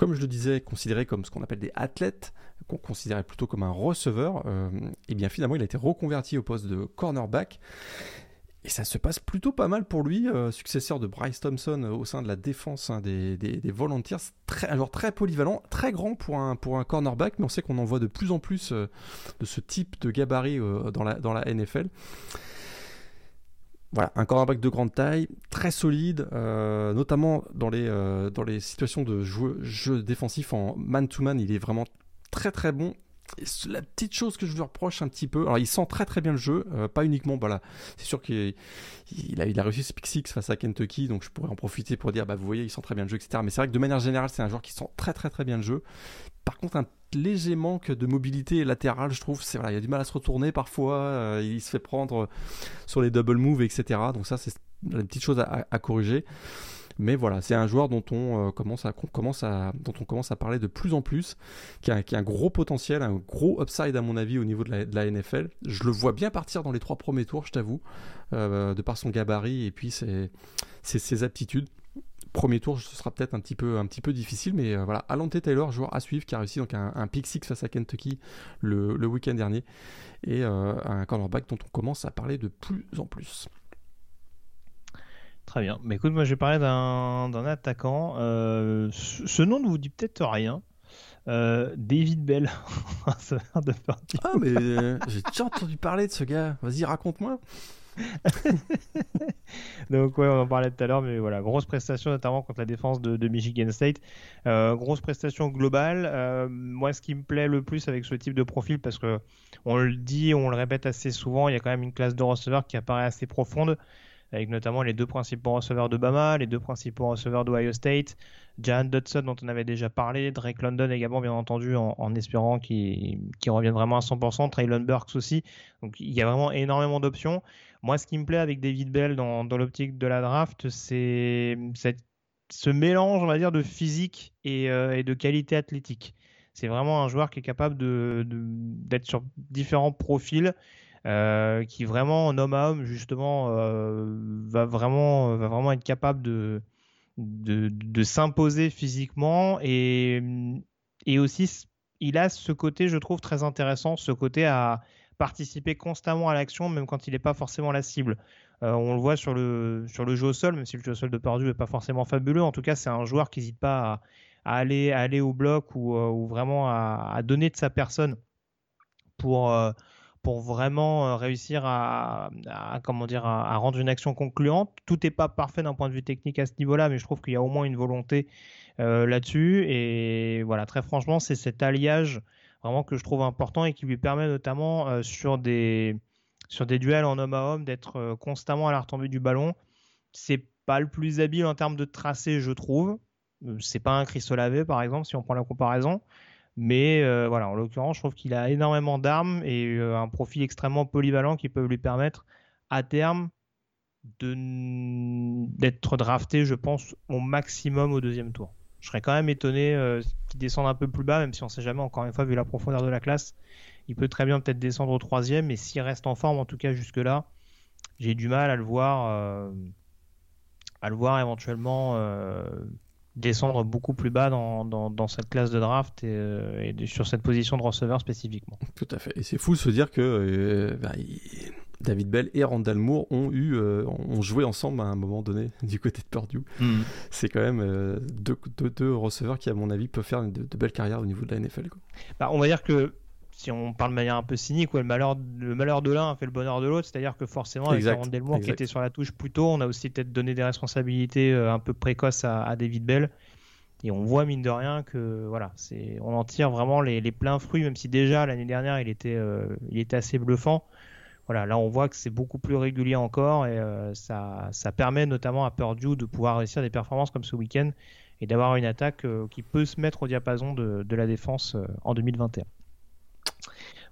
comme je le disais, considéré comme ce qu'on appelle des athlètes, qu'on considérait plutôt comme un receveur, et euh, eh bien finalement il a été reconverti au poste de cornerback. Et ça se passe plutôt pas mal pour lui, euh, successeur de Bryce Thompson au sein de la défense hein, des, Volunteers. Très, alors très polyvalent, très grand pour un, cornerback, mais on sait qu'on en voit de plus en plus euh, de ce type de gabarit dans la NFL. Voilà, un cornerback de grande taille, très solide, euh, notamment dans les, euh, dans les situations de jeu, défensif en man-to-man, il est vraiment très très bon. la petite chose que je lui reproche un petit peu, alors il sent très très bien le jeu, euh, pas uniquement, voilà, c'est sûr qu'il il a, réussi ce pick face à Kentucky, donc je pourrais en profiter pour dire, bah vous voyez, il sent très bien le jeu, etc. Mais c'est vrai que de manière générale, c'est un joueur qui sent très très très bien le jeu. Par contre, un léger manque de mobilité latérale, je trouve. C'est voilà, il a du mal à se retourner parfois. Euh, il se fait prendre sur les double moves, etc. Donc ça, c'est une petite chose à, corriger. Mais voilà, c'est un joueur dont on, euh, commence à, parler de plus en plus, qui a, un gros potentiel, un gros upside à mon avis au niveau de la, NFL. Je le vois bien partir dans les trois premiers tours, je t'avoue, euh, de par son gabarit et puis ses aptitudes premier tour, ce sera peut-être un petit peu, un petit peu difficile, mais euh, voilà. Alante Taylor, joueur à suivre, qui a réussi donc un, un pick six face à Kentucky le, le week-end dernier, et euh, un cornerback dont on commence à parler de plus en plus. Très bien. Mais écoute, moi, je vais parler d'un attaquant. Euh, ce nom ne vous dit peut-être rien. David Bell. ah, mais j'ai déjà entendu parler de ce gars. Vas-y, raconte-moi. Donc ouais, on en parlait tout à l'heure, mais voilà, grosse prestation notamment contre la défense de, Michigan State. Euh, grosse prestation globale. Euh, moi, ce qui me plaît le plus avec ce type de profil, parce que on le dit, on le répète assez souvent, il y a quand même une classe de receveurs qui apparaît assez profonde avec notamment les deux principaux receveurs de Bama, les deux principaux receveurs d'Ohio State, Jan Dodson dont on avait déjà parlé, Drake London également bien entendu en, espérant qu'il revienne vraiment à 100%, Traylon Burks aussi. Donc il y a vraiment énormément d'options. Moi, ce qui me plaît avec David Bell dans, l'optique de la draft, c'est ce mélange, on va dire, de physique euh, et, de qualité athlétique. C'est vraiment un joueur qui est capable d'être sur différents profils, euh, qui vraiment, homme à homme, justement, euh, va, vraiment, va vraiment être capable de, s'imposer physiquement et aussi il a ce côté, je trouve, très intéressant, ce côté à, participer constamment à l'action, même quand il n'est pas forcément la cible. Euh, on le voit sur le, sur le jeu au sol, même si le jeu au sol de Purdue n'est pas forcément fabuleux. En tout cas, c'est un joueur qui n'hésite pas à aller, aller au bloc ou, ou vraiment à, donner de sa personne pour, pour vraiment réussir à, comment dire, à, rendre une action concluante. Tout n'est pas parfait d'un point de vue technique à ce niveau-là, mais je trouve qu'il y a au moins une volonté euh, là-dessus. Et voilà, très franchement, c'est cet alliage vraiment que je trouve important et qui lui permet notamment euh, sur des sur des duels en homme à homme d'être euh, constamment à la retombée du ballon. C'est pas le plus habile en termes de tracé, je trouve. C'est pas un Chris Olave, par exemple, si on prend la comparaison. Mais voilà, en l'occurrence, je trouve qu'il a énormément d'armes et un profil extrêmement polyvalent qui peut lui permettre à terme d'être drafté, je pense, au maximum au deuxième tour. Je serais quand même étonné euh, qu'il descende un peu plus bas, même si on ne sait jamais, encore une fois, vu la profondeur de la classe. Il peut très bien peut-être descendre au troisième, mais s'il reste en forme, en tout cas jusque-là, j'ai du mal à le voir, euh, à le voir éventuellement euh, descendre beaucoup plus bas dans, cette classe de draft et, sur cette position de receveur spécifiquement. Tout à fait. Et c'est fou de se dire que bah, David Bell et Randall Moore ont eu, euh, ont joué ensemble à un moment donné du côté de Purdue. Hmm. C'est quand même euh, deux, deux, receveurs qui, à mon avis, peuvent faire de, belles carrières au niveau de la NFL. Bah, on va dire que si on parle de manière un peu cynique, le, malheur, le malheur de l'un fait le bonheur de l'autre, c'est-à-dire que forcément, avec Randall Moore qui était sur la touche plus tôt, on a aussi peut-être donné des responsabilités euh, un peu précoces à, David Bell. Et on voit mine de rien que voilà, c'est on en tire vraiment les, les, pleins fruits, même si déjà l'année dernière il était, il était assez bluffant voilà, là on voit que c'est beaucoup plus régulier encore et euh, ça, permet notamment à Purdue de pouvoir réussir des performances comme ce week-end et d'avoir une attaque euh, qui peut se mettre au diapason de, de la défense euh, en 2021.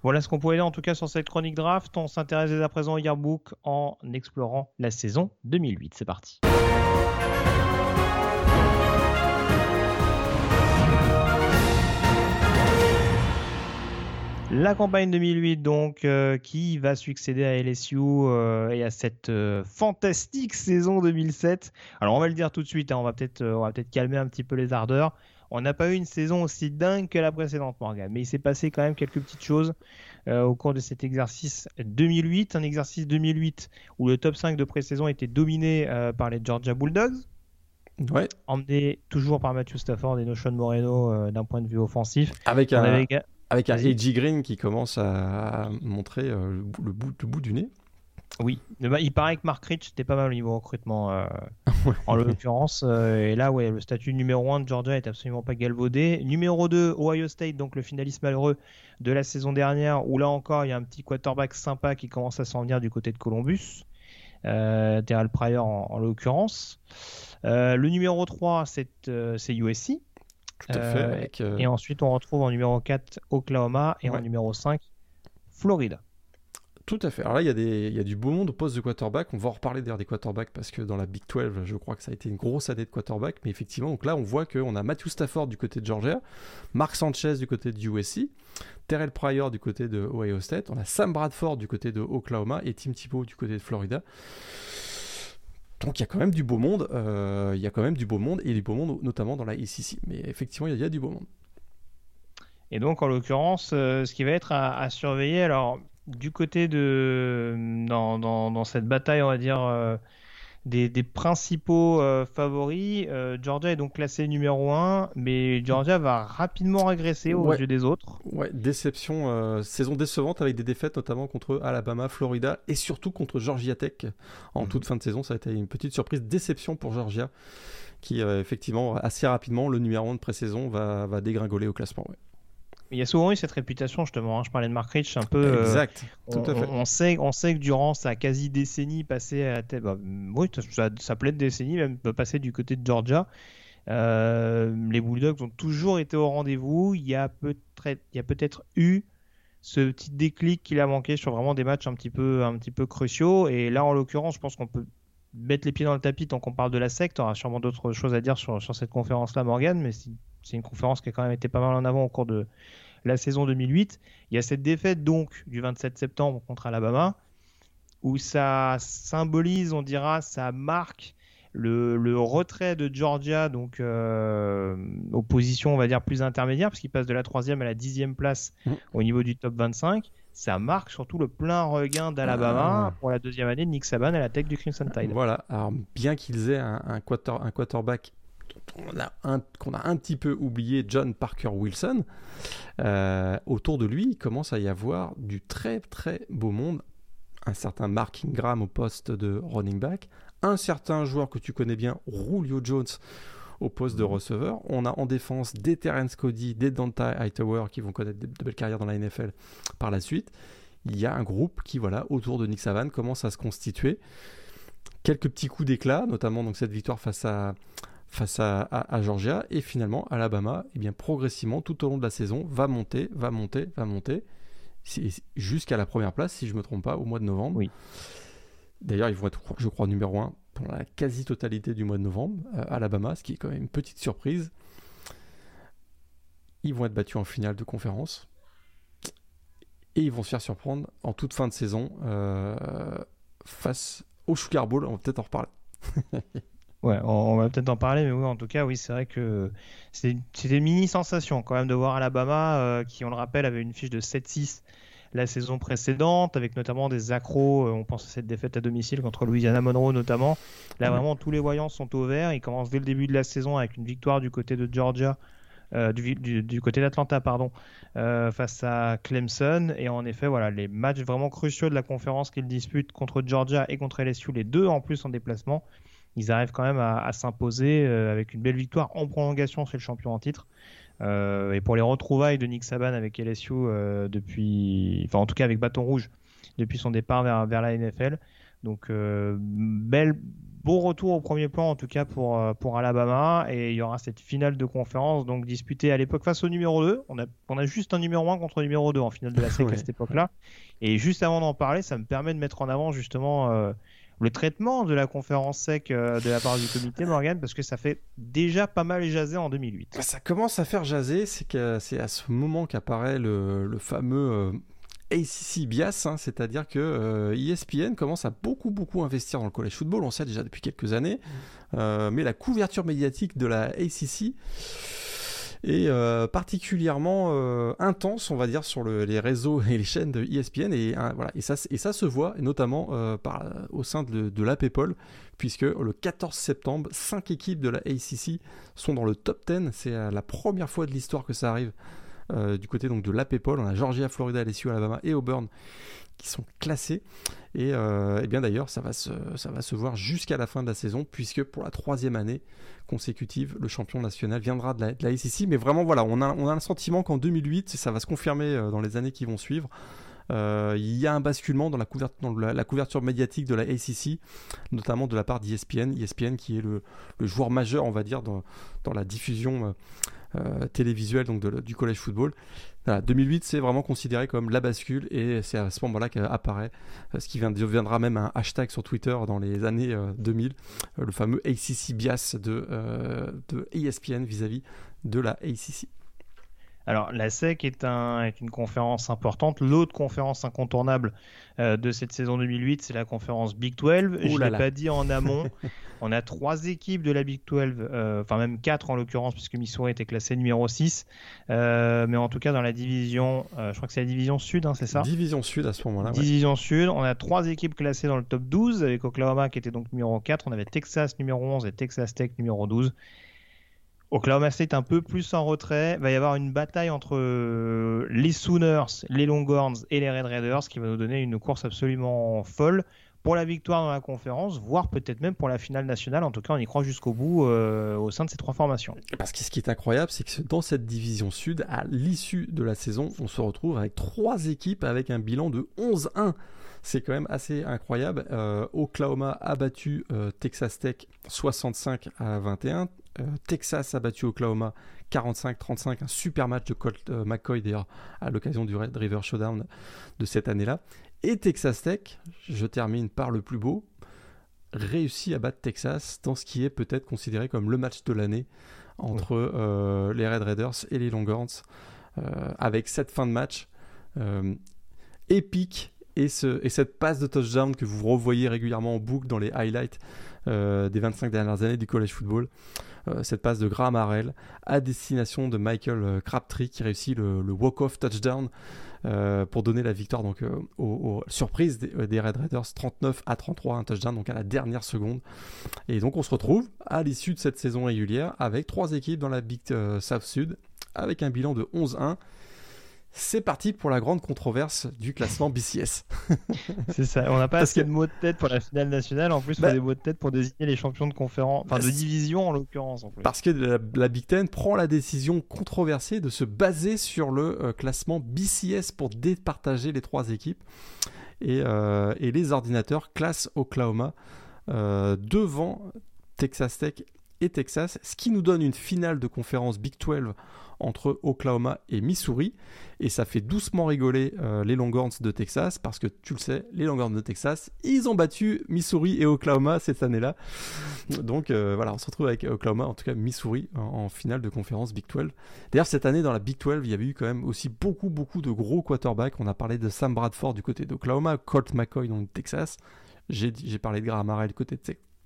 Voilà ce qu'on pouvait dire en tout cas sur cette chronique draft. On s'intéresse dès à présent au yearbook en explorant la saison 2008. C'est parti. La campagne 2008, donc, euh, qui va succéder à LSU euh, et à cette euh, fantastique saison 2007. Alors, on va le dire tout de suite, hein, on va peut-être peut calmer un petit peu les ardeurs. On n'a pas eu une saison aussi dingue que la précédente, Morgan, mais il s'est passé quand même quelques petites choses au cours de cet exercice 2008. Un exercice 2008 où le top 5 de pré-saison était dominé par les Georgia Bulldogs. Ouais. Emmené toujours par Matthew Stafford et Notion Moreno d'un point de vue offensif. Avec un, avec un AJ Green qui commence à montrer euh, le, bout, le bout du nez. Oui, bah, il paraît que Mark Rich était pas mal au niveau recrutement euh, en l'occurrence. Euh, et là, ouais, le statut numéro 1 de Georgia est absolument pas galvaudé. Numéro 2, Ohio State, donc le finaliste malheureux de la saison dernière, où là encore, il y a un petit quarterback sympa qui commence à s'en venir du côté de Columbus. Euh, Terrell Pryor en, en l'occurrence. le numéro 3, c'est USC. Euh, euh, et ensuite, on retrouve en numéro 4 Oklahoma et en numéro 5 Florida. Tout à fait. Alors là, il y, a des, il y a du beau monde au poste de quarterback. On va en reparler d'ailleurs des quarterbacks parce que dans la Big 12, je crois que ça a été une grosse année de quarterback. Mais effectivement, donc là, on voit qu'on a Matthew Stafford du côté de Georgia, Mark Sanchez du côté de USC, Terrell Pryor du côté de Ohio State, on a Sam Bradford du côté de Oklahoma et Tim Tebow du côté de Florida. Donc il y a quand même du beau monde, euh, il y a quand même du beau monde, et du beau monde notamment dans la ICC. Mais effectivement, il y, a du beau monde. Et donc en l'occurrence, euh, ce qui va être à, surveiller, alors du côté de... Dans, dans, cette bataille, on va dire... Des, principaux euh, favoris. Euh, Georgia est donc classé numéro 1, mais Georgia va rapidement régresser au ouais. des autres. Ouais, déception, euh, saison décevante avec des défaites notamment contre Alabama, Florida et surtout contre Georgia Tech en mhm. toute fin de saison. Ça a été une petite surprise, déception pour Georgia qui effectivement assez rapidement, le numéro 1 de pré-saison va, va dégringoler au classement. Ouais. Il y a souvent eu cette réputation, justement. Hein. Je parlais de Mark Rich, un peu. Euh, exact, tout on, à fait. On, sait, on sait que durant sa quasi décennie passée à la tête, bah, oui, ça, ça plaît de décennie, même passer du côté de Georgia. Euh, les Bulldogs ont toujours été au rendez-vous. Il y a peut-être eu ce petit déclic qu'il a manqué sur vraiment des matchs un petit peu, un petit peu cruciaux. Et là, en l'occurrence, je pense qu'on peut mettre les pieds dans le tapis tant qu'on parle de la secte. On aura sûrement d'autres choses à dire sur, sur cette conférence-là, Morgan, mais si c'est une conférence qui a quand même été pas mal en avant au cours de la saison 2008. Il y a cette défaite donc du 27 septembre contre Alabama où ça symbolise, on dira, ça marque le, retrait de Georgia donc euh, aux positions on va dire plus intermédiaires parce qu'il passe de la troisième à la dixième place mmh. au niveau du top 25 ça marque surtout le plein regain d'Alabama ah. pour la deuxième année de Nick Saban à la tête du Crimson Tide voilà alors bien qu'ils aient un, un, quarter, un quarterback qu'on a, un, qu'on a un petit peu oublié, John Parker Wilson, autour de lui, il commence à y avoir du très très beau monde. Un certain Mark Ingram au poste de running back, un certain joueur que tu connais bien, Julio Jones, au poste de receveur. On a en défense des Terence Cody, des Dante Hightower qui vont connaître de, belles carrières dans la NFL par la suite. Il y a un groupe qui, voilà, autour de Nick Savan, commence à se constituer. Quelques petits coups d'éclat, notamment donc cette victoire face à, face à, Georgia. Et finalement, Alabama, eh bien, progressivement, tout au long de la saison, va monter, va monter, va monter. Jusqu'à la première place, si je ne me trompe pas, au mois de novembre. Oui. D'ailleurs, ils vont être, je crois, numéro 1 pendant la quasi-totalité du mois de novembre, euh, Alabama, ce qui est quand même une petite surprise. Ils vont être battus en finale de conférence. Et ils vont se faire surprendre en toute fin de saison euh, face au Sugar Bowl. On va peut-être en reparler. ouais, on, va peut-être en parler, mais oui, en tout cas, oui, c'est vrai que c'était une mini sensation quand même de voir Alabama, euh, qui, on le rappelle, avait une fiche de 7-6 la saison précédente, avec notamment des accros. Euh, on pense à cette défaite à domicile contre Louisiana Monroe notamment. Là, vraiment, tous les voyants sont au vert. Ils commencent dès le début de la saison avec une victoire du côté de Georgia. Euh, du, côté d'Atlanta, pardon, face à Clemson. Et en effet, voilà, les matchs vraiment cruciaux de la conférence qu'ils disputent contre Georgia et contre LSU, les deux en plus en déplacement, ils arrivent quand même à, s'imposer avec une belle victoire en prolongation chez le champion en titre. Euh, et pour les retrouvailles de Nick Saban avec LSU euh, depuis, enfin en tout cas avec Bâton Rouge depuis son départ vers, vers la NFL. Donc euh, bel, beau retour au premier plan en tout cas pour, pour Alabama et il y aura cette finale de conférence donc disputée à l'époque face au numéro 2. On a, on a juste un numéro 1 contre numéro 2 en finale de la SEC à cette époque-là. Et juste avant d'en parler, ça me permet de mettre en avant justement le traitement de la conférence sec euh, de la part du comité, Morgan, parce que ça fait déjà pas mal jaser en 2008. Bah, ça commence à faire jaser, c'est que c'est à ce moment qu'apparaît le, fameux euh, ACC bias, hein, c'est-à-dire que ESPN euh, e commence à beaucoup beaucoup investir dans le college football, on sait déjà depuis quelques années, mmh. mais la couverture médiatique de la ACC et euh, particulièrement euh, intense, on va dire, sur les réseaux et les chaînes de ESPN. Et, hein, voilà, et, ça, se voit, notamment euh, au sein de, de la PayPal, puisque le 14 septembre, 5 équipes de la ACC sont dans le top 10. C'est la première fois de l'histoire que ça arrive. du côté donc de la PayPal, on a Georgia, Florida, LSU, Alabama et Auburn qui sont classés. Et, euh, bien d'ailleurs, ça, va se, ça va se voir jusqu'à la fin de la saison, puisque pour la troisième année consécutive, le champion national viendra de la, de SEC. Mais vraiment, voilà, on a, on a un sentiment qu'en 2008, ça va se confirmer euh, dans les années qui vont suivre. Euh, il y a un basculement dans, la, dans la, couverture médiatique de la ACC, notamment de la part d'ESPN. ESPN qui est le, le, joueur majeur, on va dire, dans, dans la diffusion télévisuelle donc du collège football. 2008, c'est vraiment considéré comme la bascule et c'est à ce moment-là qu'apparaît euh, ce qui deviendra même un hashtag sur Twitter dans les années 2000, euh, le fameux ACC bias de, de ESPN vis-à-vis de la ACC. Alors, la SEC est, un, est une conférence importante. L'autre conférence incontournable euh, de cette saison 2008, c'est la conférence Big 12. Je ne l'ai pas dit en amont. On a trois équipes de la Big 12, euh, enfin même quatre en l'occurrence, puisque Missouri était classé numéro 6. Euh, mais en tout cas, dans la division, je crois que c'est la division sud, hein, c'est ça? Division sud à ce moment-là. Division sud. On a trois équipes classées dans le top 12, avec Oklahoma qui était donc numéro 4. On avait Texas numéro 11 et Texas Tech numéro 12. Oklahoma State un peu plus en retrait. Il va y avoir une bataille entre euh, les Sooners, les Longhorns et les Red Raiders qui va nous donner une course absolument folle pour la victoire dans la conférence, voire peut-être même pour la finale nationale. En tout cas, on y croit jusqu'au bout euh, au sein de ces trois formations. Parce que ce qui est incroyable, c'est que dans cette division sud, à l'issue de la saison, on se retrouve avec trois équipes avec un bilan de 11-1. C'est quand même assez incroyable. Euh, Oklahoma a battu Texas Tech 65 à 21. Euh, Texas a battu Oklahoma 45-35, un super match de Colt euh, McCoy d'ailleurs à l'occasion du Red River Showdown de cette année-là. Et Texas Tech, je termine par le plus beau, réussit à battre Texas dans ce qui est peut-être considéré comme le match de l'année entre euh, les Red Raiders et les Longhorns, avec cette fin de match épique et, ce, et, cette passe de touchdown que vous revoyez régulièrement en boucle dans les highlights des 25 dernières années du college football. Euh, cette passe de Graham Harrell à destination de Michael euh, Crabtree qui réussit le, walk-off touchdown pour donner la victoire donc aux, surprises des, Red Raiders 39 à 33, un touchdown donc à la dernière seconde. Et donc on se retrouve à l'issue de cette saison régulière avec trois équipes dans la Big South Sud avec un bilan de 11-1 c'est parti pour la grande controverse du classement BCS. c'est ça, on n'a pas assez de mots de tête pour la finale nationale, en plus on a bah des mots de tête pour désigner les champions de conférence, enfin de bah, division en l'occurrence. Parce que la, Big Ten prend la décision controversée de se baser sur le euh, classement BCS pour départager les trois équipes. Et, euh, les ordinateurs classent Oklahoma euh, devant Texas Tech et Texas, ce qui nous donne une finale de conférence Big 12 entre Oklahoma et Missouri. Et ça fait doucement rigoler euh, les Longhorns de Texas, parce que tu le sais, les Longhorns de Texas, ils ont battu Missouri et Oklahoma cette année-là. Donc euh, voilà, on se retrouve avec Oklahoma, en tout cas Missouri, en, finale de conférence Big 12. D'ailleurs, cette année, dans la Big 12, il y avait eu quand même aussi beaucoup, beaucoup de gros quarterbacks. On a parlé de Sam Bradford du côté d'Oklahoma, Colt McCoy le Texas. J'ai parlé de Graham Harrell côté de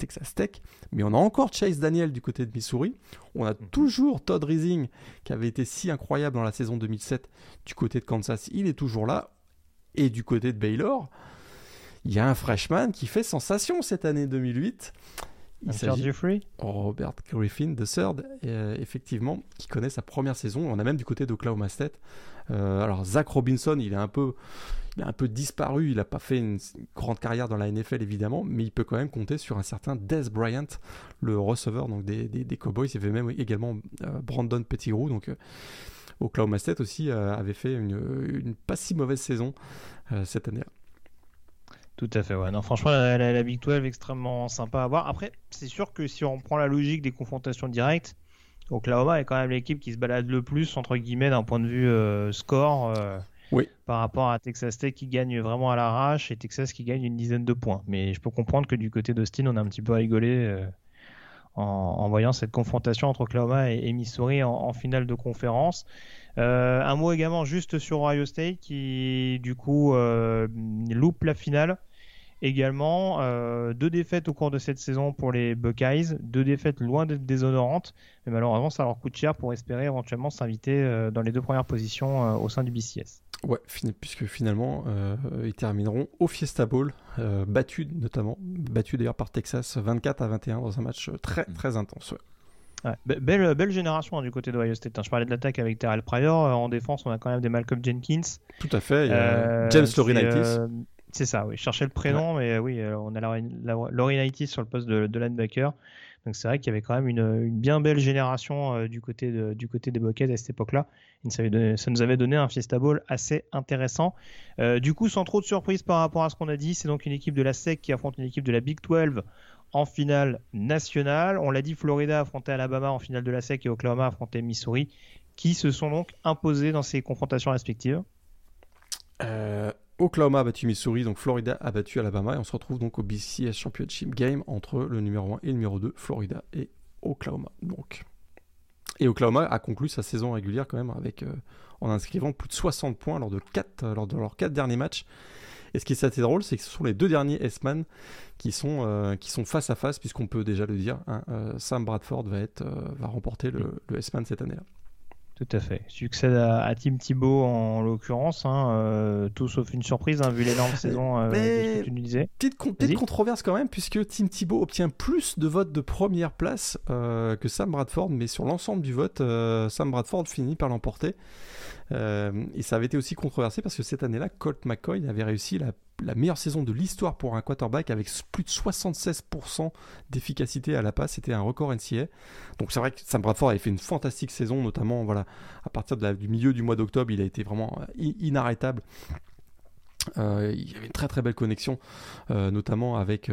Texas Tech, mais on a encore Chase Daniel du côté de Missouri, on a mhm. toujours Todd Rising qui avait été si incroyable dans la saison 2007 du côté de Kansas, il est toujours là, et du côté de Baylor, il y a un freshman qui fait sensation cette année 2008. Il s'agit Robert Griffin III, euh, effectivement, qui connaît sa première saison. On a même du côté d'Oklahoma State. Euh, alors Zach Robinson, il est un peu, il a un peu disparu, il n'a pas fait une, grande carrière dans la NFL évidemment, mais il peut quand même compter sur un certain Des Bryant, le receveur donc des, des, Cowboys. Il y avait même également euh, Brandon Pettigrew, donc euh, Oklahoma State aussi euh, avait fait une, pas si mauvaise saison cette année-là. Tout à fait, ouais. Non, franchement, la, Big 12 extrêmement sympa à voir. Après, c'est sûr que si on prend la logique des confrontations directes, Oklahoma est quand même l'équipe qui se balade le plus, entre guillemets, d'un point de vue score. Par rapport à Texas Tech qui gagne vraiment à l'arrache et Texas qui gagne une dizaine de points. Mais je peux comprendre que du côté d'Austin, on a un petit peu rigolé euh, en, voyant cette confrontation entre Oklahoma et, Missouri en, finale de conférence. Euh, un mot également juste sur Ohio State qui du coup euh, loupe la finale. Également, deux défaites au cours de cette saison pour les Buckeyes, deux défaites loin d'être déshonorantes, mais malheureusement ça leur coûte cher pour espérer éventuellement s'inviter dans les deux premières positions au sein du BCS. Ouais, puisque finalement, euh, ils termineront au Fiesta Bowl, euh, battus notamment, battus d'ailleurs par Texas 24 à 21 dans un match très mm. très intense. belle, belle génération hein, du côté de State. Hein. Je parlais de l'attaque avec Terrell Pryor. Euh, en défense, on a quand même des Malcolm Jenkins. Tout à fait. James Laurinaitis. C'est ça, oui. Je cherchais le prénom, mais oui, on a Laurinaitis sur le poste de, de linebacker. Donc c'est vrai qu'il y avait quand même une, bien belle génération euh, du, côté du côté des Buckets à cette époque-là. Ça, nous avait donné un Fiesta Bowl assez intéressant. Euh, du coup, sans trop de surprise par rapport à ce qu'on a dit, c'est donc une équipe de la SEC qui affronte une équipe de la Big 12 en finale nationale. On l'a dit, Florida affrontait Alabama en finale de la SEC et Oklahoma affrontait Missouri, qui se sont donc imposés dans ces confrontations respectives. Euh, Oklahoma a battu Missouri, donc Florida a battu Alabama, et on se retrouve donc au BCS Championship Game entre le numéro 1 et le numéro 2, Florida et Oklahoma. Donc. Et Oklahoma a conclu sa saison régulière quand même avec, euh, en inscrivant plus de 60 points lors de, 4, euh, lors de leurs 4 derniers matchs. Et ce qui est assez drôle, c'est que ce sont les deux derniers S-Man qui, sont euh, qui sont face à face, puisqu'on peut déjà le dire. Hein, Sam Bradford va, être, va remporter le, le S-Man cette année-là. Tout à fait. Succède à, à Tim Thibault en l'occurrence, hein, euh, tout sauf une surprise hein, vu l'énorme saison euh, que tu nous disais. Petite, controverse quand même, puisque Tim Thibault obtient plus de votes de première place euh, que Sam Bradford, mais sur l'ensemble du vote, Sam Bradford finit par l'emporter. et ça avait été aussi controversé parce que cette année-là, Colt McCoy avait réussi la la meilleure saison de l'histoire pour un quarterback avec plus de 76% d'efficacité à la passe. C'était un record NCA. Donc c'est vrai que Sam Bradford avait fait une fantastique saison, notamment voilà, à partir du milieu du mois d'octobre, il a été vraiment euh, inarrêtable. Euh, il y avait une très très belle connexion, euh, notamment avec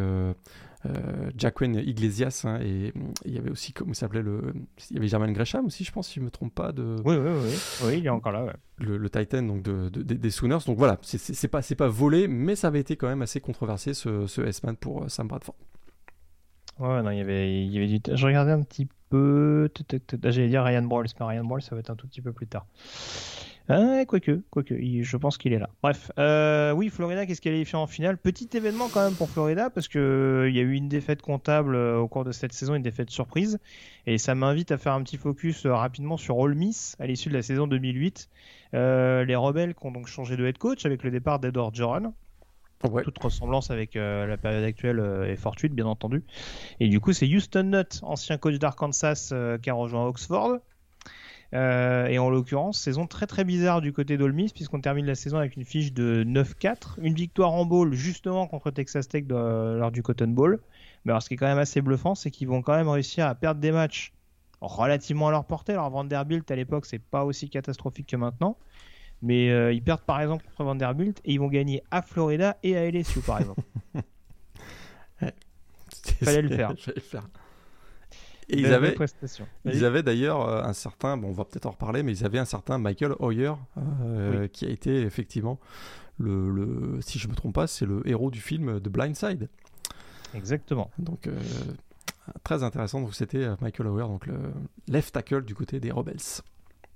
Jacqueline Iglesias hein, et il y avait aussi comment s'appelait le il y avait German Gresham aussi je pense si je me trompe pas de oui oui oui, oui. Il est encore là le, Titan donc de, des Sooners. Donc voilà c'est pas c'est pas volé mais ça avait été quand même assez controversé ce, ce S-Man pour euh, Sam Bradford. Ouais non il y avait il y avait du je regardais un petit peu j'allais dire Ryan Brawls mais Ryan Brawls ça va être un tout petit peu plus tard Ah, quoique, quoique, je pense qu'il est là. Bref, euh, oui, Florida qui est qualifie en finale? Petit événement quand même pour Florida parce que euh, il y a eu une défaite comptable euh, au cours de cette saison, une défaite surprise, et ça m'invite à faire un petit focus rapidement sur Ole Miss à l'issue de la saison 2008. les rebelles qui ont donc changé de head coach avec le départ d'Edward Joran. Toute ressemblance avec la période actuelle est fortuite, bien entendu. Et du coup, c'est Houston Nutt, ancien coach d'Arkansas, qui a rejoint Oxford. Euh, et en l'occurrence, saison très très bizarre du côté d'Olmis, puisqu'on termine la saison avec une fiche de 9-4, une victoire en bowl justement contre Texas Tech lors du Cotton Bowl. Mais alors, ce qui est quand même assez bluffant, c'est qu'ils vont quand même réussir à perdre des matchs relativement à leur portée. Alors, Vanderbilt à l'époque, c'est pas aussi catastrophique que maintenant. Mais euh, ils perdent par exemple contre Vanderbilt et ils vont gagner à Florida et à LSU par exemple. Fallait le faire. le faire. Et ils avaient, ils avaient d'ailleurs euh, un certain, bon, on va peut-être en reparler, mais ils avaient un certain Michael Hoyer euh, qui a été effectivement le, le, si je me trompe pas, c'est le héros du film de Blindside. Exactement. Donc euh, très intéressant. Donc c'était Michael Hoyer, donc le left tackle du côté des Rebels.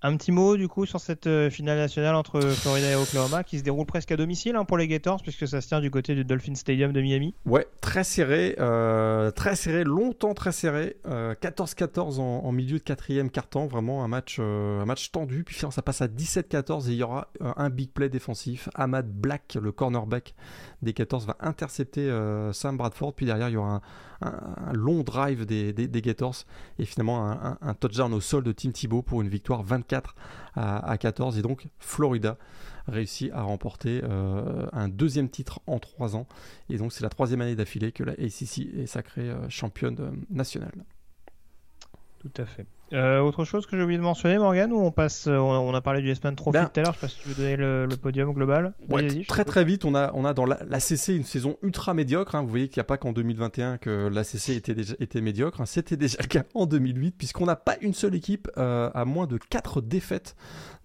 Un petit mot du coup sur cette euh, finale nationale entre Florida et Oklahoma qui se déroule presque à domicile hein, pour les Gators puisque ça se tient du côté du Dolphin Stadium de Miami. Ouais, très serré, euh, très serré, longtemps très serré. 14-14 euh, en, milieu de quatrième quart-temps, vraiment un match, un match tendu. Puis ça passe à 17-14 et il y aura un big play défensif. Ahmad Black, le cornerback des 14, va intercepter Sam Bradford. Puis derrière, il y aura un, long drive des, des, Gators et finalement un, un touchdown au sol de Tim Thibault pour une victoire 24 à, 14. Et donc, Florida réussit à remporter euh, un deuxième titre en trois ans. Et donc, c'est la troisième année d'affilée que la ACC est sacrée euh, championne euh, nationale. Tout à fait. Euh, autre chose que j'ai oublié de mentionner, Morgan, on passe, euh, on a parlé du S-Man Trophy ben, tout à l'heure, je sais pas si tu veux donner le, podium global. très très vite, on a, on a dans l'ACC une saison ultra médiocre. Hein. Vous voyez qu'il n'y a pas qu'en 2021 que l'ACC était, déjà, était médiocre. Hein. C'était déjà le cas en 2008, puisqu'on n'a pas une seule équipe euh, à moins de 4 défaites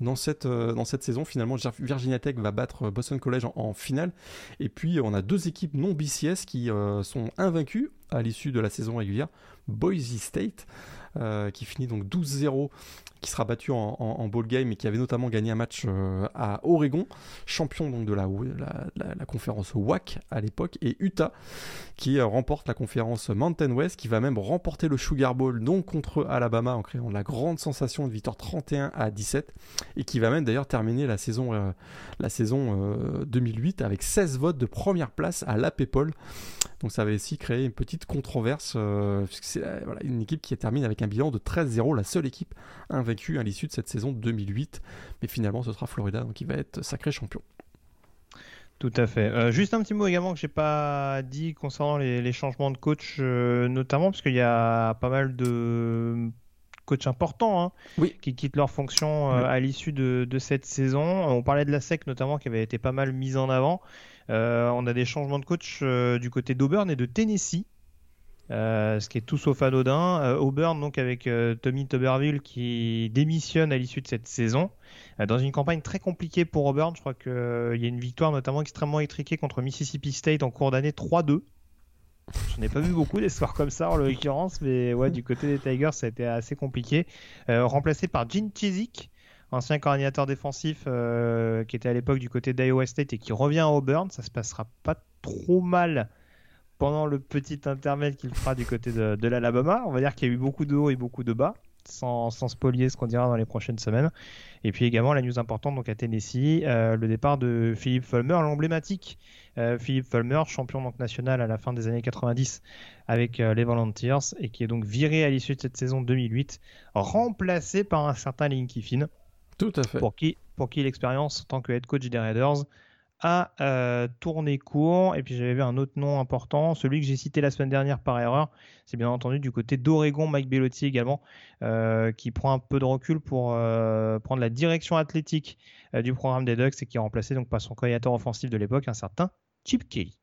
dans cette, dans cette saison. Finalement, Virginia Tech va battre Boston College en, en finale. Et puis, on a deux équipes non BCS qui sont invaincues à l'issue de la saison régulière. Boise State. Euh, qui finit donc 12-0, qui sera battu en, en, ball game et qui avait notamment gagné un match euh, à Oregon, champion donc de la, conférence WAC à l'époque, et Utah qui euh, remporte la conférence Mountain West, qui va même remporter le Sugar Bowl donc contre Alabama en créant la grande sensation de victoire 31 à 17, et qui va même d'ailleurs terminer la saison, la saison 2008 avec 16 votes de première place à la PayPal. Donc ça avait aussi créé une petite controverse, puisque c'est une équipe qui termine avec un bilan de 13-0, la seule équipe invaincue à l'issue de cette saison 2008. Mais finalement, ce sera Florida, donc il va être sacré champion. Tout à fait. Euh, juste un petit mot également que j'ai pas dit concernant les, changements de coach, euh, notamment parce qu'il y a pas mal de coachs importants hein, oui. qui quittent leur fonction euh, à l'issue de, de, cette saison. On parlait de la SEC notamment qui avait été pas mal mise en avant. on a des changements de coach du côté d'Auburn et de Tennessee. Euh, ce qui est tout sauf anodin. Euh, Auburn, donc avec euh, Tommy Tuberville qui démissionne à l'issue de cette saison, dans une campagne très compliquée pour Auburn. Je crois qu'il y a une victoire notamment extrêmement étriquée contre Mississippi State en cours d'année 3-2. Je n'ai pas vu beaucoup d'espoirs comme ça en l'occurrence, mais ouais, du côté des Tigers, ça a été assez compliqué. remplacé par Gene Chizik, ancien coordinateur défensif qui était à l'époque du côté d'Iowa State et qui revient à Auburn. Ça se passera pas trop mal pendant le petit intermède qu'il fera du côté de, l'Alabama. On va dire qu'il y a eu beaucoup de hauts et beaucoup de bas, sans, sans spolier ce qu'on dira dans les prochaines semaines. Et puis également la news importante donc à Tennessee, euh, le départ de Philippe Fulmer, l'emblématique euh, Philippe Fulmer, champion donc national à la fin des années 90 avec euh, les Volunteers et qui est donc viré à l'issue de cette saison 2008, remplacé par un certain Linky Finn. Tout à fait. Pour qui, pour qui l'expérience en tant que head coach des Raiders a euh, tourné court. Et puis j'avais vu un autre nom important, celui que j'ai cité la semaine dernière par erreur. C'est bien entendu du côté d'Oregon, Mike Bellotti également, euh, qui prend un peu de recul pour euh, prendre la direction athlétique du programme des Ducks et qui est remplacé donc par son coordinateur offensif de l'époque, un certain Chip Kelly.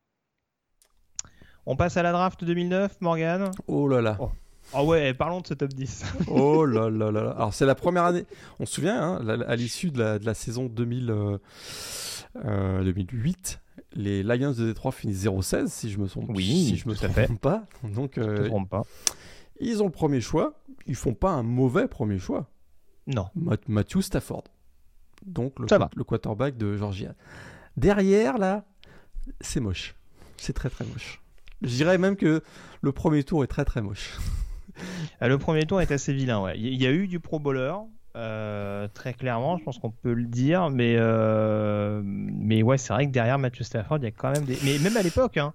On passe à la draft 2009, Morgan. Oh là là. Oh. Ah ouais, parlons de ce top 10. oh là là là là. Alors c'est la première année, on se souvient, hein, à l'issue de la, de la, saison 2000, 2008, euh, les Lions de Détroit finissent 0-16 si je me trompe, oui, si je me trompe pas. Donc euh, pas. Ils ont le premier choix, ils font pas un mauvais premier choix. Non. Matthew Stafford. donc le, le quarterback de Georgia. Derrière, là, c'est moche. C'est très très moche. Je dirais même que le premier tour est très très moche. Euh, Le premier tour est assez vilain, ouais. Il y, il y a eu du Pro Bowler, euh, très clairement, je pense qu'on peut le dire, mais, euh, mais ouais, c'est vrai que derrière Matthew Stafford, il y a quand même des. Mais même à l'époque, hein,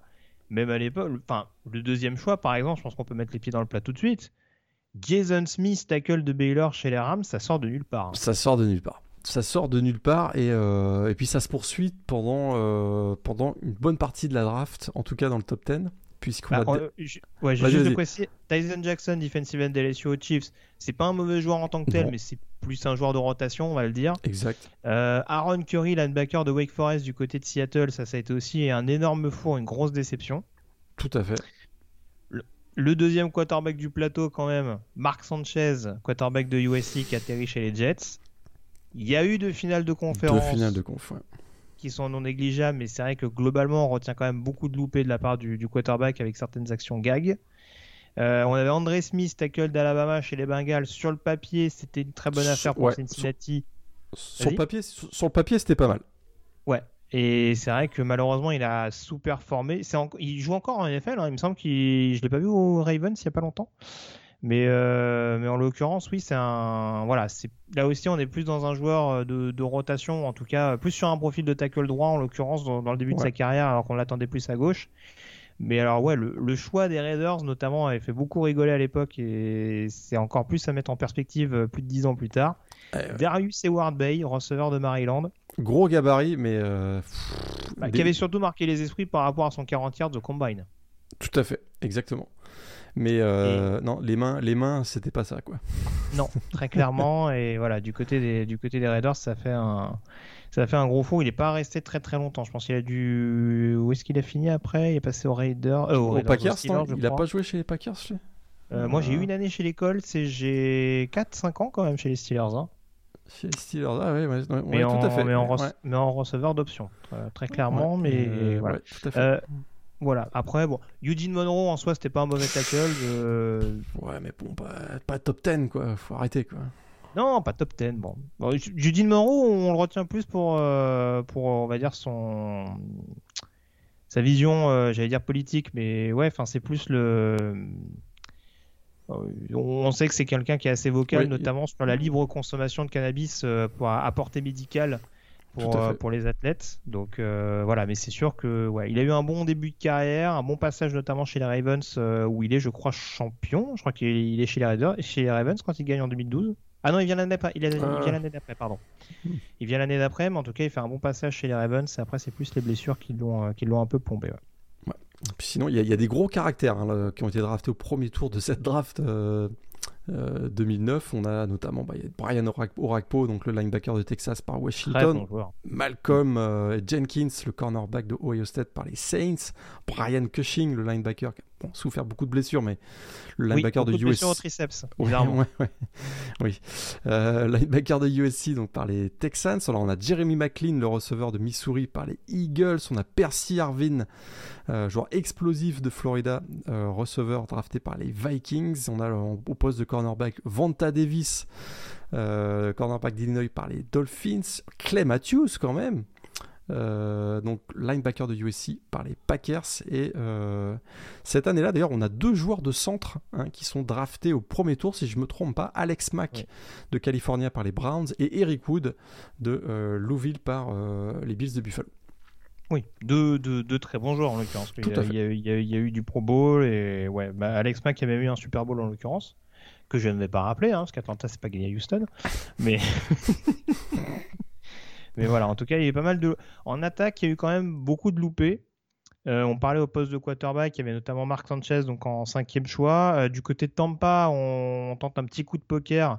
même à l'époque, enfin, le deuxième choix, par exemple, je pense qu'on peut mettre les pieds dans le plat tout de suite. Jason Smith, tackle de Baylor chez les Rams, ça sort de nulle part. hein. Ça sort de nulle part. Ça sort de nulle part et, euh, et puis ça se poursuit pendant, pendant une bonne partie de la draft, en tout cas dans le top 10, puisqu'on Bah, a... euh, je- ouais, juste de vas-y. préciser, Tyson Jackson, defensive end LSU aux Chiefs, c'est pas un mauvais joueur en tant que tel, Non. mais c'est plus un joueur de rotation, on va le dire. Exact. Euh, Aaron Curry, linebacker de Wake Forest du côté de Seattle, ça, ça a été aussi un énorme four, une grosse déception. Tout à fait. Le deuxième quarterback du plateau, quand même, Mark Sanchez, quarterback de USC qui atterrit chez les Jets. Il y a eu deux finales de Deux conférence finales de conf. ouais. Qui sont non négligeables, mais c'est vrai que globalement, on retient quand même beaucoup de loupés de la part du, du quarterback avec certaines actions gag. Euh, on avait André Smith, tackle d'Alabama chez les Bengals. Sur le papier, c'était une très bonne affaire pour ouais, Cincinnati. Sur papier, sur, sur le papier, c'était pas mal. Ouais. Et c'est vrai que malheureusement, il a sous-performé. En- Il joue encore en NFL. hein. Il me semble qu'il. Je l'ai pas vu au Ravens il y a pas longtemps. Mais, euh, mais en l'occurrence, oui, c'est un. Voilà, c'est là aussi, on est plus dans un joueur de, de rotation, en tout cas, plus sur un profil de tackle droit, en l'occurrence, dans, dans le début de sa carrière, alors qu'on l'attendait plus à gauche. Mais alors, ouais, le, le choix des Raiders, notamment, avait fait beaucoup rigoler à l'époque et c'est encore plus à mettre en perspective euh, plus de 10 ans plus tard. Euh, Darius Eward Bay, receveur de Maryland, gros gabarit, mais. euh, bah, des- qui avait surtout marqué les esprits par rapport à son 40 yards de combine. Tout à fait, exactement. Mais euh, non, les mains, les mains, c'était pas ça, quoi. Non, très clairement. et voilà, du côté des, du côté des Raiders, ça fait un, ça fait un gros fou. Il n'est pas resté très très longtemps. Je pense qu'il a dû. Où est-ce qu'il a fini après? Il est passé aux Raiders. euh, aux Raiders, aux Packers, Steelers, je il a crois. pas joué chez les Packers, Euh, moi, j'ai eu une année chez l'école. C'est j'ai 4-5 ans quand même chez les Steelers. hein. Chez les Steelers, ah ouais, ouais, Mais, ouais, en, tout à fait. mais, en ouais, rece- mais en receveur d'option, très, très clairement. mais euh, voilà. tout à fait. Voilà. Après, bon, Eugene Monroe en soi, c'était pas un mauvais tackle. euh, Ouais, mais bon, pas, pas top 10, quoi. Faut arrêter, quoi. Non, pas top 10. Bon. Bon, Judith Monroe, on le retient plus pour, euh, pour on va dire, son sa vision, euh, j'allais dire politique, mais ouais, enfin, c'est plus le. euh, On sait que c'est quelqu'un qui est assez vocal, Oui, notamment sur la libre consommation de cannabis pour apporter médical pour, Tout euh, pour les athlètes. Donc euh, voilà, mais c'est sûr que ouais, il a eu un bon début de carrière, un bon passage notamment chez les Ravens euh, où il est, je crois, champion. Je crois qu'il est- chez les, Raiders, chez les Ravens quand il gagne en 2012. Ah non, il vient l'année d'après. Il, a- il Ah. vient l'année d'après, pardon. Hmm. Il vient l'année d'après, mais en tout cas, il fait un bon passage chez les Ravens. Après, c'est plus les blessures qui l'ont qui l'ont un peu plombé. ouais. Puis sinon, il y, a- il y a des gros caractères hein, là, qui ont été draftés au premier tour de cette draft euh, euh, 2009. On a notamment bah, il y a Brian Orak- Orakpo, donc le linebacker de Texas par Washington. bon. Malcolm euh, Jenkins, le cornerback de Ohio State par les Saints. Brian Cushing, le linebacker bon, souffert beaucoup de blessures, mais le Oui, linebacker beaucoup de de blessures au USC. triceps, Ouais, ouais, ouais. Oui. Euh, linebacker de USC donc par les Texans. Alors on a Jeremy McLean, le receveur de Missouri par les Eagles. On a Percy Harvin, euh, joueur explosif de Florida, euh, receveur drafté par les Vikings. On a au poste de cornerback Vanta Davis, cornerback d'Illinois par les Dolphins. Clay Matthews quand même. Euh, donc linebacker de USC par les Packers. Et euh, cette année-là d'ailleurs on a deux joueurs de centre hein, qui sont draftés au premier tour si je me trompe pas. Alex Mack de California par les Browns et Eric Wood de euh, Louisville par euh, les Bills de Buffalo. Oui, deux, deux, deux très bons joueurs en l'occurrence. Il, y a- il il il y eu du Pro Bowl et ouais, bah, Alex Mack a même eu un Super Bowl en l'occurrence que je ne vais pas rappeler hein, parce qu'Atlanta c'est pas gagné à Houston, mais mais voilà. En tout cas, il y a eu pas mal de en attaque. Il y a eu quand même beaucoup de loupés. Euh, on parlait au poste de quarterback, il y avait notamment Mark Sanchez donc en cinquième choix. Euh, du côté de Tampa, on, on tente un petit coup de poker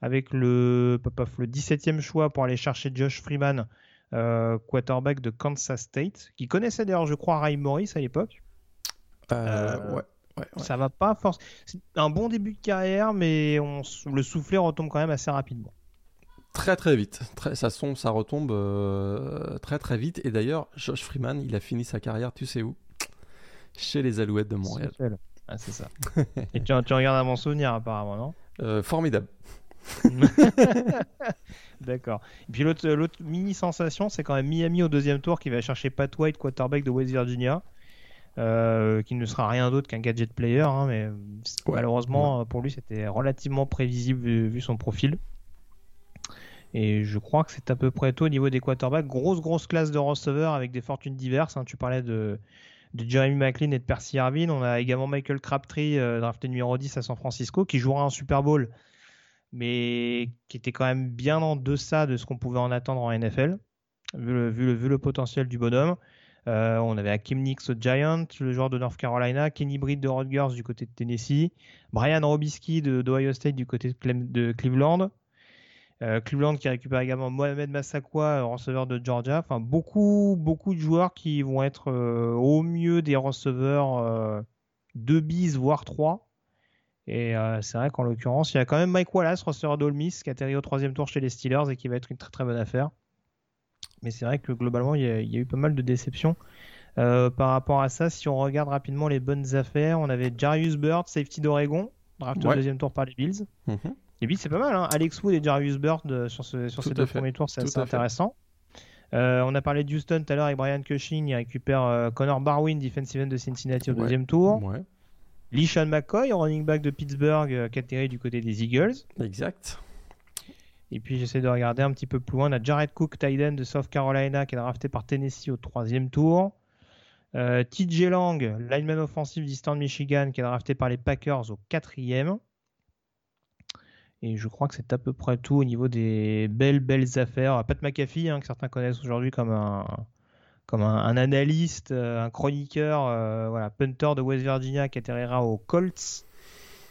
avec le, le 17e choix pour aller chercher Josh Freeman, euh, quarterback de Kansas State, qui connaissait d'ailleurs, je crois, Ray Morris à l'époque. Euh, ouais, ouais, ouais. Ça va pas forcément. C'est un bon début de carrière, mais on, le soufflet retombe quand même assez rapidement. Très très vite très, ça sombre ça retombe euh, très très vite et d'ailleurs Josh Freeman il a fini sa carrière tu sais où? Chez les Alouettes de Montréal Ah, c'est ça. Et tu, tu regardes à mon souvenir, apparemment, non? Euh, formidable D'accord. Et puis l'autre mini sensation, c'est quand même Miami au deuxième tour qui va chercher Pat White, quarterback de West Virginia. Euh, qui ne sera rien d'autre qu'un gadget player, hein, mais malheureusement pour lui c'était relativement prévisible vu, son profil. Et je crois que c'est à peu près tout au niveau des quarterbacks. Grosse grosse classe de receveurs avec des fortunes diverses. Hein. Tu parlais de, Jeremy McLean et de Percy Harvin. On a également Michael Crabtree, euh, drafté numéro 10 à San Francisco, qui jouera un Super Bowl, mais qui était quand même bien en deçà de ce qu'on pouvait en attendre en NFL, vu le, potentiel du bonhomme. Euh, on avait Hakim Nix au Giant, le joueur de North Carolina, Kenny Britt de Rutgers du côté de Tennessee, Brian Robisky de, Ohio State du côté de, Cleveland, euh, Cleveland qui récupère également Mohamed Massakwa, receveur de Georgia. Enfin, beaucoup, beaucoup de joueurs qui vont être euh, au mieux des receveurs 2 bis, voire 3. Et c'est vrai qu'en l'occurrence, il y a quand même Mike Wallace, receveur d'Olmis, qui atterrit au troisième tour chez les Steelers et qui va être une très très bonne affaire. Mais c'est vrai que globalement, il y, a, eu pas mal de déceptions. Euh, par rapport à ça, si on regarde rapidement les bonnes affaires, on avait Jarius Bird, safety d'Oregon, draft au deuxième tour par les Bills. Mm Et puis c'est pas mal, hein. Alex Wood et Jarius Bird euh, sur, ce, sur ces deux premiers tours, c'est assez intéressant. Euh, on a parlé de Houston tout à l'heure avec Brian Cushing, il récupère Connor Barwin, defensive end de Cincinnati au deuxième tour. Ouais. McCoy, running back de Pittsburgh, qui atterrit du côté des Eagles. Exact. Et puis j'essaie de regarder un petit peu plus loin. On a Jared Cook, Tyden de South Carolina, qui est drafté par Tennessee au troisième tour. Euh, TJ Lang, lineman offensif d'Eastern Michigan, qui est drafté par les Packers au quatrième. Et je crois que c'est à peu près tout au niveau des belles, belles affaires. Pat McAfee, hein, que certains connaissent aujourd'hui comme un, comme un, analyste, euh, un chroniqueur, euh, voilà, punter de West Virginia qui atterrira aux Colts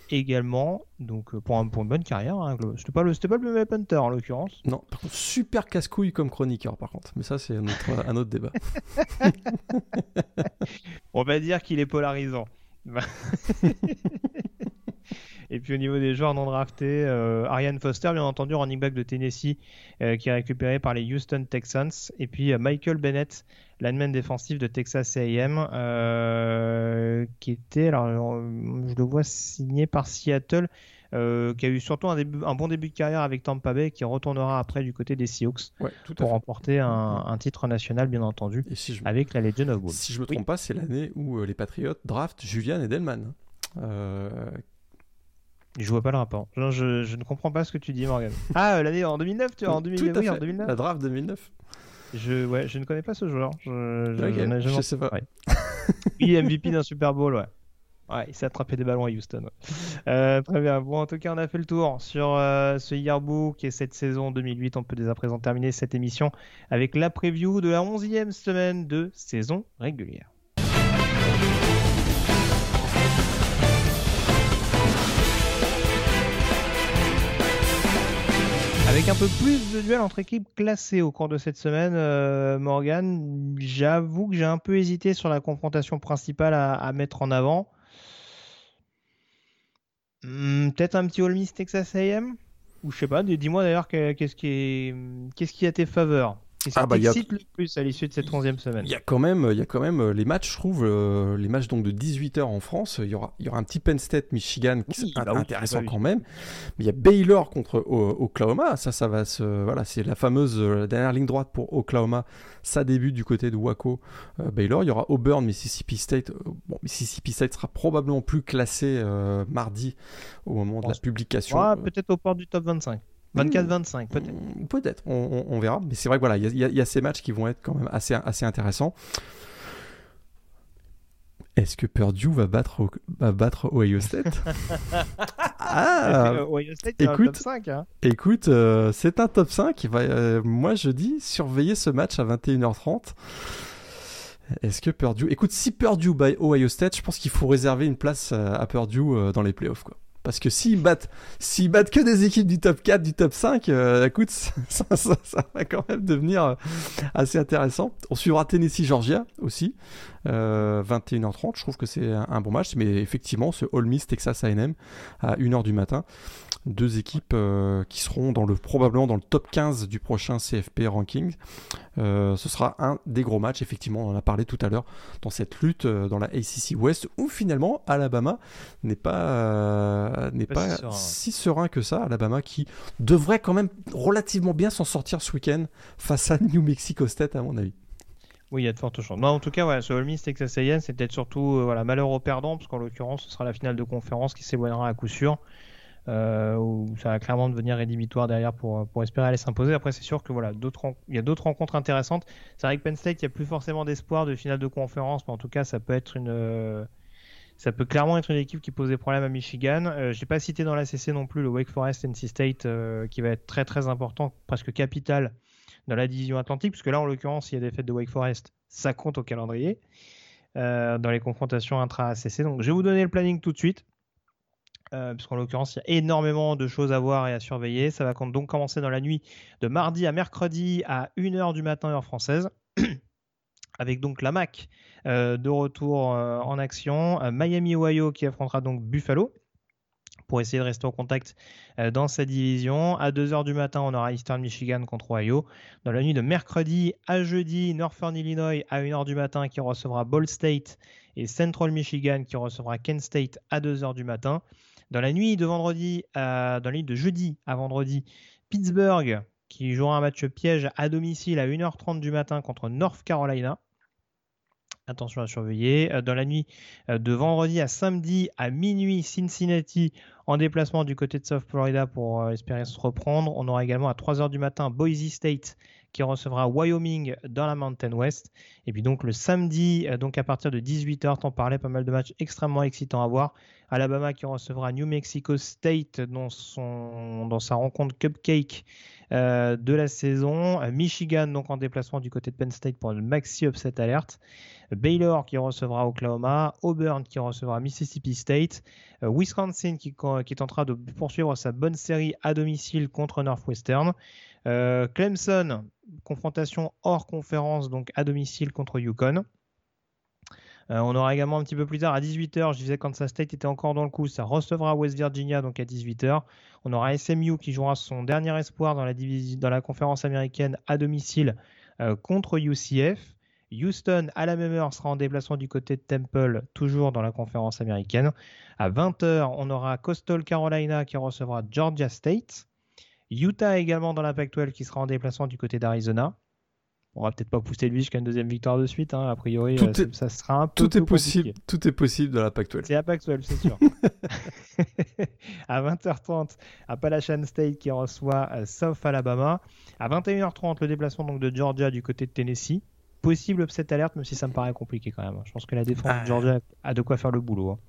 également. Donc euh, pour, pour une bonne carrière, hein, c'était pas le c'était pas le même punter en l'occurrence. Non, par contre super casse-couille comme chroniqueur par contre, mais ça c'est un autre, un autre débat. On va dire qu'il est polarisant. Et puis au niveau des joueurs non draftés, euh, Ariane Foster, bien entendu, running back de Tennessee, euh, qui est récupéré par les Houston Texans. Et puis euh, Michael Bennett, lineman défensif de Texas A&M, qui était, alors je le vois signé par Seattle. qui a eu surtout un, début, un, bon début de carrière avec Tampa Bay, qui retournera après du côté des Seahawks pour remporter un, titre national, bien entendu, avec la Legion of Boom. Si je me trompe pas, c'est l'année où les Patriots draftent Julian Edelman, euh, je vois pas le rapport. je, ne comprends pas ce que tu dis, Morgan. ah, l'année en 2009, tu vois, en 2009, oui, en 2009. La draft 2009. Je, ouais, je ne connais pas ce joueur. Je, je, je sais pas. Ouais. oui, MVP d'un Super Bowl, ouais. Ouais, il s'est attrapé des ballons à Houston. Euh, très bien. Bon, en tout cas, on a fait le tour sur euh, ce yearbook et cette saison 2008. On peut dès à présent terminer cette émission avec la preview de la 11e semaine de saison régulière. Avec un peu plus de duels entre équipes classées au cours de cette semaine, euh, Morgan, j'avoue que j'ai un peu hésité sur la confrontation principale à, mettre en avant. Hmm, peut-être un petit All Miss Texas AM Ou je sais pas, dis-moi d'ailleurs qu'est-ce qui, qu'est-ce qui a tes faveurs? Ah bah, le plus à l'issue de cette 11e semaine Il y a quand même, il y a quand même euh, les matchs, je trouve, euh, les matchs donc de 18h en France. Il y aura, il y aura un petit Penn State Michigan qui est bah intéressant quand même. Mais il y a Baylor contre Oklahoma. Ça, ça va se, voilà, c'est la fameuse euh, dernière ligne droite pour Oklahoma. Ça débute du côté de Waco, Baylor. Il y aura Auburn, Mississippi State. bon, Mississippi State sera probablement plus classé mardi au moment de la publication. peut-être au port du top 25. 24-25 peut-être. Hmm, peut-être, on, verra. Mais c'est vrai que voilà, il y, a ces matchs qui vont être quand même assez, assez intéressants. Est-ce que Purdue va battre, va battre Ohio State? Ah Ohio State écoute, un top 5, hein. écoute euh, c'est un top 5. Euh, moi, je dis surveiller ce match à 21h30. Est-ce que Purdue. Écoute, si Purdue bat Ohio State, je pense qu'il faut réserver une place à Purdue dans les playoffs. Quoi. Parce que s'ils battent, battent que des équipes du top 4, du top 5, euh, écoute, ça, va quand même devenir euh, assez intéressant. On suivra Tennessee-Georgia aussi, 21h30. Euh, je trouve que c'est un, bon match, mais effectivement, ce All Miss Texas A&M à 1h du matin deux équipes qui seront dans le, probablement dans le top 15 du prochain CFP ranking. ce sera un des gros matchs, effectivement, on en a parlé tout à l'heure, dans cette lutte dans la ACC West, où finalement Alabama n'est pas, n'est pas, si, serein. que ça. Alabama qui devrait quand même relativement bien s'en sortir ce week-end face à New Mexico State, à mon avis. Oui, il y a de fortes chances. Non, en tout cas, ouais, ce Ole Miss Texas A&M, c'est peut-être surtout euh, voilà, malheur aux perdants, parce qu'en l'occurrence, ce sera la finale de conférence qui s'éloignera à coup sûr. Euh, où ça va clairement devenir rédhibitoire derrière pour, pour espérer aller s'imposer. Après, c'est sûr que voilà, il y a d'autres rencontres intéressantes. C'est vrai que Penn State, il n'y a plus forcément d'espoir de finale de conférence, mais en tout cas, ça peut être une, euh, ça peut clairement être une équipe qui pose des problèmes à Michigan. Euh, je n'ai pas cité dans la CC non plus le Wake Forest NC State, qui va être très très important, presque capital dans la division Atlantique, puisque là, en l'occurrence, il y a des fêtes de Wake Forest, ça compte au calendrier euh, dans les confrontations intra-ACC. Donc, je vais vous donner le planning tout de suite. Euh, puisqu'en l'occurrence, il y a énormément de choses à voir et à surveiller. Ça va donc commencer dans la nuit de mardi à mercredi à 1h du matin, heure française, avec donc la MAC euh, de retour en action. Miami, Ohio qui affrontera donc Buffalo pour essayer de rester en contact euh, dans sa division. À 2h du matin, on aura Eastern Michigan contre Ohio. Dans la nuit de mercredi à jeudi, Northern Illinois à 1h du matin qui recevra Ball State et Central Michigan qui recevra Kent State à 2h du matin. Dans la nuit de vendredi, dans la de jeudi à vendredi, Pittsburgh qui jouera un match piège à domicile à 1h30 du matin contre North Carolina. Attention à surveiller. Euh, dans la nuit euh, de vendredi à samedi à minuit, Cincinnati en déplacement du côté de South Florida pour euh, espérer se reprendre. On aura également à 3h du matin Boise State qui recevra Wyoming dans la Mountain West. Et puis donc le samedi, donc à partir de 18h, t'en parlais, pas mal de matchs extrêmement excitants à voir. Alabama qui recevra New Mexico State dans, son, dans sa rencontre Cupcake de la saison. Michigan donc en déplacement du côté de Penn State pour le maxi upset alert. Baylor qui recevra Oklahoma, Auburn qui recevra Mississippi State, euh, Wisconsin qui, qui, tentera de poursuivre sa bonne série à domicile contre Northwestern, euh, Clemson, confrontation hors conférence donc à domicile contre Yukon. Euh, on aura également un petit peu plus tard à 18h, je disais Kansas State était encore dans le coup, ça recevra West Virginia donc à 18h. On aura SMU qui jouera son dernier espoir dans la, dans la conférence américaine à domicile contre UCF. Houston, à la même heure, sera en déplacement du côté de Temple, toujours dans la conférence américaine. À 20h, on aura Coastal Carolina qui recevra Georgia State. Utah également dans la Pac-12 qui sera en déplacement du côté d'Arizona. On va peut-être pas pousser lui jusqu'à une deuxième victoire de suite. Hein. A priori, tout euh, ça sera un peu tout est possible. Tout est possible dans la Pac-12. C'est la Pac-12, c'est sûr. à 20h30, Appalachian State qui reçoit euh, South Alabama. À 21h30, le déplacement donc de Georgia du côté de Tennessee possible upset alerte, même si ça me paraît compliqué quand même. Je pense que la défense de ah. Georgia a de quoi faire le boulot. Hein.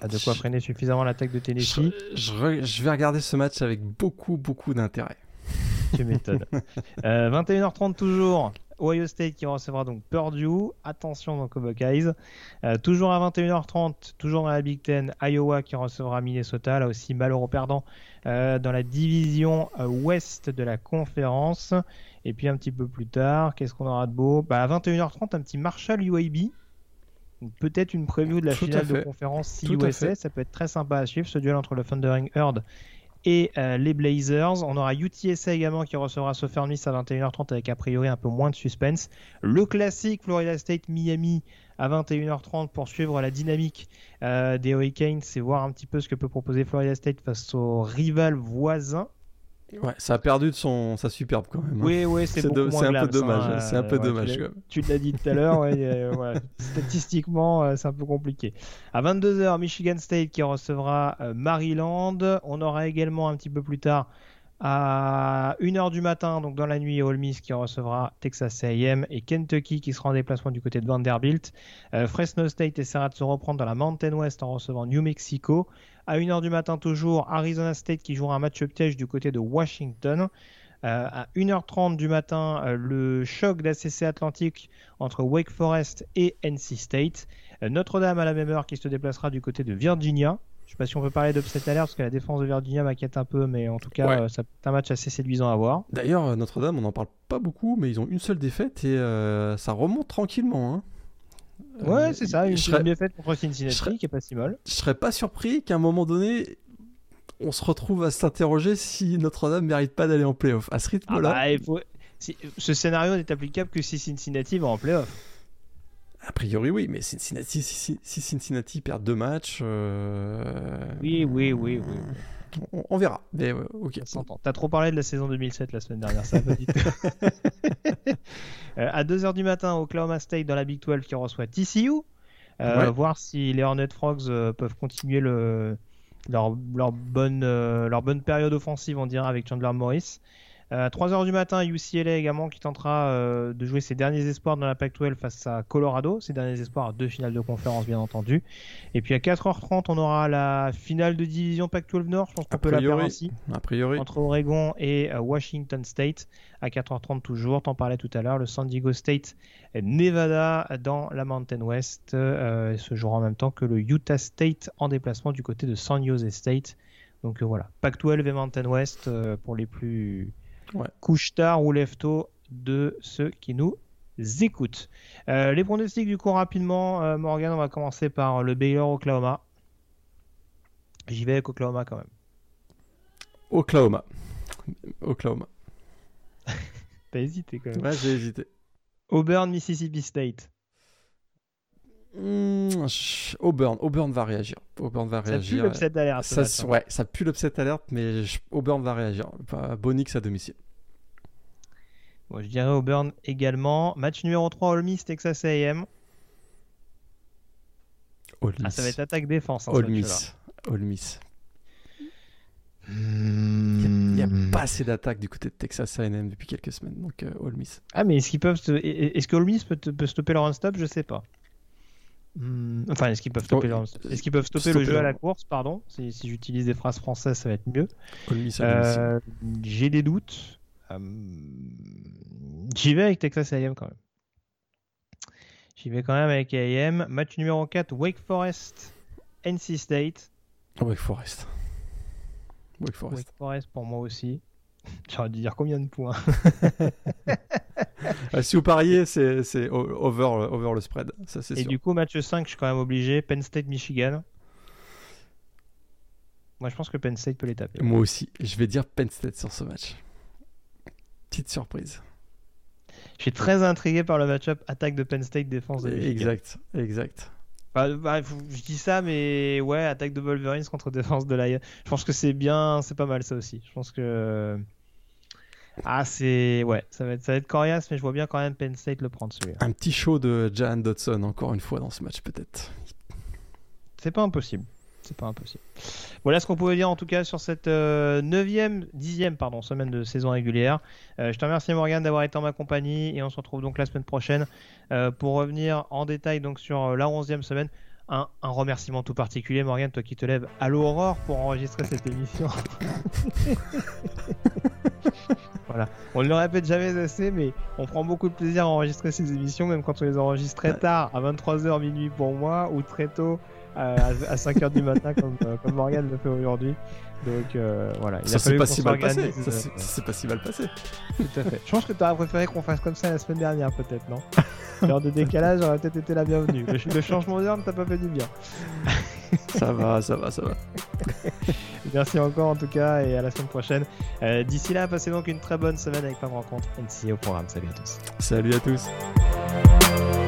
A de quoi freiner suffisamment l'attaque de Tennessee. Je, vais regarder ce match avec beaucoup, beaucoup d'intérêt. Tu m'étonnes. 21h30 euh, toujours. Ohio State qui recevra donc Purdue. Attention donc aux Buckeyes. Euh, toujours à 21h30, toujours dans la Big Ten, Iowa qui recevra Minnesota. Là aussi, malheureux perdant euh, dans la division ouest de la conférence. Et puis un petit peu plus tard, qu'est-ce qu'on aura de beau? Bah, À 21h30, un petit Marshall UAB. Peut-être une preview de la finale de conférence CUSA. Ça peut être très sympa à suivre, ce duel entre le Thundering Herd et euh, les Blazers. On aura UTSA également qui recevra Southern Miss à 21h30 avec a priori un peu moins de suspense. Le classique Florida State Miami à 21h30 pour suivre la dynamique euh, des Hurricanes et voir un petit peu ce que peut proposer Florida State face aux rival voisins. Ouais, ça a perdu de son sa superbe quand même. Hein. Oui, oui, c'est un peu dommage. c'est un peu dommage. Tu l'as dit tout à l'heure, statistiquement, euh, c'est un peu compliqué. À 22h, Michigan State qui recevra euh, Maryland. On aura également un petit peu plus tard à 1h du matin, donc dans la nuit, Ole Miss qui recevra Texas A&M et Kentucky qui sera en déplacement du côté de Vanderbilt. Euh, Fresno State essaiera de se reprendre dans la Mountain West en recevant New Mexico. À 1h du matin toujours, Arizona State qui jouera un match piège du côté de Washington. Euh, à 1h30 du matin, euh, le choc d'ACC Atlantique entre Wake Forest et NC State. Euh, Notre-Dame à la même heure qui se déplacera du côté de Virginia. Je ne sais pas si on peut parler d'upset alert parce que la défense de Virginia m'inquiète un peu, mais en tout cas, c'est un match assez séduisant à voir. D'ailleurs, Notre-Dame, on n'en parle pas beaucoup, mais ils ont une seule défaite et ça remonte tranquillement. Hein. Ouais, c'est ça, une serais... bien faite contre Cincinnati qui est pas si mal. Je serais pas surpris qu'à un moment donné, on se retrouve à s'interroger si Notre-Dame mérite pas d'aller en playoff. À ce rythme-là. Ah bah, ce scénario n'est applicable que si Cincinnati va en playoff. A priori, oui, mais Cincinnati, si, Cincinnati perd deux matchs. Oui, oui, oui, oui on, verra. Mais ok. T'as trop parlé de la saison 2007 la semaine dernière, ça. Euh, à 2h du matin, Oklahoma State dans la Big 12 qui reçoit TCU. Euh, voir si les Hornet Frogs euh, peuvent continuer le, leur, leur, bonne, leur bonne période offensive, on dirait, avec Chandler Morris. Euh, 3h du matin, UCLA également qui tentera euh, de jouer ses derniers espoirs dans la Pac-12 face à Colorado. Ses derniers espoirs, deux finales de conférence bien entendu. Et puis à 4h30, on aura la finale de division Pac-12 Nord. Je pense qu'on peut la faire ainsi. A priori. Entre Oregon et euh, Washington State. À 4h30 toujours, t'en parlais tout à l'heure, le San Diego State Nevada dans la Mountain West euh, se jouera en même temps que le Utah State en déplacement du côté de San Jose State. Donc voilà, Pac-12 et Mountain West pour les plus couche tard ou lève tôt de ceux qui nous écoutent. Euh, les pronostics du coup rapidement, euh, Morgan, on va commencer par le Baylor Oklahoma. J'y vais avec Oklahoma quand même. Oklahoma. Oklahoma. T'as hésité quand même. Ouais, j'ai hésité. Auburn, Mississippi State. Hmm, Auburn, Auburn va réagir. Auburn va réagir. Ça pue l'upset d'alerte. Ça, ouais, ça pue l'upset alerte, mais Auburn va réagir. Bonix à domicile. Bon, je dirais Auburn également. Match numéro 3, Ole Miss, Texas A&M. Ah, ça va être attaque-défense. Hein, Ole Miss. Ole Miss. Il n'y a, pas assez d'attaques du côté de Texas A&M depuis quelques semaines, donc euh, Ole Miss. Ah, mais est-ce qu'ils peuvent, est-ce que Ole Miss peut, peut stopper leur run-stop Je sais pas. Hmm, enfin, est-ce qu'ils peuvent stopper, oh, est-ce qu'ils peuvent stopper, le jeu à la course, pardon? Si, j'utilise des phrases françaises, ça va être mieux. Euh, j'ai des doutes. Euh, j'y vais avec Texas A&M quand même. J'y vais quand même avec A&M. Match numéro 4, Wake Forest, NC State. Wake Forest. Wake Forest. Wake Forest pour moi aussi. J'aurais dû dire combien de points ah, Si vous pariez, c'est over, over le spread. Ça, Et du coup, match 5, je suis quand même obligé. Penn State, Michigan. Moi, je pense que Penn State peut les taper. Moi aussi. Je vais dire Penn State sur ce match. Petite surprise. Je suis très intrigué par le match-up attaque de Penn State, défense de Michigan. Exact, exact. Bah, bah, je dis ça, mais ouais, attaque de Wolverines contre défense de Lion. Je pense que c'est bien, c'est pas mal ça aussi. Je pense que. Ah, c'est. Ouais, ça va, être, ça va être coriace, mais je vois bien quand même Penn State le prendre celui-là. Un petit show de Jan Dodson, encore une fois, dans ce match, peut-être. C'est pas impossible. C'est pas impossible. Voilà ce qu'on pouvait dire en tout cas sur cette 9e, euh, 10e pardon, semaine de saison régulière. Euh, je te remercie Morgan d'avoir été en ma compagnie et on se retrouve donc la semaine prochaine euh, pour revenir en détail donc sur la 11e semaine. Un, un, remerciement tout particulier, Morgan, toi qui te lèves à l'aurore pour enregistrer cette émission. voilà. On ne le répète jamais assez, mais on prend beaucoup de plaisir à enregistrer ces émissions, même quand on les enregistre très tard, à 23h minuit pour moi, ou très tôt à, 5h du matin comme, euh, comme Morgan le fait aujourd'hui. Donc euh, voilà. Il ça s'est pas si mal passé. Ça s'est pas si mal passé. Tout à fait. Je pense que tu aurais préféré qu'on fasse comme ça la semaine dernière, peut-être, non? L'heure de décalage aurait peut-être été la bienvenue. Le, changement d'heure ne t'a pas fait du bien. ça va, ça va, ça va. Merci encore en tout cas et à la semaine prochaine. Euh, d'ici là, passez donc une très bonne semaine avec plein de rencontres NC au programme. Salut à tous. Salut à tous.